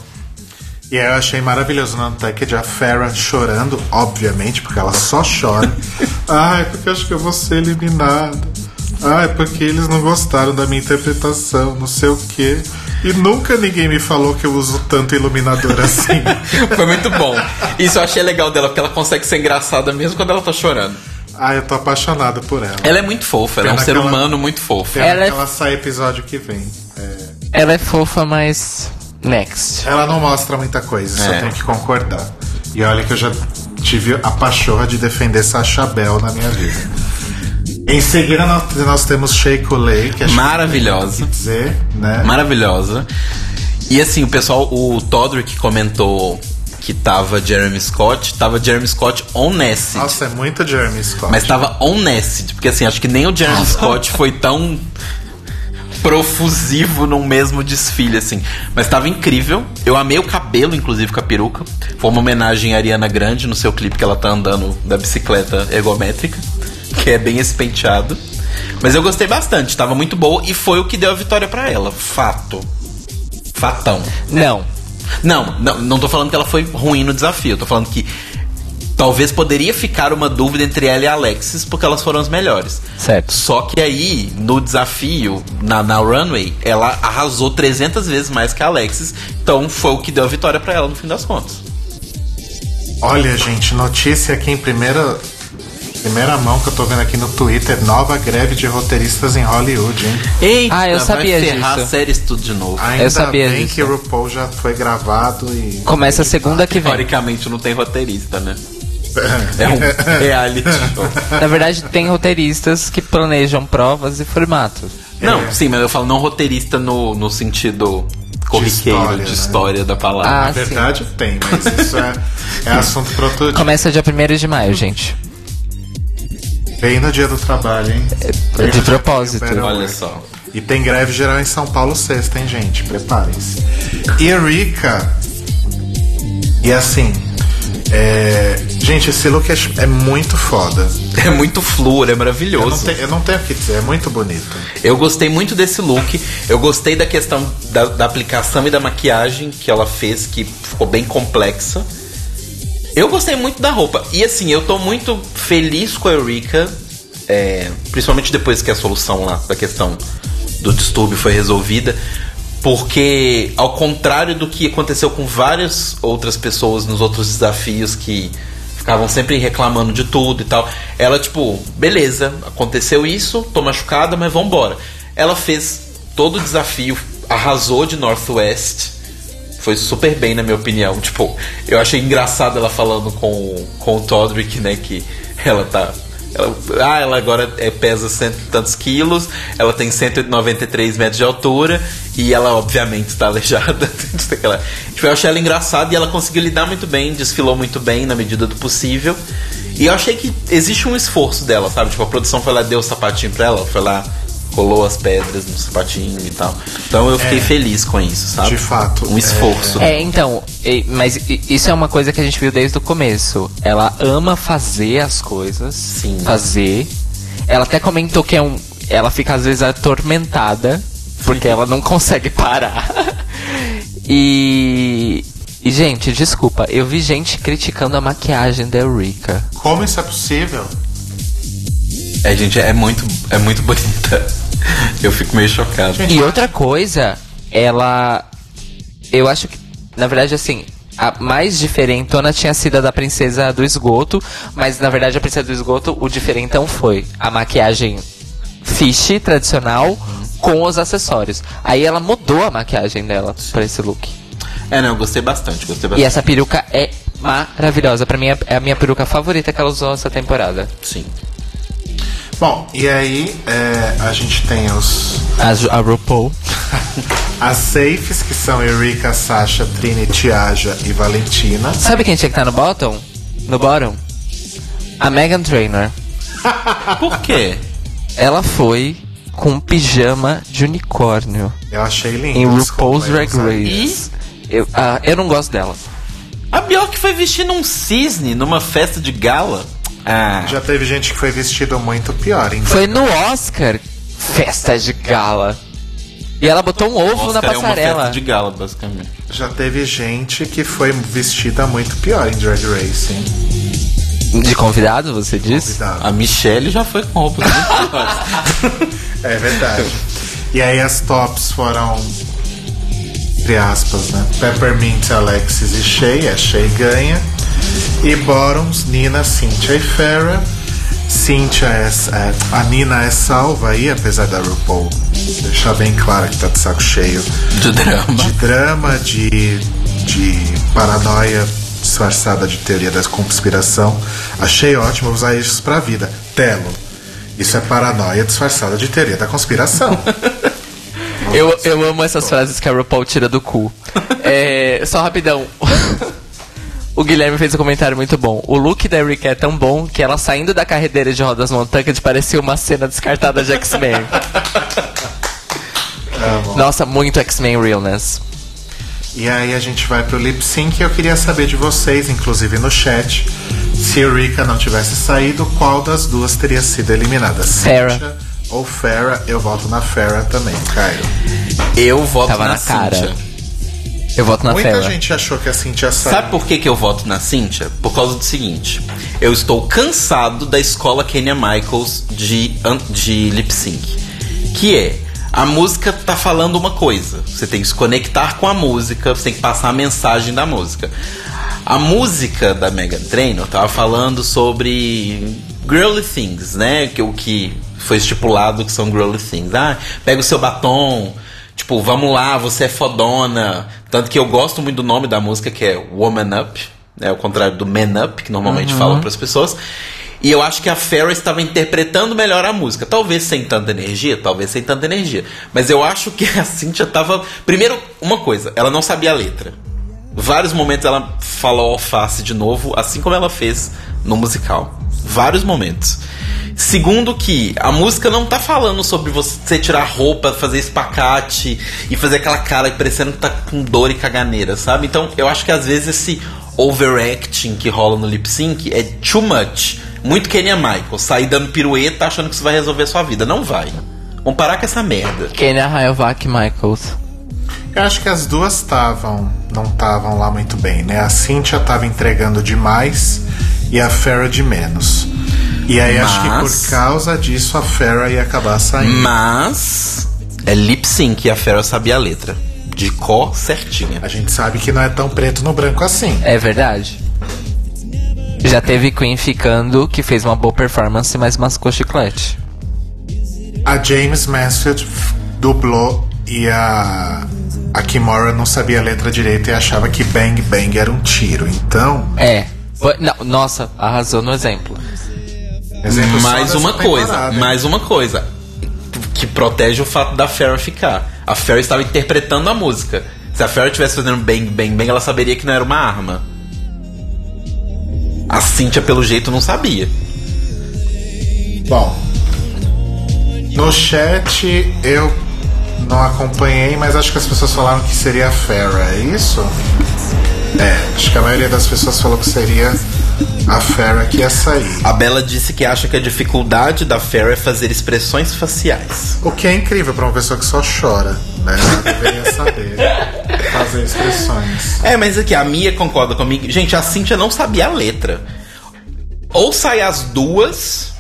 A: E aí eu achei maravilhoso no Untucked a Farrah chorando, obviamente, porque ela só chora. [LAUGHS] Ai, porque eu acho que eu vou ser eliminada. Ai, porque eles não gostaram da minha interpretação, não sei o quê. E nunca ninguém me falou que eu uso tanto iluminador [LAUGHS] assim.
C: Foi muito bom. Isso eu achei legal dela, porque ela consegue ser engraçada mesmo quando ela tá chorando.
A: Ai, eu tô apaixonado por ela.
C: Ela é muito fofa, ela é um ser
A: ela-
C: humano muito fofo.
A: Pena
B: Ela
A: que
B: é-
A: ela sai episódio que vem. É,
B: Ela é fofa, mas next.
A: Ela não mostra muita coisa,
C: É.
A: eu tenho que concordar. E olha que eu já tive a pachorra de defender Sacha Bell na minha vida. Em seguida nós, nós temos Shea Coulee, que é
C: Maravilhosa.
A: dizer, né?
C: Maravilhosa. E assim, o pessoal, o Todrick comentou que tava Jeremy Scott, tava Jeremy Scott on acid.
A: Nossa, é muito Jeremy Scott.
C: Mas tava on acid, porque assim, acho que nem o Jeremy [LAUGHS] Scott foi tão profusivo num mesmo desfile, assim. Mas tava incrível. Eu amei o cabelo, inclusive, com a peruca. Foi uma homenagem à Ariana Grande no seu clipe que ela tá andando da bicicleta ergométrica, que é bem esse penteado. Mas eu gostei bastante, tava muito boa e foi o que deu a vitória pra ela. Fato. Fatão.
B: Não.
C: Não, não, não tô falando que ela foi ruim no desafio. Eu tô falando que talvez poderia ficar uma dúvida entre ela e a Alexis, porque elas foram as melhores.
B: Certo.
C: Só que aí, no desafio, na, na runway, ela arrasou 300 vezes mais que a Alexis. Então foi o que deu a vitória pra ela no fim das contas.
A: Olha, gente, notícia aqui em primeira, primeira mão que eu tô vendo aqui no Twitter: nova greve de roteiristas em Hollywood, hein?
C: Eita,
B: Ah, eu sabia
C: vai ferrar
B: disso.
C: as séries tudo de novo.
A: Ainda
B: Eu sabia
A: bem
B: disso.
A: que o RuPaul já foi gravado e.
B: Começa segunda que vem.
C: Teoricamente não tem roteirista, né? É um [LAUGHS] reality show.
B: Na verdade, tem roteiristas que planejam provas e formatos.
C: Não, sim, mas eu falo não roteirista no, no sentido corriqueiro,
A: história,
C: de
A: né?
C: história da palavra.
B: Ah,
A: Na verdade tem, mas isso é, é assunto para outro dia.
B: Começa dia 1 de maio, gente.
A: Bem no dia do trabalho, hein? Bem
B: de propósito.
C: Olha só.
A: E tem greve geral em São Paulo sexta, hein, gente? Preparem-se. Erika. E assim. É, Gente, esse look é, é muito foda.
C: É muito flor, é
A: Eu não,
C: maravilhoso.
A: te- eu não tenho o que dizer, é muito bonito.
C: Eu gostei muito desse look. Eu gostei da questão da, da aplicação e da maquiagem que ela fez, que ficou bem complexa. Eu gostei muito da roupa. E assim, eu tô muito feliz com a Eureka. é, principalmente depois que a solução lá da questão do distúrbio foi resolvida. Porque, ao contrário do que aconteceu com várias outras pessoas nos outros desafios que ficavam sempre reclamando de tudo e tal, ela, tipo, beleza, aconteceu isso, tô machucada, mas vambora. Ela fez todo o desafio, arrasou de Northwest. Foi super bem, na minha opinião. Tipo, eu achei engraçado ela falando com, com o Todrick, né? Que ela tá. Ela, ah, ela agora é, pesa cento e tantos quilos, ela tem 193 metros de altura e ela, obviamente, está aleijada. [LAUGHS] Tipo, eu achei ela engraçada e ela conseguiu lidar muito bem, desfilou muito bem na medida do possível. E eu achei que existe um esforço dela, sabe? Tipo, a produção foi lá, deu o sapatinho pra ela, foi lá, colou as pedras no sapatinho e tal. Então eu fiquei
A: É.
C: feliz com isso, sabe?
A: De fato,
C: Um esforço.
B: É, então, e- mas isso é uma coisa que a gente viu desde o começo. Ela ama fazer as coisas.
C: Sim.
B: Fazer. Ela até comentou que é um. Ela fica às vezes atormentada. Porque ela não consegue parar. [LAUGHS] e. E, gente, desculpa, eu vi gente criticando a maquiagem da Eureka.
A: Como isso é possível?
C: É, gente, é muito, é muito bonita. Eu fico meio chocado.
B: E outra coisa, ela. Eu acho que, na verdade, assim, a mais diferentona tinha sido a da princesa do esgoto, mas na verdade a princesa do esgoto, o diferentão foi a maquiagem fish tradicional com os acessórios. Aí ela mudou a maquiagem dela pra esse look.
C: É, não, eu gostei bastante, gostei
B: E
C: bastante.
B: essa peruca é maravilhosa. Pra mim é é a minha peruca favorita que ela usou essa temporada.
C: Sim.
A: Bom, e aí é, a gente tem os
B: A, Ju- a RuPaul. [LAUGHS]
A: as safes, que são Erika, Sasha, Trinity, Aja e Valentina.
B: Sabe quem tinha que estar no bottom? No bottom? A Megan Trainor. [LAUGHS]
C: Por quê?
B: Ela foi com um pijama de unicórnio
A: Eu achei lindo.
B: em RuPaul's Drag. Race. Eu, ah, eu não gosto dela.
C: A Bjork foi vestindo um cisne numa festa de gala. Ah,
A: Já teve gente que foi vestido muito pior, hein?
B: Foi no Oscar, festa de gala. E ela botou um ovo na
C: Oscar é uma
B: passarela.
C: festa de gala, basicamente.
A: Já teve gente que foi vestida muito pior em Drag Race, hein?
B: De convidado, você disse?
A: Cuidado.
C: A Michelle já foi com roupas muito [LAUGHS] piores.
A: É verdade. E aí as tops foram, entre aspas, né? Peppermint, Alexis e Shay. A Shay ganha. E bottoms, Nina, Cynthia e Farrah. Cynthia é, é- A Nina é salva aí, apesar da RuPaul deixar bem claro que tá de saco cheio
C: De drama.
A: de drama, de, de paranoia disfarçada de teoria da conspiração. Achei ótimo usar isso pra vida. Telo. Isso é paranoia disfarçada de teoria da conspiração. [LAUGHS]
B: Eu, eu amo essas frases que a RuPaul tira do cu. É, só rapidão. [LAUGHS] O Guilherme fez um comentário muito bom. O look da Erika é tão bom que ela saindo da carreira de rodas montanhas parecia uma cena descartada de X-Men. [LAUGHS] Nossa, muito X-Men Realness.
A: E aí a gente vai pro lip sync e eu queria saber de vocês, inclusive no chat, se Eureka não tivesse saído, qual das duas teria sido eliminada? Cynthia ou Farrah? Eu voto na Farrah também, Caio.
C: Eu voto
B: Tava
C: na,
B: na cara. Eu voto na
A: Muita
B: Farrah.
A: gente achou que a Cintia saiu.
C: Sabe por que, que eu voto na Cynthia? Por causa do seguinte. Eu estou cansado da escola Kenya Michaels de, de lip sync. Que é, a música tá falando uma coisa. Você tem que se conectar com a música, você tem que passar a mensagem da música. A música da Megan Trainor tava falando sobre girly things, né? Que o que foi estipulado que são girly things. Ah, pega o seu batom, tipo, vamos lá, você é fodona. Tanto que eu gosto muito do nome da música que é Woman Up, né? Ao contrário do Man Up, que normalmente falam para as pessoas. E eu acho que a Farrah estava interpretando melhor a música. Talvez sem tanta energia, talvez sem tanta energia. Mas eu acho que a Cynthia tava. Primeiro, uma coisa, ela não sabia a letra. Vários momentos ela falou alface de novo, assim como ela fez no musical. Vários momentos. Segundo que a música não tá falando sobre você tirar roupa, fazer espacate e fazer aquela cara parecendo que tá com dor e caganeira, sabe? Então eu acho que às vezes esse overacting que rola no lip sync é too much. Muito Kenya Michael, sair dando pirueta achando que isso vai resolver a sua vida. Não vai. Vamos parar com essa merda.
B: Kenya Rayovac Michaels.
A: Eu acho que as duas estavam, não estavam lá muito bem, né? A Cynthia tava entregando demais e a Farrah de menos. E aí acho que
C: Mas-
A: por causa disso a Farrah ia acabar saindo.
C: Mas é lip sync e a Farrah sabia a letra. De cor certinha.
A: A gente sabe que não é tão preto no branco assim.
B: É verdade. Já teve Queen ficando, que fez uma boa performance, mas mascou chiclete.
A: A James Mansfield dublou e a a Kimora não sabia a letra direito e achava que Bang Bang era um tiro. Então,
B: É. Não, nossa, arrasou no exemplo.
A: Exemplo
C: mais uma coisa, mais uma coisa que protege o fato da Farrah ficar. A Farrah estava interpretando a música. Se a Farrah estivesse fazendo bang bang bang, ela saberia que não era uma arma. A Cynthia, pelo jeito, não sabia.
A: Bom, no chat eu não acompanhei, mas acho que as pessoas falaram que seria a Farrah, é isso? É, acho que a maioria das pessoas falou que seria a Farrah que ia sair.
C: A Bela disse que acha que a dificuldade da Farrah é fazer expressões faciais.
A: O que é incrível pra uma pessoa que só chora, né? Ela deveria saber fazer expressões.
C: É, mas aqui, a Mia concorda comigo. Gente, a Cynthia não sabia a letra. Ou sai as duas.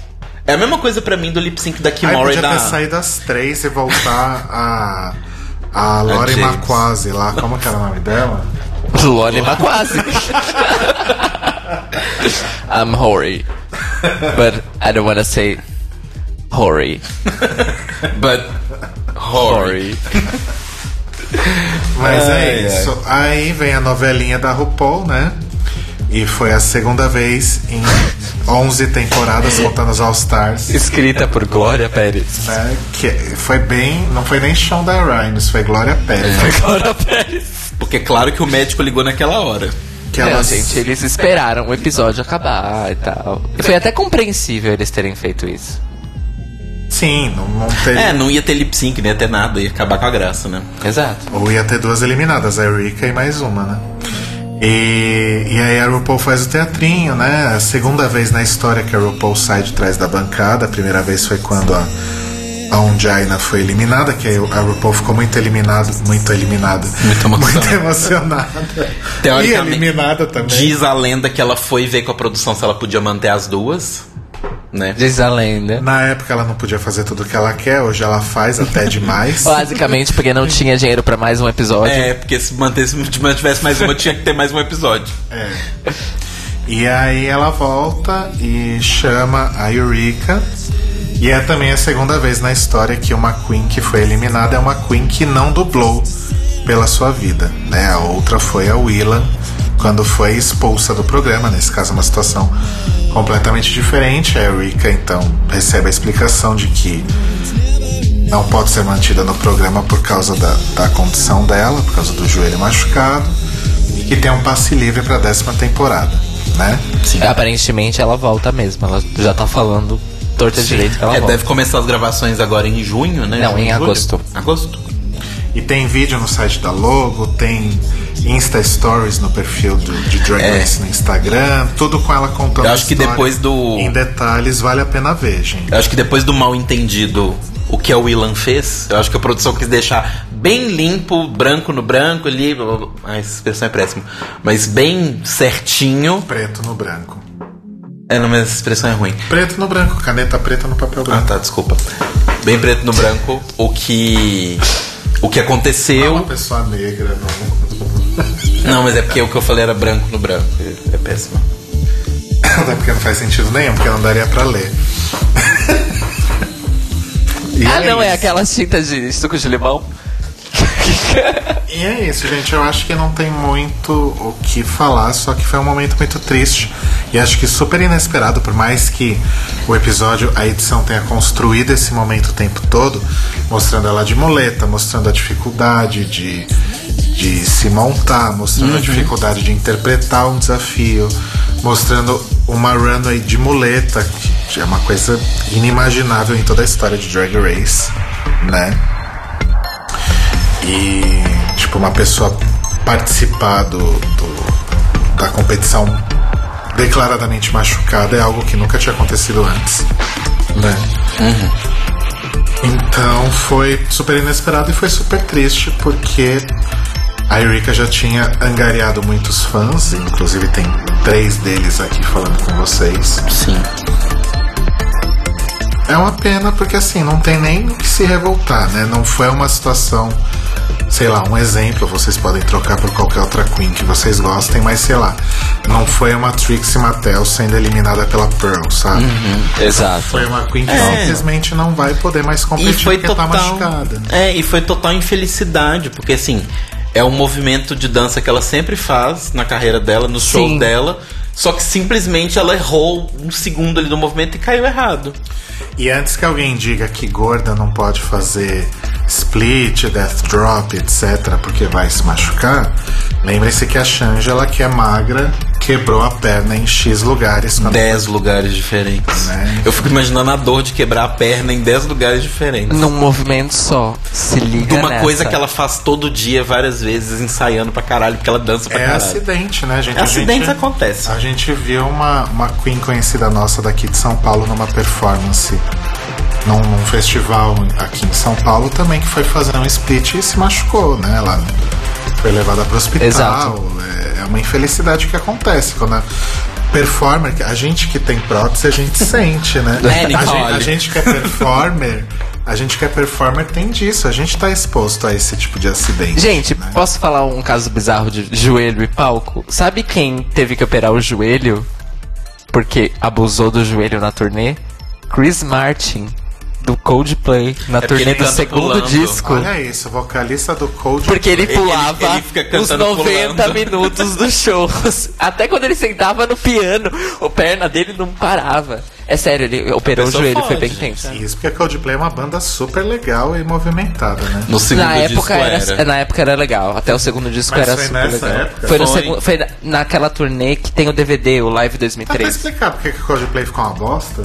C: É a mesma coisa pra mim do lip sync da Kimora e
A: podia
C: da.
A: ter saído às três e voltar a. A Lori
C: James.
A: Maquase lá, como que era o nome dela?
B: Lone quase. I'm hoary. But I don't wanna say hoary.
C: But.
B: Hoary.
A: Mas
C: Ai,
A: é isso. Aí vem a novelinha da RuPaul, né? E foi a segunda vez em 11 temporadas, contando os All-Stars.
B: Escrita por Glória Pérez.
A: Né? Que foi bem. Não foi nem Shonda Rhimes, foi Glória Pérez.
B: Glória Pérez.
C: Porque claro que o médico ligou naquela hora.
A: Que
B: Não,
A: elas,
B: gente, eles esperaram o episódio acabar e tal. E foi até compreensível eles terem feito isso.
A: Sim, não, não teve.
C: É, não ia ter lip sync, não ia ter nada, ia acabar com a graça, né?
B: Exato.
A: Ou ia ter duas eliminadas, a Erika e mais uma, né? E, e aí a RuPaul faz o teatrinho, né? A segunda vez na história que a RuPaul sai de trás da bancada. A primeira vez foi quando a, a Onjaina foi eliminada, que aí a RuPaul ficou muito eliminado, muito eliminada.
C: Muito emocionada. [LAUGHS]
A: Muito emocionada. E eliminada também.
C: Diz a lenda que ela foi ver com a produção se ela podia manter as duas, né?
B: Diz a lenda.
A: Na época ela não podia fazer tudo o que ela quer, hoje ela faz até [LAUGHS] demais.
B: Basicamente porque não tinha dinheiro pra mais um episódio.
C: É, porque se mantesse, se mantivesse mais uma, tinha que ter mais um episódio.
A: É. E aí ela volta e chama a Eureka. E é também a segunda vez na história que uma Queen que foi eliminada é uma Queen que não dublou pela sua vida. Né? A outra foi a Willan, quando foi expulsa do programa. Nesse caso, é uma situação completamente diferente. A Eureka, então, recebe a explicação de que não pode ser mantida no programa por causa da, da condição dela, por causa do joelho machucado, e que tem um passe livre para a décima temporada, né?
B: Aparentemente ela volta mesmo. Ela já tá falando torta direito que ela
C: É,
B: volta.
C: deve começar as gravações agora em junho, né?
B: Não,
C: Junho,
B: em
C: julho?
B: agosto.
C: Agosto.
A: E tem vídeo no site da Logo, tem Insta Stories no perfil do, de Drag
C: É.
A: Race no Instagram, tudo com ela contando
C: Eu
A: a
C: acho que depois do-
A: Em detalhes, vale a pena ver, gente.
C: Eu acho que depois do mal entendido o que a Willan fez, eu acho que a produção quis deixar bem limpo, branco no branco ali. blá, blá, blá. Ah, essa expressão é péssima. Mas bem certinho.
A: Preto no branco.
C: É, não, mas essa expressão é ruim.
A: Preto no branco, caneta preta no papel
C: Ah,
A: branco.
C: tá, desculpa. Bem preto no branco, o que. O que
A: Não é
C: aconteceu.
A: uma pessoa negra, não.
C: Não, mas é porque o que eu falei era branco no branco. É péssimo. [COUGHS]
A: Até porque não faz sentido nenhum, porque não daria pra ler. [LAUGHS] E
B: Ah, não, é
A: isso.
B: aquelas tintas de suco de limão.
A: E é isso, gente. Eu acho que não tem muito o que falar, só que foi um momento muito triste. E acho que super inesperado, por mais que o episódio, a edição tenha construído esse momento o tempo todo, mostrando ela de muleta, mostrando a dificuldade de, de se montar, mostrando a dificuldade de interpretar um desafio, mostrando uma runway de muleta, que é uma coisa inimaginável em toda a história de Drag Race, né? E tipo uma pessoa participar do, do- da competição declaradamente machucada é algo que nunca tinha acontecido antes né então foi super inesperado e foi super triste porque a Erika já tinha angariado muitos fãs inclusive tem três deles aqui falando com vocês
C: Sim.
A: é uma pena porque assim, não tem nem o que se revoltar, né? Não foi uma situação, sei lá, um exemplo, vocês podem trocar por qualquer outra Queen que vocês gostem, mas sei lá, não foi uma Trixie Mattel sendo eliminada pela Pearl, sabe?
B: Exato.
A: Foi uma Queen que
C: É.
A: simplesmente não vai poder mais
C: E
A: competir
C: foi
A: porque
C: total.
A: tá machucada.
C: É, e foi total infelicidade, porque assim, é um movimento de dança que ela sempre faz na carreira dela, no show
B: Sim.
C: dela. Só que simplesmente ela errou um segundo ali do movimento e caiu errado.
A: E antes que alguém diga que gorda não pode fazer split, death drop, etc., porque vai se machucar, lembre-se que a Shangela, que é magra, quebrou a perna em X lugares. quando-
C: Dez lugares diferentes.
A: Né?
C: Eu fico imaginando a dor de quebrar a perna em dez lugares diferentes.
B: Num movimento só. Se liga
C: De uma
B: nessa.
C: coisa que ela faz todo dia, várias vezes, ensaiando pra caralho, porque ela dança pra
A: É
C: caralho.
A: acidente, né, gente?
C: É acidentes acontecem.
A: A gente viu uma, uma Queen conhecida nossa daqui de São Paulo numa performance num, num festival aqui em São Paulo também que foi fazer um split e se machucou, né? Ela foi levada para o hospital.
B: Exato.
A: É, é uma infelicidade que acontece quando a performer, a gente que tem prótese, a gente [LAUGHS] sente, né?
C: É,
A: a, gente, a gente que é performer, a gente que é performer tem disso, a gente tá exposto a esse tipo de acidente.
B: Gente,
A: né?
B: posso falar um caso bizarro de joelho e palco? Sabe quem teve que operar o joelho porque abusou do joelho na turnê? Chris Martin, do Coldplay, na
C: É
B: turnê
C: ele
B: do segundo
C: pulando.
B: disco.
A: Olha isso, vocalista do Cold
B: Porque ele
C: Ele-
B: pulava
C: ele fica
B: os
C: cantando
B: 90
C: pulando.
B: minutos dos shows. [LAUGHS] Até quando ele sentava no piano, a perna dele não parava. É sério, ele operou o joelho, foi
C: fode,
B: bem
C: gente.
B: tenso.
A: Isso porque a Coldplay é uma banda super legal e movimentada, né?
C: No segundo
B: Na
C: disco
B: época era,
C: era.
B: na época era legal, até o segundo disco
A: Mas
B: era
A: foi
B: super
A: nessa
B: legal.
A: época?
B: Foi, no
C: Foi.
B: segundo, foi na- naquela turnê que tem o DVD, o Live
A: Dá pra
B: 2013.
A: explicar porque que o Coldplay ficou uma bosta?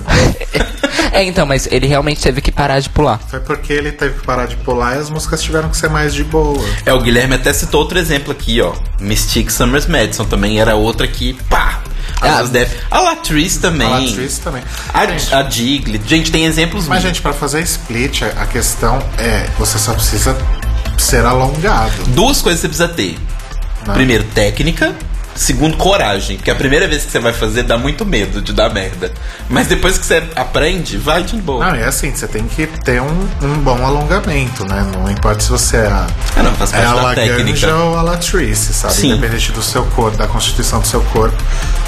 A: [LAUGHS]
B: é, então, mas ele realmente teve que parar de pular.
A: Foi porque ele teve que parar de pular e as músicas tiveram que ser mais de boa.
C: É, o Guilherme até citou outro exemplo aqui, ó. Mystique Summers Madison também era outra que, pá!
B: Ah.
C: Deve... A Latrice também.
A: A Latrice também.
C: A,
A: Gente,
C: a. Gente, tem exemplos
A: Mas,
C: mil.
A: gente, pra fazer split, a a questão é você só precisa ser alongado.
C: Duas coisas você precisa ter.
A: Né?
C: Primeiro, técnica. Segundo, coragem. Porque a primeira vez que você vai fazer dá muito medo de dar merda. Mas depois que você aprende, vai de boa.
A: Não, é assim, você tem que ter um, um bom alongamento, né? Não importa se você é a,
C: Ah, não, faz
A: é
C: parte
A: a
C: da técnica.
A: Laganja ou a Latrice, sabe?
C: Sim.
A: Independente do seu corpo, da constituição do seu corpo,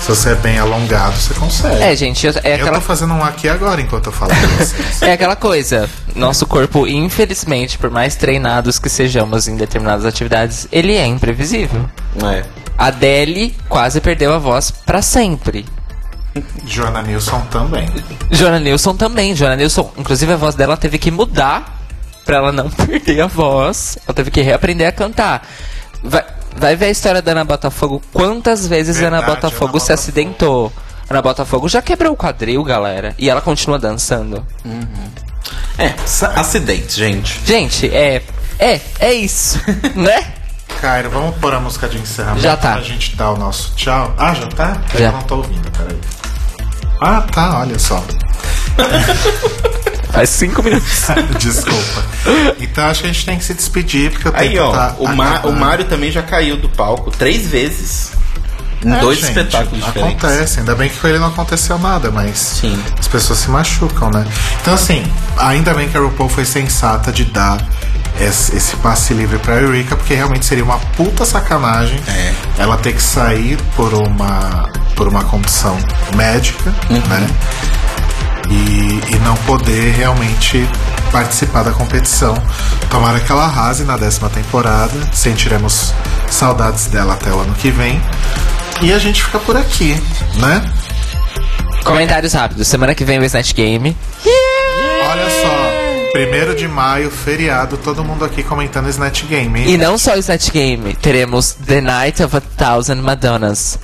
A: se você é bem alongado, você consegue.
B: É, gente, é
A: Eu
B: aquela
A: tô fazendo um aqui agora enquanto eu falo vocês. [LAUGHS]
B: É aquela coisa, nosso corpo, infelizmente, por mais treinados que sejamos em determinadas atividades, ele é imprevisível.
C: É.
B: A Adele quase perdeu a voz pra sempre.
A: Joana Nilsson também.
B: Joana Nilsson também. Joana Nilsson, inclusive a voz dela teve que mudar pra ela não [LAUGHS] perder a voz. Ela teve que reaprender a cantar. Vai, vai ver a história da Ana Botafogo. Quantas vezes a Ana
A: Verdade,
B: Botafogo
A: Ana
B: se acidentou? Ana Botafogo já quebrou o quadril, galera. E ela continua dançando.
C: É, sa- acidentes, gente.
B: Gente, é. É, é isso. [LAUGHS] né?
A: Cairo, vamos pôr a música de encerramento
B: Já tá.
A: pra gente dar o nosso tchau. Ah, já tá?
B: Já.
A: Eu não tô ouvindo, peraí. Ah, tá, olha só. [LAUGHS]
B: Faz cinco minutos. [LAUGHS]
A: Desculpa. Então acho que a gente tem que se despedir, porque o
C: Aí,
A: tempo
C: ó,
A: tá
C: o, Ma-
A: acabando.
C: o Mário também já caiu do palco três vezes. Em
A: É,
C: dois
A: gente,
C: espetáculos diferentes.
A: Acontece, ainda bem que com ele não aconteceu nada, mas
C: Sim.
A: as pessoas se machucam, né? Então, assim, ainda bem que a RuPaul foi sensata de dar esse, esse passe livre pra Eureka, porque realmente seria uma puta sacanagem
C: É.
A: ela ter que sair por uma, por uma condição médica, né? E, e não poder realmente participar da competição. Tomara que ela arrase na décima temporada. Sentiremos saudades dela até o ano que vem. E a gente fica por aqui, né?
B: Comentários rápidos. Semana que vem o Snatch Game.
A: Olha só, primeiro de maio, feriado, todo mundo aqui comentando Snatch Game. hein?
B: E não só Snatch Game, teremos The Night of a Thousand Madonnas.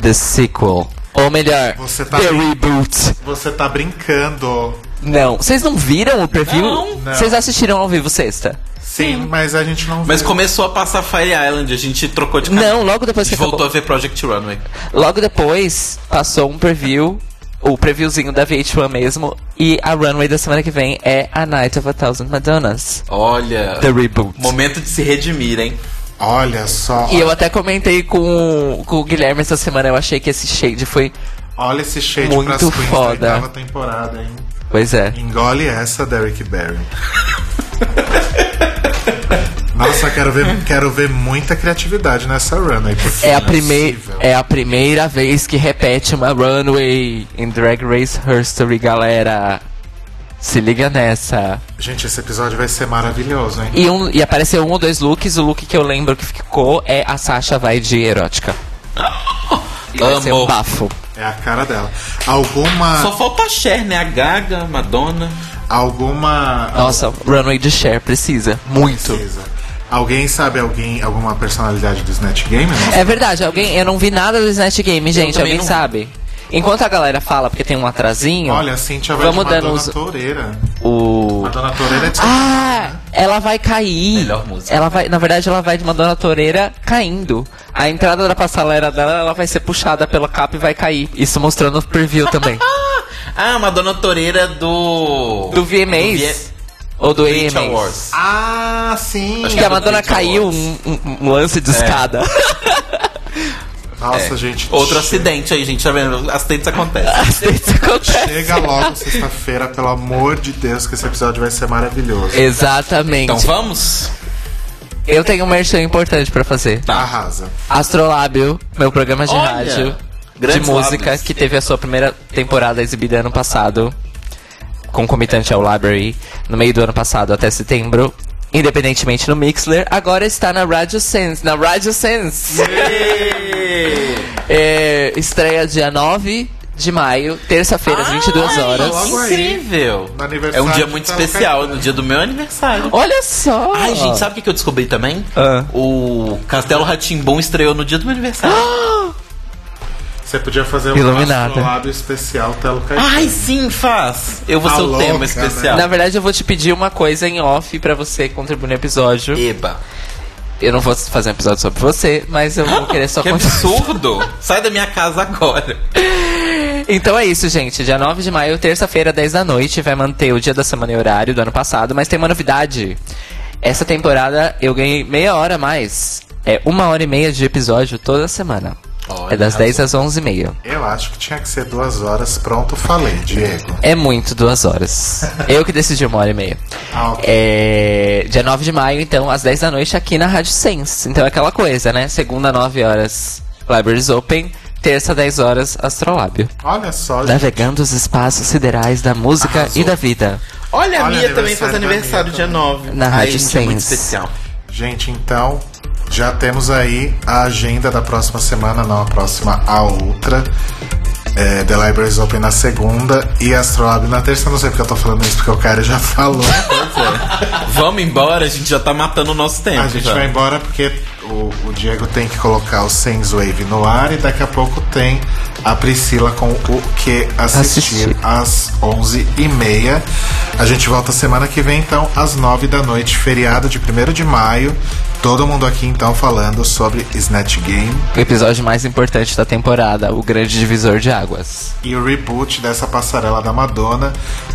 B: The sequel. Ou melhor,
A: Você tá
B: The Reboot.
A: Você tá brincando.
B: Não, vocês não viram o preview?
C: Não.
A: Não.
B: Vocês assistiram ao vivo sexta?
A: Sim, mas a gente não
C: Mas
A: viu.
C: começou a passar Fire Island, a gente trocou de canal.
B: Não, logo depois
C: A
B: que
C: gente voltou
B: acabou.
C: a ver Project Runway.
B: Logo depois passou um preview, o previewzinho da VH1 mesmo, e a runway da semana que vem é A Night of a Thousand Madonnas.
C: Olha.
B: The Reboot.
C: Momento de se redimir, hein?
A: Olha só.
B: E eu até comentei com, com o Guilherme essa semana, eu achei que esse shade foi.
A: Olha esse shade
B: Muito
A: pras queens
B: foda.
A: da oitava temporada, hein?
B: Pois é.
A: Engole essa, Derek Barry. [LAUGHS] Nossa, quero ver, quero ver muita criatividade nessa runway. porque
B: É a,
A: possível.
B: é a primeira vez que repete uma runway em Drag Race History, galera. Se liga nessa.
A: Gente, esse episódio vai ser maravilhoso, hein?
B: E, um, e apareceu um ou dois looks. O look que eu lembro que ficou é a Sasha vai de erótica. E [LAUGHS] vai ser um bafo.
A: É a cara dela. Alguma.
C: Só falta a Cher, né? A Gaga, Madonna.
A: Alguma.
B: Nossa, runway de Cher precisa. Muito.
A: Precisa. Alguém sabe alguém, alguma personalidade do Snatch Game? Não?
B: É verdade, alguém. Eu não vi nada do Snatch Game, gente. Alguém
C: não
B: sabe? Enquanto a galera fala, porque tem um atrasinho.
A: Olha, a Cintia vai
B: Vamos
A: de
B: dando os-
A: Toureira.
B: O.
A: Madonna Toureira é de
B: Ah, ela vai cair.
C: Melhor música.
B: Ela vai, na verdade, ela vai de Madonna Toureira caindo. A entrada da passarela dela, ela vai ser puxada pela capa e vai cair. Isso mostrando o preview também. [LAUGHS]
C: Ah, Madonna Toreira do.
B: Do VMAs.
C: V-
B: Ou do.
C: Awards.
A: Ah, sim.
C: Acho
B: Que a
C: é do
B: Madonna caiu um, um- um lance de escada. [LAUGHS]
A: Nossa,
C: É.
A: gente.
C: Outro
A: che-
C: acidente aí, gente. Tá vendo? Acidentes acontecem. [LAUGHS]
B: Isso acontece.
A: Chega logo sexta-feira, pelo amor de Deus, que esse episódio vai ser maravilhoso.
B: Exatamente.
C: Então vamos?
B: Eu tenho um merchan importante pra fazer.
C: Tá.
A: Arrasa.
B: Astrolábio, meu programa de
C: Olha,
B: rádio de música
C: lábios.
B: que teve a sua primeira temporada exibida ano passado, concomitante ao Library, no meio do ano passado até setembro. Independentemente no Mixler, agora está na Radio Sense. Na Radio Sense! É, estreia dia 9 de maio, terça-feira, às 22 horas.
C: Incrível.
A: No
C: É
A: aniversário
C: um dia muito
A: Telo
C: especial, no dia do meu aniversário.
B: Olha só!
C: Ai, gente, sabe o que que eu descobri também?
B: Ah.
C: O Castelo Ratimbom estreou no dia do meu aniversário.
A: Você podia fazer um
B: Iluminada.
A: astrolado especial Telo Caetano.
C: Ai, sim, faz. Eu vou
A: Tá
C: ser o
A: louca,
C: tema
A: né?
C: especial.
B: Na verdade, eu vou te pedir uma coisa em off pra você contribuir no episódio.
C: Eba.
B: Eu não vou fazer um episódio sobre você, mas eu vou querer só [GASPS]
C: Que
B: contar.
C: absurdo. [LAUGHS] Sai da minha casa agora.
B: Então é isso, gente. Dia 9 de maio, terça-feira, 10 da noite, vai manter o dia da semana e horário do ano passado, mas tem uma novidade. Essa temporada eu ganhei meia hora a mais. É uma hora e meia de episódio toda semana.
C: Olha,
B: é das 10 às 11 e meia.
A: Eu acho que tinha que ser duas horas. Pronto, falei, Diego.
B: É muito duas horas. [LAUGHS] eu que decidi uma hora e meia.
A: Ah, ok.
B: É, dia 9 de maio, então, às 10 da noite, aqui na Rádio Sense. Então é aquela coisa, né? Segunda, 9 horas, Libraries Open. Terça, 10 horas, Astrolábio.
A: Olha só, gente.
B: Navegando os espaços siderais da música
A: Arrasou.
B: e da vida.
C: Olha, a
A: Olha,
C: Mia também faz
A: aniversário
C: dia
A: Mia
C: 9.
B: Na
C: Ai,
B: Rádio
C: gente, é muito
B: Sense.
C: especial.
A: Gente, então já temos aí a agenda da próxima semana, não a próxima, a outra. É, The Libraries Open na segunda e Astrolab na terça. Não sei porque eu tô falando isso, porque o cara já [LAUGHS] falou.
C: Vamos embora, a gente já tá matando o nosso tempo.
A: a gente
C: já.
A: vai embora porque o, o Diego tem que colocar o Sense Wave no ar e daqui a pouco tem a Priscila com o que assistir,
B: Assistir.
A: às 11h30. A gente volta semana que vem, então, às 9 da noite, feriado de 1 de maio. Todo mundo aqui então falando sobre Snatch Game
B: O episódio mais importante da temporada, o grande divisor de águas.
A: e o reboot dessa passarela da Madonna.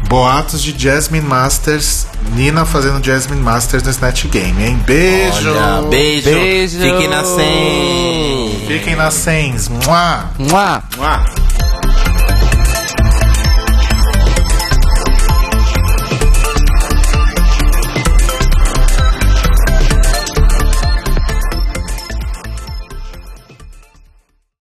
A: Boatos de Jasmine Masters, Nina fazendo Jasmine Masters no Snatch Game, hein? Beijo!
C: Olha, beijo.
B: Beijo.
C: Fiquem na 100.
A: Fiquem na Sens. Mua!
B: Mua!
C: Mua ar.